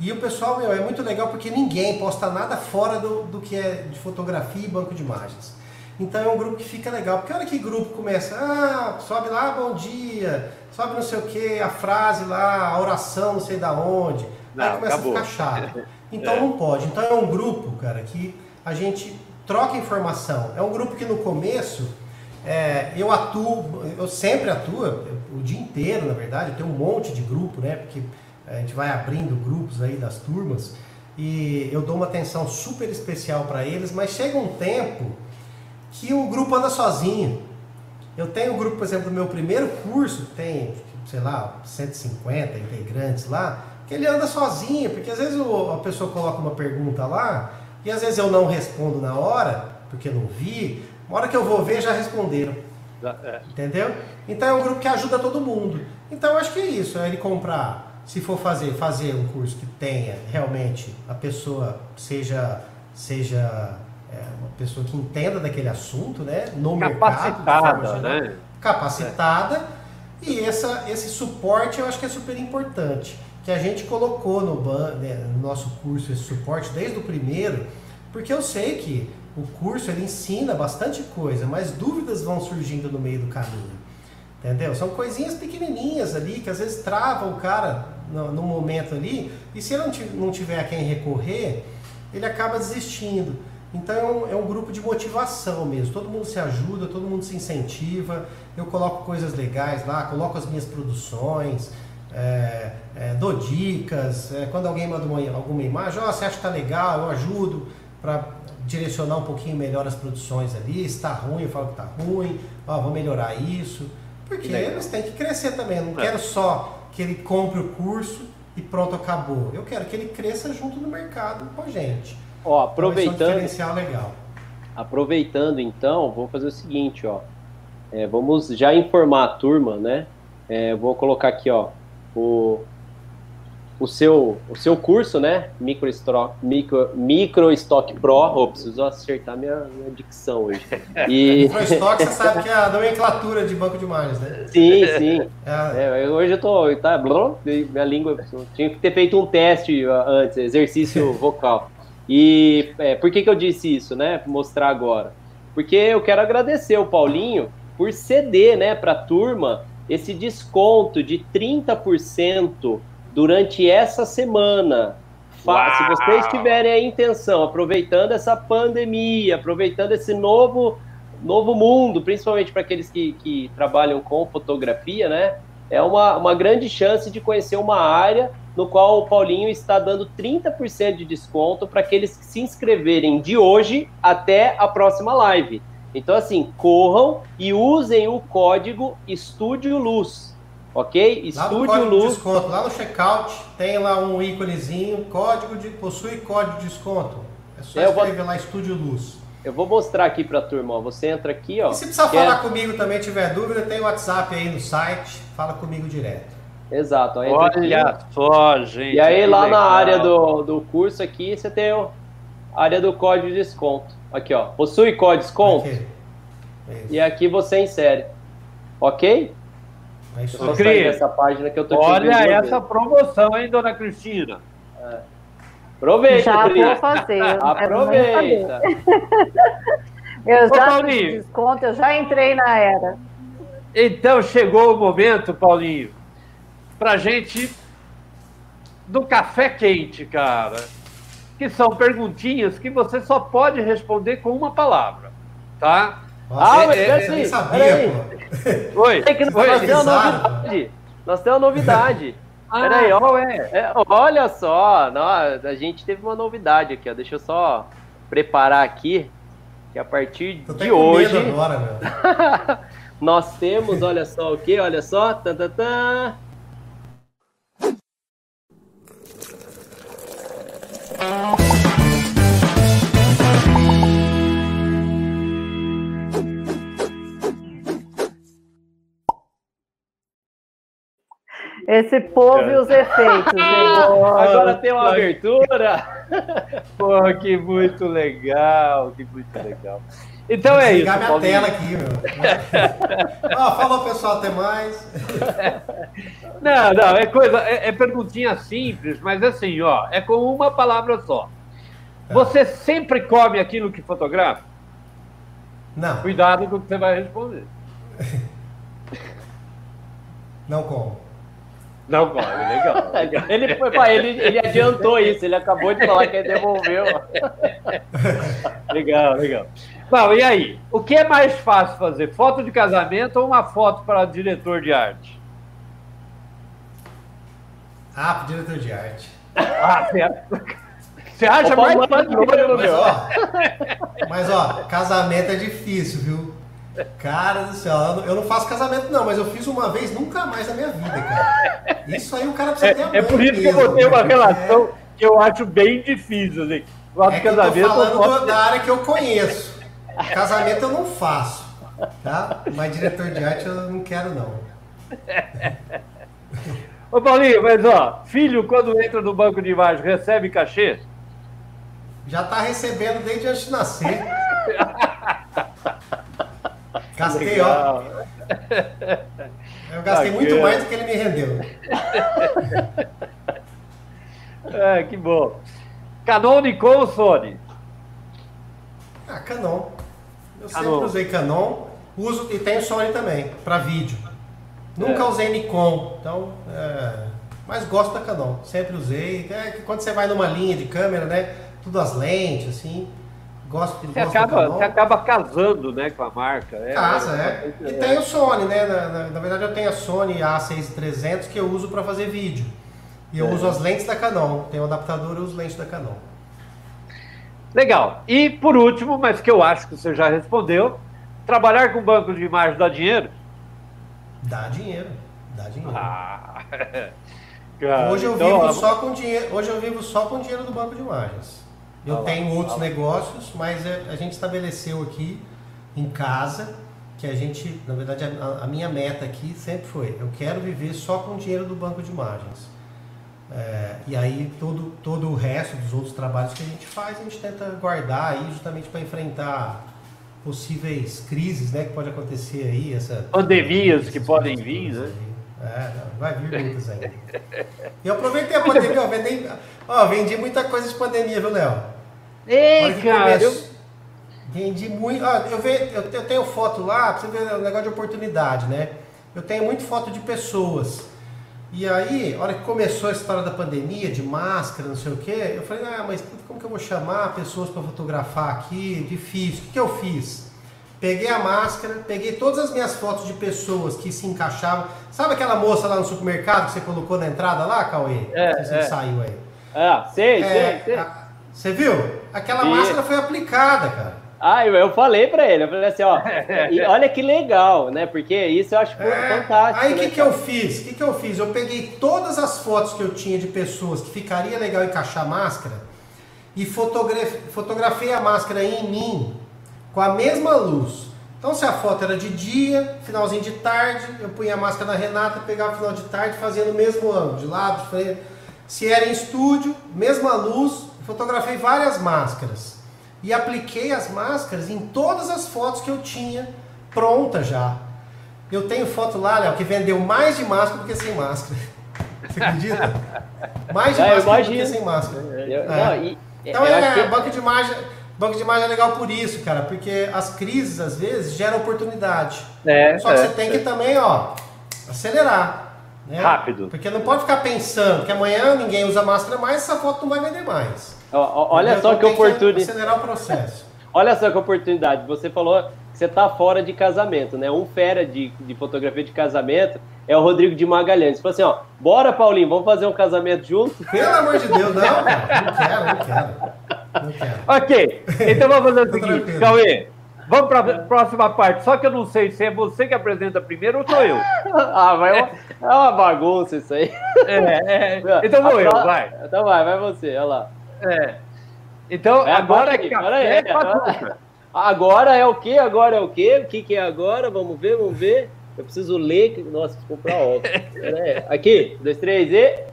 E o pessoal, meu, é muito legal porque ninguém posta nada fora do, do que é de fotografia e banco de imagens. Então é um grupo que fica legal. Porque olha que grupo começa, ah, sobe lá, bom dia, sobe não sei o que, a frase lá, a oração não sei da onde. Não, aí começa acabou. a ficar chato. *laughs* Então é. não pode. Então é um grupo, cara, que a gente troca informação. É um grupo que no começo é, eu atuo, eu sempre atuo, o dia inteiro, na verdade, eu tenho um monte de grupo, né? Porque a gente vai abrindo grupos aí das turmas e eu dou uma atenção super especial para eles, mas chega um tempo que o grupo anda sozinho. Eu tenho um grupo, por exemplo, do meu primeiro curso, tem, sei lá, 150 integrantes lá, que ele anda sozinho, porque às vezes a pessoa coloca uma pergunta lá, e às vezes eu não respondo na hora, porque não vi, uma hora que eu vou ver já responderam. É. Entendeu? Então é um grupo que ajuda todo mundo. Então eu acho que é isso, é ele comprar, se for fazer, fazer um curso que tenha realmente a pessoa seja seja é, uma pessoa que entenda daquele assunto, né? No capacitada, mercado, né? Capacitada. É. E essa, esse suporte eu acho que é super importante. Que a gente colocou no, né, no nosso curso esse suporte desde o primeiro, porque eu sei que o curso ele ensina bastante coisa, mas dúvidas vão surgindo no meio do caminho. Entendeu? São coisinhas pequenininhas ali que às vezes travam o cara no, no momento ali, e se ele não tiver a quem recorrer, ele acaba desistindo. Então é um, é um, grupo de motivação mesmo. Todo mundo se ajuda, todo mundo se incentiva. Eu coloco coisas legais lá, coloco as minhas produções, é, é, dou dicas. É, quando alguém manda uma, alguma imagem, oh, você acha que tá legal, eu ajudo para direcionar um pouquinho melhor as produções ali. Se está ruim, eu falo que está ruim, oh, vou melhorar isso. Porque eles têm que crescer também. Eu não é. quero só que ele compre o curso e pronto, acabou. Eu quero que ele cresça junto no mercado com a gente. Ó, aproveitando. Então, um legal. aproveitando então, vou fazer o seguinte, ó. É, vamos já informar a turma, né? É, vou colocar aqui, ó, o, o, seu, o seu curso, né? Micro Stock, Micro, Micro Stock Pro. Oh, preciso acertar minha, minha dicção hoje. *laughs* E... *laughs* Micro Stock, você sabe que é a nomenclatura de banco de imagens, né? Sim, sim. É. É, hoje eu tô. Tá, minha língua. Tinha que ter feito um teste antes, exercício vocal. E é, por que, que eu disse isso, né? Mostrar agora. Porque eu quero agradecer o Paulinho por ceder, né, para a turma esse desconto de 30% durante essa semana. Uau. Se vocês tiverem a intenção, aproveitando essa pandemia, aproveitando esse novo, novo mundo, principalmente para aqueles que, que trabalham com fotografia, né? É uma, uma grande chance de conhecer uma área no qual o Paulinho está dando 30% de desconto para aqueles que se inscreverem de hoje até a próxima live. Então, assim, corram e usem o código Estúdio Luz. Ok? Estúdio Luz. De desconto. Lá no checkout tem lá um íconezinho, código de. possui código de desconto. É só é, escrever vou... lá Estúdio Luz. Eu vou mostrar aqui para a turma. Ó. Você entra aqui, ó. E se precisar falar comigo também, tiver dúvida, tem o WhatsApp aí no site. Fala comigo direto. Exato. Olha só, gente. E aí lá legal. na área do, do curso aqui, você tem a área do código de desconto. Aqui, ó. Possui código de desconto? Aqui. E aqui você insere. Ok? É isso eu Cris, essa página que eu tô Olha essa promoção, hein, dona Cristina? É. Aproveita, Já Cris. vou fazer. Aproveita. *laughs* eu já Paulinho. desconto, eu já entrei na era. Então chegou o momento, Paulinho, pra gente do café quente, cara. Que são perguntinhas que você só pode responder com uma palavra, tá? Nossa, ah, mas é, assim, nem sabia, pô. *laughs* Oi. É que nós temos uma novidade. Nós temos uma novidade. *laughs* Ah, Peraí, ó, é? é? olha só, nós, a gente teve uma novidade aqui, ó. Deixa eu só preparar aqui, que a partir Tô de hoje. Agora, *laughs* nós temos, olha só o que? Olha só. Tan, tan, tan. Esse povo e os efeitos. *laughs* Agora tem uma abertura. *laughs* Pô, que muito legal, que muito legal. Então é isso. Ligar minha tela aqui, meu. oh, *laughs* falou, pessoal, até mais. *laughs* Não, não, é coisa, é, é, perguntinha simples, mas assim, ó, é com uma palavra só. Tá. Você sempre come aquilo que fotografa? Não. Cuidado com o que você vai responder. *laughs* Não como. Não corre, legal. ele, pai, ele, ele adiantou isso, ele acabou de falar que ele devolveu. legal, legal. Bom, e aí? O que é mais fácil fazer? Foto de casamento ou uma foto para diretor de arte? Ah, para diretor de arte. Ah, você, você acha mais fácil? Mas, ó, mas ó, casamento é difícil, viu? Cara do céu, eu não faço casamento não, mas eu fiz uma vez, nunca mais na minha vida, cara. Isso aí o cara precisa ter É, é por isso mesmo, que eu botei uma né? relação é... que eu acho bem difícil, assim. É casamento, eu tô falando eu da área que eu conheço. Casamento eu não faço, tá? Mas diretor de arte eu não quero não. *laughs* Ô Paulinho, mas ó, filho quando entra no banco de imagem recebe cachê? Já tá recebendo desde antes de nascer. *laughs* Gastei, Legal. ó. Eu gastei Bacana. muito mais do que ele me rendeu. *laughs* é, que bom. Canon, ou Sony? Ah, Canon. Eu sempre usei Canon. Uso e tenho Sony também, para vídeo. Nunca é. usei Nikon, então. É, mas gosto da Canon. Sempre usei. É quando você vai numa linha de câmera, né? Tudo as lentes, assim. Gosto, você, acaba, você acaba casando né, com a marca. É, Casa, é. é. E tem o Sony, né? Na, na, na, verdade, eu tenho a Sony A6300 que eu uso para fazer vídeo. E eu é. uso as lentes da Canon. Tenho o adaptador e os lentes da Canon. Legal. E por último, mas que eu acho que você já respondeu, trabalhar com banco de imagem dá dinheiro? Dá dinheiro. Dá dinheiro. Ah. *laughs* Hoje eu então, vivo só com dinheiro. Hoje eu vivo só com dinheiro do banco de imagens. Eu tenho outros negócios, mas é, a gente estabeleceu aqui em casa que a gente, na verdade, a, a minha meta aqui sempre foi: eu quero viver só com o dinheiro do banco de imagens. É, e aí todo, todo o resto dos outros trabalhos que a gente faz, a gente tenta guardar aí justamente para enfrentar possíveis crises né, que pode acontecer aí. Essa, Pandemias que podem vir, né? É, vai vir muitas ainda. Eu aproveitei a pandemia, ó, vendi, ó, vendi muita coisa de pandemia, viu, Léo? Ei, cara, eu... Vendi muito. Ó, eu, ve, eu, eu tenho foto lá, pra você ver o negócio de oportunidade, né? Eu tenho muito foto de pessoas e aí, a hora que começou a história da pandemia, de máscara, não sei o quê, eu falei, ah, mas como que eu vou chamar pessoas para fotografar aqui? Difícil. O que, que eu fiz? Peguei a máscara, peguei todas as minhas fotos de pessoas que se encaixavam. Sabe aquela moça lá no supermercado que você colocou na entrada lá, Cauê? É, você é. saiu aí. Ah, sei, É, sei, sei. a- Você viu? Aquela Vi. máscara foi aplicada, cara. Ah, eu, eu falei pra ele, eu falei assim, ó, *laughs* e olha que legal, né? Porque isso eu acho É, fantástico. Aí o né, que, que eu fiz? O que, que eu fiz? Eu peguei todas as fotos que eu tinha de pessoas que ficaria legal encaixar máscara e fotogra- fotografei a máscara em mim com a mesma luz. Então se a foto era de dia, finalzinho de tarde, eu punha a máscara na Renata, pegava o final de tarde, fazia no mesmo ângulo, de lado, de frente. Se era em estúdio, mesma luz, fotografei várias máscaras. E apliquei as máscaras em todas as fotos que eu tinha pronta já. Eu tenho foto lá, Léo, que vendeu mais de máscara do que sem máscara. *laughs* Você acredita? Mais de eu máscara do que sem máscara. Eu- É. não, e- Então eu é, que- banco de imagem, banco de imagem é legal por isso, cara, porque as crises às vezes geram oportunidade. É, Só que é, você tem que também, ó, acelerar. Né? Rápido. Porque não pode ficar pensando que amanhã ninguém usa máscara mais, essa foto não vai vender mais. Olha só que oportunidade. acelerar o processo. Olha só que oportunidade. Você falou que você tá fora de casamento, né? Um fera de, de fotografia de casamento é o Rodrigo de Magalhães. Falou assim, ó, bora, Paulinho, vamos fazer um casamento junto? Pelo amor de Deus, não. Não quero, não quero. Não quero. Ok, então vamos fazer o seguinte, tranquilo. Cauê. Vamos para a próxima parte. Só que eu não sei se é você que apresenta primeiro ou sou eu. *laughs* ah, vai, é uma- é uma bagunça isso aí. É, é. *laughs* Então vou eu, A pro- vai. Então vai, vai você, olha lá. É. Então, É, agora é bota aí, café agora é, com açúcar. Agora é o quê? Agora é o quê? O que, que é agora? Vamos ver, vamos ver. Eu preciso ler. que- Nossa, preciso comprar óculos. Aí. Aqui, dois, três e.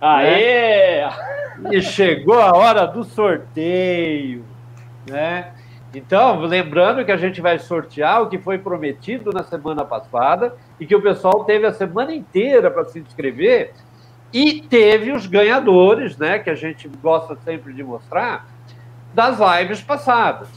Aê! E chegou a hora do sorteio, né? Então, lembrando que a gente vai sortear o que foi prometido na semana passada e que o pessoal teve a semana inteira para se inscrever e teve os ganhadores, né? Que a gente gosta sempre de mostrar das lives passadas.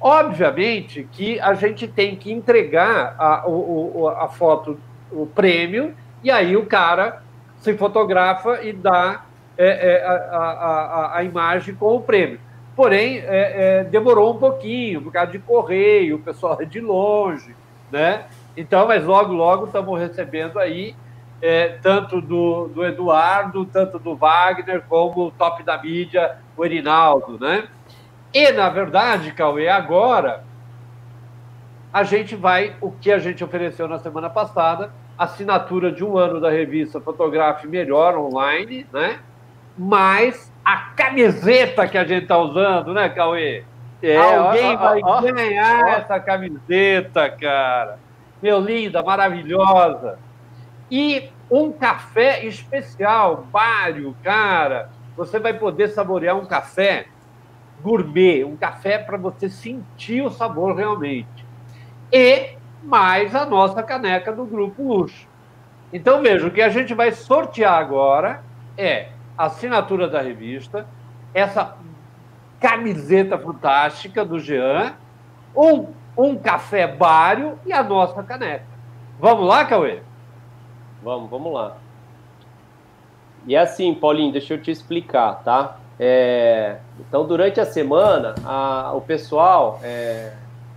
Obviamente que a gente tem que entregar a, o- a foto, o prêmio, e aí o cara se fotografa e dá é, é, a, a- a- imagem com o prêmio. Porém, é, é, demorou um pouquinho, por causa de correio, o pessoal é de longe, né? Então, mas logo, logo estamos recebendo aí, é, tanto do, do Eduardo, tanto do Wagner, como o top da mídia, o Erinaldo, né? E, na verdade, Cauê, agora a gente vai, o que a gente ofereceu na semana passada, assinatura de um ano da revista Fotografe Melhor online, né? Mais a camiseta que a gente está usando, né, Cauê? É, Alguém ó, vai ó, ganhar ó. essa camiseta, cara. Meu linda, maravilhosa. E um café especial, Bário, cara. Você vai poder saborear um café gourmet, um café para você sentir o sabor realmente. E mais a nossa caneca do Grupo Luxo. Então, veja, o que a gente vai sortear agora é a assinatura da revista, essa camiseta fantástica do Jean, um, um café bário e a nossa caneca. Vamos lá, Cauê? Vamos, vamos lá. E assim, Paulinho, deixa eu te explicar, tá? É, então, durante a semana, a- o pessoal é,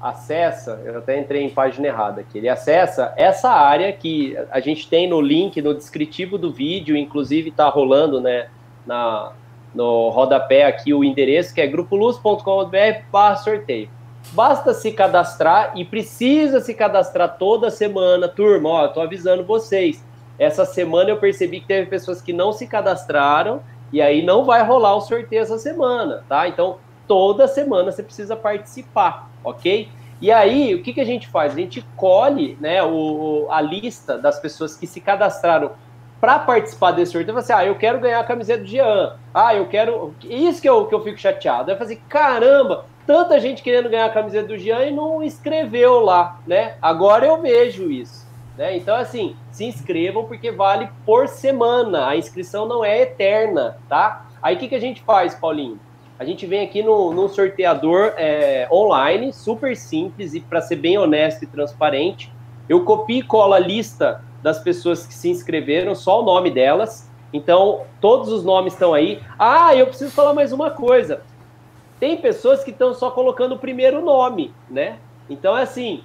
acessa, eu até entrei em página errada aqui, ele acessa essa área que a gente tem no link, no descritivo do vídeo, inclusive está rolando, né, na, no rodapé aqui o endereço, que é grupoluz.com.br sorteio. Basta se cadastrar e precisa se cadastrar toda semana, turma. Ó, tô avisando vocês. Essa semana eu percebi que teve pessoas que não se cadastraram e aí não vai rolar o sorteio essa semana, tá? Então, toda semana você precisa participar, ok? E aí, o que, que a gente faz? A gente colhe né, o, a lista das pessoas que se cadastraram para participar desse sorteio. Você, ah, eu quero ganhar a camiseta do Jean. Ah, eu quero. Isso que eu, que eu fico chateado. Eu falei, caramba, tanta gente querendo ganhar a camiseta do Jean e não escreveu lá, né? Agora eu vejo isso. Né? Então, assim, se inscrevam porque vale por semana. A inscrição não é eterna, tá? Aí o que, que a gente faz, Paulinho? A gente vem aqui no, sorteador é, online, super simples e para ser bem honesto e transparente. Eu copio e colo a lista das pessoas que se inscreveram, só o nome delas. Então, todos os nomes estão aí. Ah, eu preciso falar mais uma coisa. Tem pessoas que estão só colocando o primeiro nome, né? Então, é assim,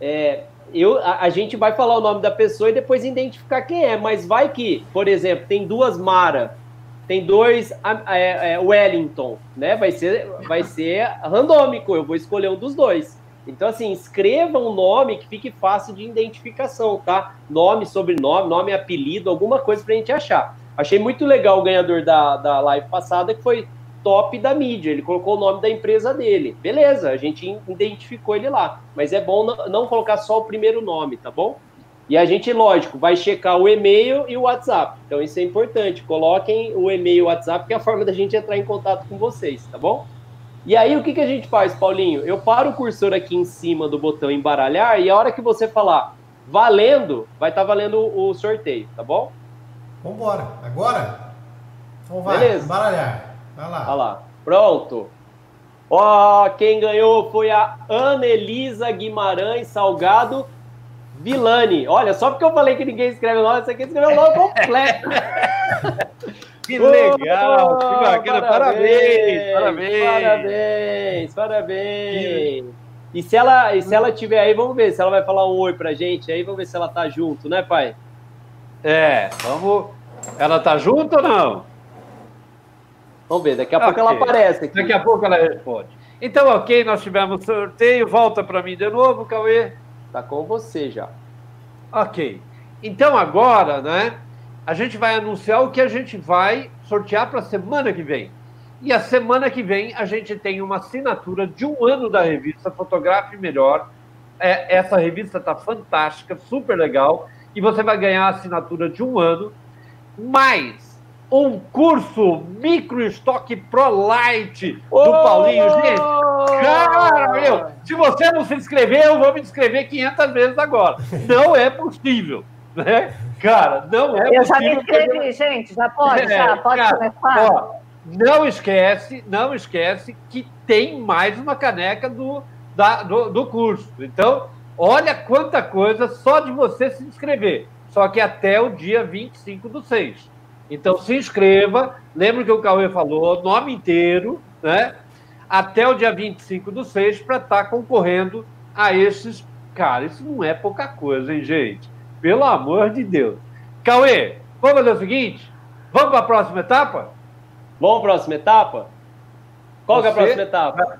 é, eu, a, a, gente vai falar o nome da pessoa e depois identificar quem é, mas vai que, por exemplo, tem duas Mara, tem dois é, é, Wellington, né? Vai ser, vai ser randômico, eu vou escolher um dos dois. Então, assim, escreva um nome que fique fácil de identificação, tá? Nome, sobrenome, nome, apelido, alguma coisa pra gente achar. Achei muito legal o ganhador da, da live passada, que foi top da mídia. Ele colocou o nome da empresa dele. Beleza, a gente identificou ele lá. Mas é bom não colocar só o primeiro nome, tá bom? E a gente, lógico, vai checar o e-mail e o WhatsApp. Então isso é importante. Coloquem o e-mail e o WhatsApp, que é a forma da gente entrar em contato com vocês, tá bom? E aí o que, que a gente faz, Paulinho? Eu paro o cursor aqui em cima do botão embaralhar e a hora que você falar valendo, vai estar tá valendo o sorteio, tá bom? Vambora. Agora? Então vai, Beleza. embaralhar. Vai lá. Vai lá. Pronto. Ó, quem ganhou foi a Anelisa Guimarães Salgado Vilani. Olha, só porque eu falei que ninguém escreve o nome, essa aqui escreveu o nome completo. *laughs* que legal, oh, que bacana. Parabéns, parabéns. Parabéns, parabéns. E se ela, e se ela tiver aí, vamos ver se ela vai falar um oi pra gente aí, vamos ver se ela tá junto, né, pai? É, vamos. Ela tá junto ou não? Vamos ver, daqui a okay. pouco ela aparece aqui. Daqui a pouco ela responde. Então, ok, nós tivemos sorteio. Volta para mim de novo, Cauê. Tá com você já. Ok. Então, agora, né, a gente vai anunciar o que a gente vai sortear para a semana que vem. E a semana que vem a gente tem uma assinatura de um ano da revista Fotografe Melhor. É, essa revista está fantástica, super legal. E você vai ganhar a assinatura de um ano, mais um curso Micro Stock Pro Light do oh! Paulinho. Gente, cara, meu, se você não se inscrever, eu vou me inscrever 500 vezes agora. Não é possível, né? Cara, não é eu possível. Eu já me inscrevi, gente, já pode, é, já pode cara, começar. Ó, não esquece, não esquece que tem mais uma caneca do, da, do, do curso. Então, olha quanta coisa só de você se inscrever. Só que até o dia 25 do 6. Então se inscreva, lembra que o Cauê falou, nome inteiro, né? Até o dia 25 do 6 para estar tá concorrendo a esses. Cara, isso não é pouca coisa, hein, gente? Pelo amor de Deus. Cauê, vamos fazer o seguinte? Vamos para a próxima etapa? Vamos para a próxima etapa? Qual Você... é a próxima etapa?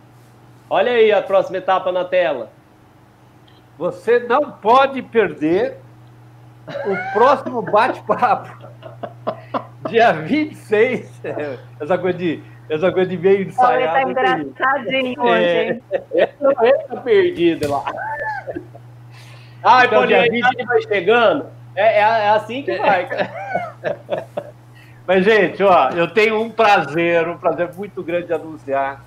Olha aí a próxima etapa na tela. Você não pode perder o próximo bate-papo Dia 26, essa coisa de, essa coisa de meio ensaiado. Tá engraçadinho hoje, hein? É, tá perdido lá. Ai, então, Paulinho, a 20... vai chegando. É, é, é assim que vai. Mas, gente, ó, eu tenho um prazer, um prazer muito grande de anunciar.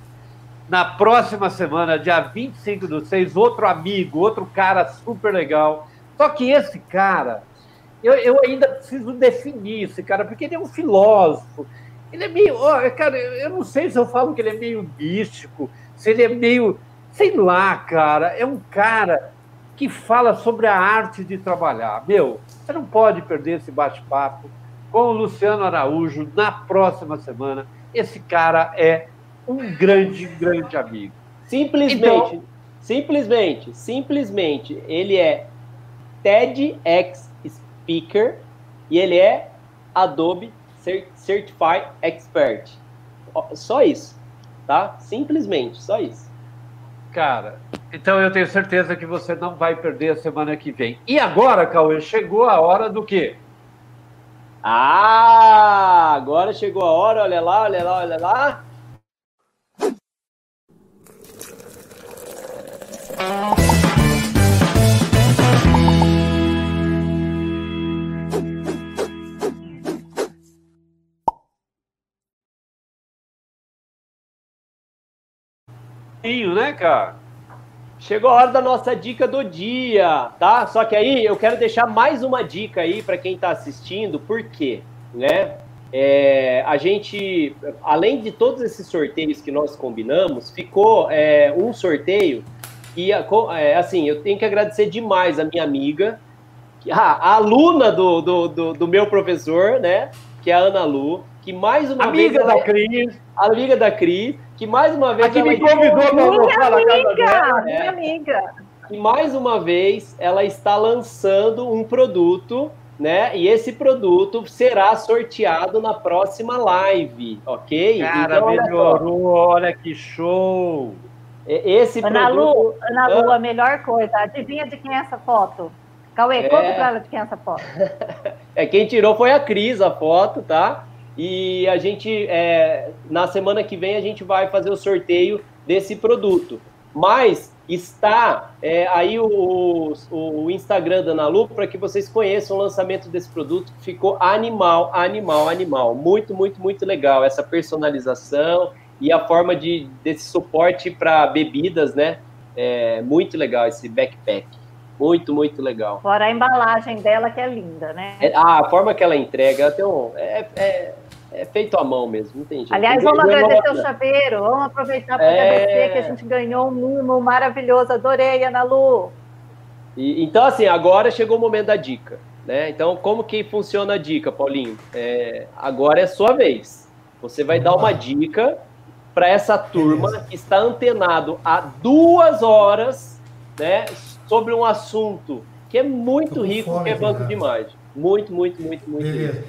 Na próxima semana, dia 25 do 6, outro amigo, outro cara super legal. Só que esse cara, eu, eu ainda preciso definir esse cara, porque ele é um filósofo. Ele é meio. Cara, eu não sei se eu falo que ele é meio místico, se ele é meio. Sei lá, cara. É um cara que fala sobre a arte de trabalhar. Meu, você não pode perder esse bate-papo com o Luciano Araújo na próxima semana. Esse cara é um grande, grande amigo. Simplesmente, então, simplesmente, simplesmente, ele é TEDx speaker e ele é Adobe Certify Expert. Só isso, tá? Simplesmente, só isso. Cara, então eu tenho certeza que você não vai perder a semana que vem. E agora, Cauê, chegou a hora do quê? Ah, agora chegou a hora, olha lá, olha lá, olha lá. Né, cara? Chegou a hora da nossa dica do dia, tá? Só que aí eu quero deixar mais uma dica aí para quem está assistindo, por quê? Né? É, a gente, além de todos esses sorteios que nós combinamos, ficou é, um sorteio e, é, assim, eu tenho que agradecer demais a minha amiga, ah, a aluna do, do, do, do, meu professor, né? Que é a Ana Lu, que mais uma amiga vez... Amiga da Cris. Amiga da Cris, que mais uma vez. A que me convidou para almoçar na casa dela. Minha é, amiga. E mais uma vez ela está lançando um produto, né? E esse produto será sorteado na próxima live, ok? Cara, então, melhorou, olha que show! Esse Ana produto... Lu, Ana Lu, a melhor coisa, adivinha de quem é essa foto? Cauê, é... conta pra ela de quem é essa foto. *laughs* é, quem tirou foi a Cris, a foto, tá? E a gente, é, na semana que vem, a gente vai fazer o sorteio desse produto. Mas está é, aí o, o, Instagram da Analu para que vocês conheçam o lançamento desse produto. Ficou animal, animal, animal. Muito, muito, muito legal. Essa personalização e a forma de, desse suporte para bebidas, né? É muito legal esse backpack. Muito, muito legal. Fora a embalagem dela, que é linda, né? É, a forma que ela entrega, ela tem um, é, é, é, feito à mão mesmo, não tem jeito. Aliás, vamos agradecer o chaveiro, vamos aproveitar para é... agradecer que a gente ganhou um mimo maravilhoso. Adorei, Ana Lu. E, então, assim, agora chegou o momento da dica. Né? Então, como que funciona a dica, Paulinho? É, agora é sua vez. Você vai dar uma dica para essa turma que está antenado há duas horas né, sobre um assunto que é muito rico, fome, que é banco de imagem. Muito, muito, muito, muito Beleza. rico.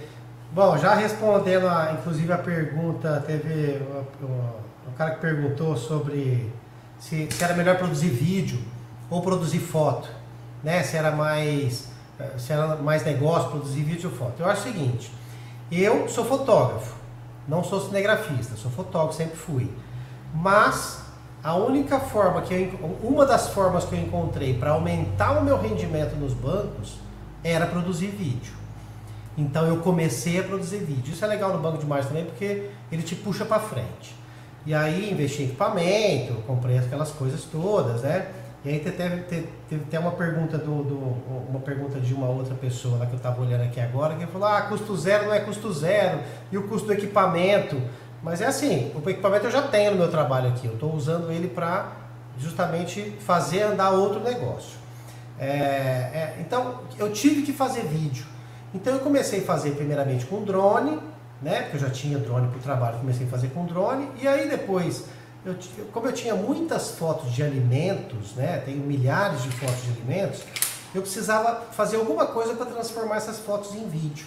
Bom, já respondendo, a, inclusive, a pergunta, teve o, cara que perguntou sobre se, se, era melhor produzir vídeo ou produzir foto, né? Se era mais, se era mais negócio produzir vídeo ou foto. Eu acho o seguinte, eu sou fotógrafo, não sou cinegrafista, sou fotógrafo, sempre fui. Mas a única forma que eu, uma das formas que eu encontrei para aumentar o meu rendimento nos bancos era produzir vídeo. Então eu comecei a produzir vídeo. Isso é legal no banco de também porque ele te puxa para frente. E aí investi em equipamento, comprei aquelas coisas todas, né? E aí teve, teve, teve até uma pergunta do, do, uma pergunta de uma outra pessoa lá que eu estava olhando aqui agora, que falou, ah, custo zero não é custo zero, e o custo do equipamento. Mas é assim, o equipamento eu já tenho no meu trabalho aqui, eu estou usando ele para justamente fazer andar outro negócio. É, é, então, eu tive que fazer vídeo. Então, eu comecei a fazer primeiramente com drone, né? Porque eu já tinha drone para o trabalho, comecei a fazer com drone. E aí depois, eu, como eu tinha muitas fotos de alimentos, né? Tenho milhares de fotos de alimentos, eu precisava fazer alguma coisa para transformar essas fotos em vídeo.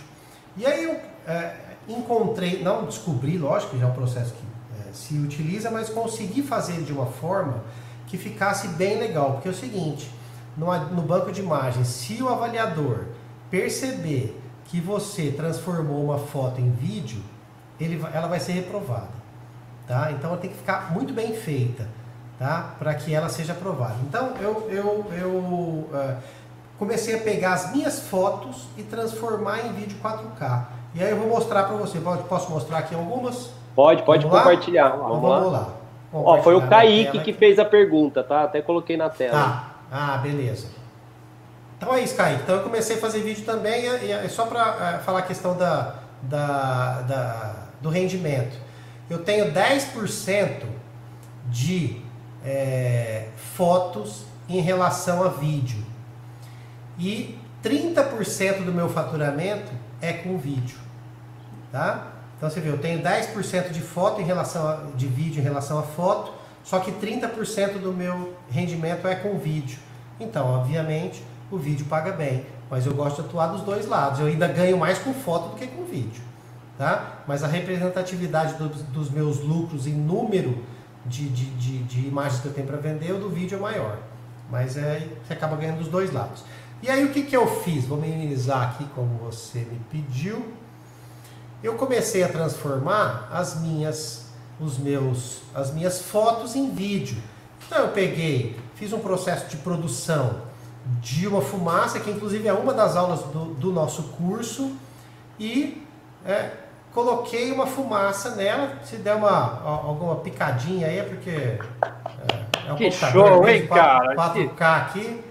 E aí eu é, encontrei, não descobri, lógico que já é um processo que é, se utiliza, mas consegui fazer de uma forma que ficasse bem legal. Porque é o seguinte, no, no banco de imagens, se o avaliador perceber que você transformou uma foto em vídeo, ele, ela vai ser reprovada. Tá? Então ela tem que ficar muito bem feita tá? para que ela seja aprovada. Então eu, eu, eu uh, comecei a pegar as minhas fotos e transformar em vídeo 4K. E aí eu vou mostrar para você. Posso mostrar aqui algumas? Pode, pode vamos compartilhar. Lá? Vamos, vamos lá. Ó, foi o Kaique que fez a pergunta, tá? Até coloquei na tela. Tá. Ah, beleza. Então é isso, Kaique. Então eu comecei a fazer vídeo também, e é só para é, falar a questão da, da, da, do rendimento. Eu tenho 10% de é, fotos em relação a vídeo. E 30% do meu faturamento é com vídeo. Tá? Então você vê, eu tenho 10% de foto em relação a, de vídeo em relação a foto, só que 30% do meu rendimento é com vídeo. Então, obviamente, o vídeo paga bem, mas eu gosto de atuar dos dois lados. Eu ainda ganho mais com foto do que com vídeo. tá? Mas a representatividade do, dos meus lucros em número de, de, de, de imagens que eu tenho para vender, o do vídeo é maior. Mas é, você acaba ganhando dos dois lados. E aí o que, que eu fiz? Vou minimizar aqui como você me pediu. Eu comecei a transformar as minhas, os meus, as minhas fotos em vídeo. Então eu peguei, fiz um processo de produção de uma fumaça, que inclusive é uma das aulas do, do nosso curso, e é, coloquei uma fumaça nela. Se der uma, alguma picadinha aí é porque é, é um que show, hein, 4, cara? 4K aqui.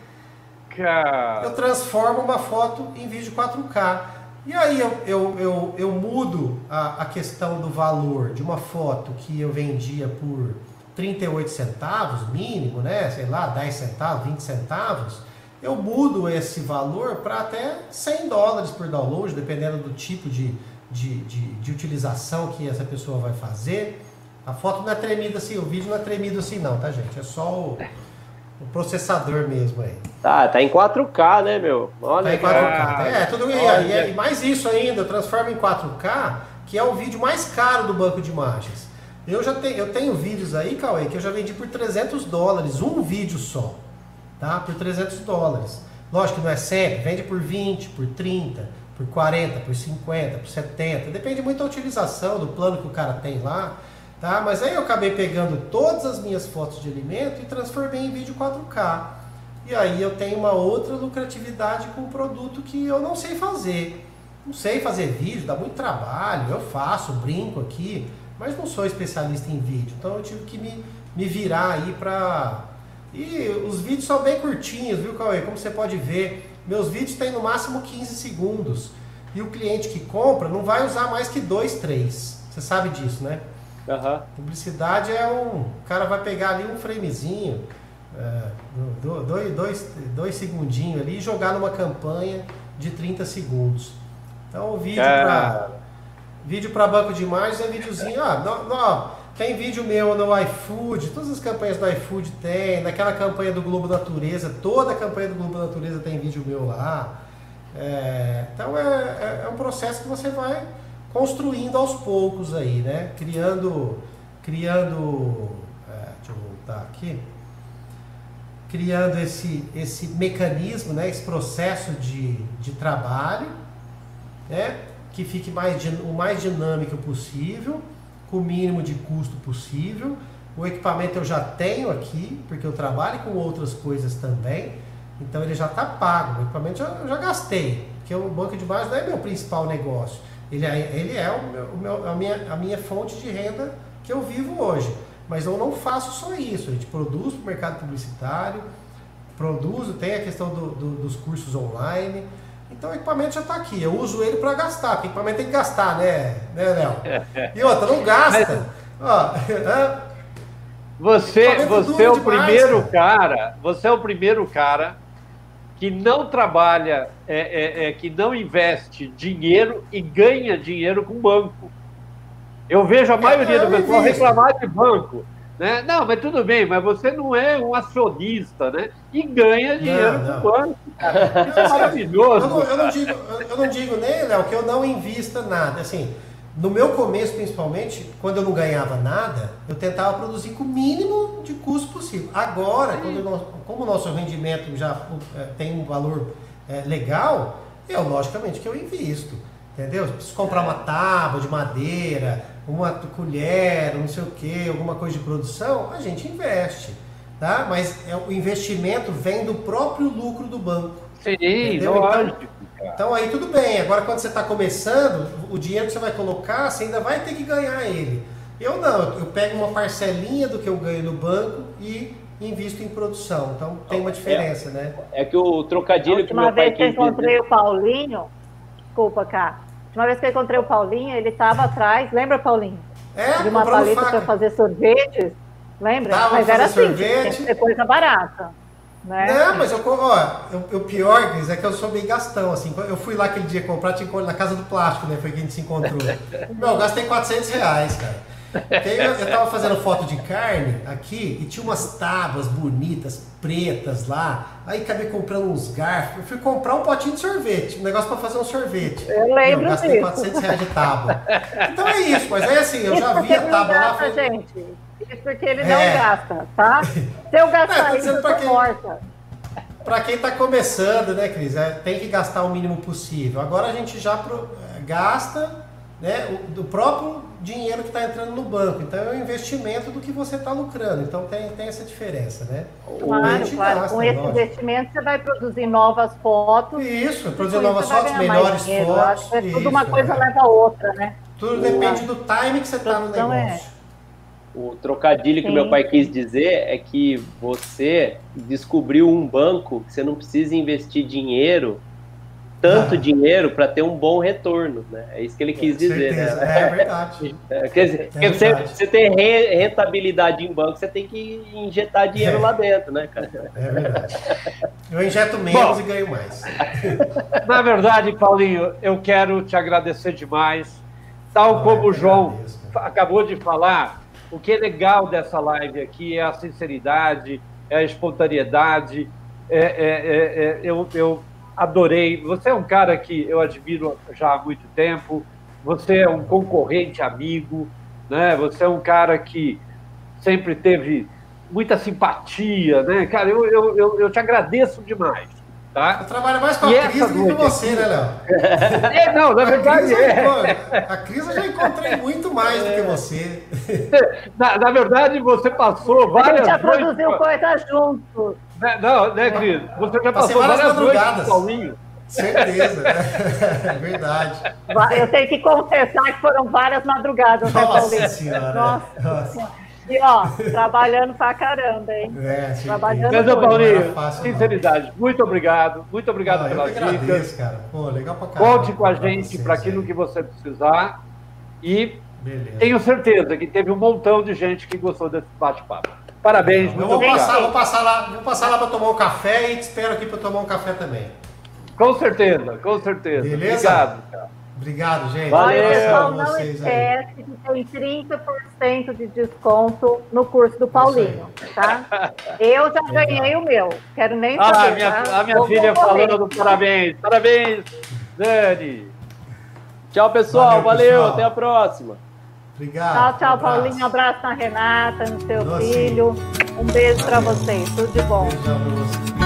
Cara. Eu transformo uma foto em vídeo 4K. E aí eu, eu, eu, eu mudo a, a questão do valor de uma foto que eu vendia por 38 centavos, mínimo, né? Sei lá, 10 centavos, 20 centavos. Eu mudo esse valor para até 100 dólares por download, dependendo do tipo de, de, de, de, utilização que essa pessoa vai fazer. A foto não é tremida assim, o vídeo não é tremido assim não, tá gente? É só o, o processador mesmo aí. Tá, tá em 4K, né, meu? Olha tá em 4K. é, tudo bem. E, e mais isso ainda, transforma em 4K, que é o vídeo mais caro do banco de imagens. Eu já tenho, eu tenho vídeos aí, Cauê, que eu já vendi por 300 dólares, um vídeo só, tá? Por 300 dólares. Lógico que não é sempre, vende por 20, por 30, por 40, por 50, por 70, depende muito da utilização, do plano que o cara tem lá, tá? Mas aí eu acabei pegando todas as minhas fotos de alimento e transformei em vídeo 4K. E aí eu tenho uma outra lucratividade com o produto que eu não sei fazer. Não sei fazer vídeo, dá muito trabalho, eu faço, brinco aqui, mas não sou especialista em vídeo. Então eu tive que me, me virar aí pra. E os vídeos são bem curtinhos, viu, Cauê? Como você pode ver, meus vídeos têm no máximo 15 segundos. E o cliente que compra não vai usar mais que dois, três. Você sabe disso, né? Uhum. Publicidade é um. O cara vai pegar ali um framezinho, é, dois, dois, dois segundinhos ali e jogar numa campanha de 30 segundos. Então o vídeo para vídeo para banco de imagens é videozinho. Ah, no, tem vídeo meu no iFood, todas as campanhas do iFood tem, naquela campanha do Globo Natureza, toda a campanha do Globo Natureza tem vídeo meu lá. É, então é, é, é um processo que você vai construindo aos poucos aí, né? Criando, criando, é, deixa eu voltar aqui, criando esse, esse mecanismo, né? Esse processo de, de trabalho, né? Que fique mais, o mais dinâmico possível, com o mínimo de custo possível. O equipamento eu já tenho aqui, porque eu trabalho com outras coisas também, então ele já está pago. O equipamento eu já, gastei, porque o banco de base não é meu principal negócio ele é, ele é o meu, o meu, a, minha, a minha fonte de renda que eu vivo hoje. Mas eu não faço só isso. A gente produz para o mercado publicitário, produzo, tem a questão do, do, dos cursos online. Então o equipamento já está aqui. Eu uso ele para gastar, porque o equipamento tem que gastar, né, né Léo? E outra, não gasta. Ó, *laughs* você, você é o demais, primeiro cara. cara, você é o primeiro cara que não trabalha, é, é, é, que não investe dinheiro e ganha dinheiro com banco. Eu vejo a maioria do pessoal reclamar de banco. Né? Não, mas tudo bem, mas você não é um acionista, né? E ganha dinheiro não, não. com banco. Cara. Isso é maravilhoso. Eu não, eu não, digo, eu não digo nem, Léo, que eu não invista nada. Assim, no meu começo, principalmente, quando eu não ganhava nada, eu tentava produzir com o mínimo de custo possível. Agora, nós, como o nosso rendimento já é, tem um valor é, legal, eu, logicamente, que eu invisto. Entendeu? Preciso comprar uma tábua de madeira, uma colher, não sei o que, alguma coisa de produção, a gente investe. Tá? Mas é, o investimento vem do próprio lucro do banco. Sim, entendeu? lógico. Então, então aí tudo bem. Agora quando você está começando, o dinheiro que você vai colocar, você ainda vai ter que ganhar ele. Eu não, eu pego uma parcelinha do que eu ganho no banco e invisto em produção. Então tem uma diferença, é, né? É que o trocadilho que meu pai vez que eu encontrei o Paulinho, desculpa, cá. Uma vez que eu encontrei o Paulinho, ele estava atrás, lembra, Paulinho? É, de uma paleta para fazer sorvetes. Lembra? Tava Mas era assim, sorvete. coisa barata. Né? Não, mas eu, ó, o pior, Cris, é que eu sou meio gastão, assim. Eu fui lá aquele dia comprar, tinha na casa do plástico, né? Foi que a gente se encontrou. *laughs* Meu, eu gastei 400 reais, cara. Eu, eu tava fazendo foto de carne aqui e tinha umas tábuas bonitas, pretas lá. Aí acabei comprando uns garfos. Eu fui comprar um potinho de sorvete, um negócio para fazer um sorvete. Eu lembro eu gastei disso. 400 reais de tábua. Então é isso, mas é assim, eu Isso já vi a tábua não lá. falei, gente. Isso porque ele É. não gasta, tá? *laughs* Se eu É, gastar tô isso, eu tô quem- morta. Para quem está começando, né, Cris? é, tem que gastar o mínimo possível. Agora a gente já pro- é, gasta né, o, do próprio dinheiro que está entrando no banco. Então é um investimento do que você está lucrando. Então tem, tem essa diferença, né? Claro, gente claro. gasta, Com esse lógico. investimento, você vai produzir novas fotos. Isso, e produzir novas fotos, melhores fotos. acho que é tudo uma isso, coisa é. leva a outra, né? Tudo depende do time que você está no é- negócio. O trocadilho que Sim. meu pai quis dizer é que você descobriu um banco que você não precisa investir dinheiro, tanto Ah. dinheiro, para ter um bom retorno. Né? É isso que ele quis dizer. Certeza. Né? É *laughs* verdade. É, Quer dizer, É porque você, verdade. você ter re- rentabilidade em banco, você tem que injetar dinheiro É. lá dentro, né, cara? É verdade. Eu injeto menos Bom. e ganho mais. *laughs* Na verdade, Paulinho, eu quero te agradecer demais. Tal Ah, como o João agradeço. acabou de falar, o que é legal dessa live aqui é a sinceridade, é a espontaneidade. É, é- é- é- eu, eu adorei. Você é um cara que eu admiro já há muito tempo. Você é um concorrente amigo, né? Você é um cara que sempre teve muita simpatia, né? Cara, eu, eu, eu, eu te agradeço demais, tá? Eu trabalho mais com a E Cris do que com você, né, Léo? *laughs* É, não, na A verdade Cris, eu é. a Cris eu já encontrei muito mais do que você. *laughs* Na, na verdade, você passou A gente várias já noites. produziu coisa juntos. Né, Não, né, Cris? Você já passou várias várias noites madrugadas. com o Paulinho. Certeza. *laughs* É verdade. Eu tenho que confessar que foram várias madrugadas, né, Paulinho? senhora. Nossa. Nossa. E ó, trabalhando pra caramba, hein? É. Trabalhando Mas, Não Paulinho, fácil, não. sinceridade, muito obrigado. Muito obrigado Ah, eu pelas agradeço, dicas. cara. Pô, legal pra caramba. Conte com a gente para aquilo aí. que você precisar. E Beleza. tenho certeza que teve um montão de gente que gostou desse bate-papo. Parabéns, Eu muito vou obrigado. passar, vou passar lá, vou passar lá para tomar um café e te espero aqui para tomar um café também. Com certeza, com certeza. Beleza? Obrigado, cara. Obrigado, gente. Valeu. Olha, pessoal, não vocês aí. esquece que tem 30% de desconto no curso do Paulinho, tá? Eu já ganhei o meu, quero nem Ah, saber. minha, tá? a minha Vou filha falando parabéns. Parabéns, Dani. Tchau, pessoal. Valeu, Valeu, pessoal. até a próxima. Obrigado. Tchau, tchau, Um. Paulinho. Um abraço na Renata, no seu Doce. filho. Um beijo pra vocês. Tudo de bom. Beijão pra você.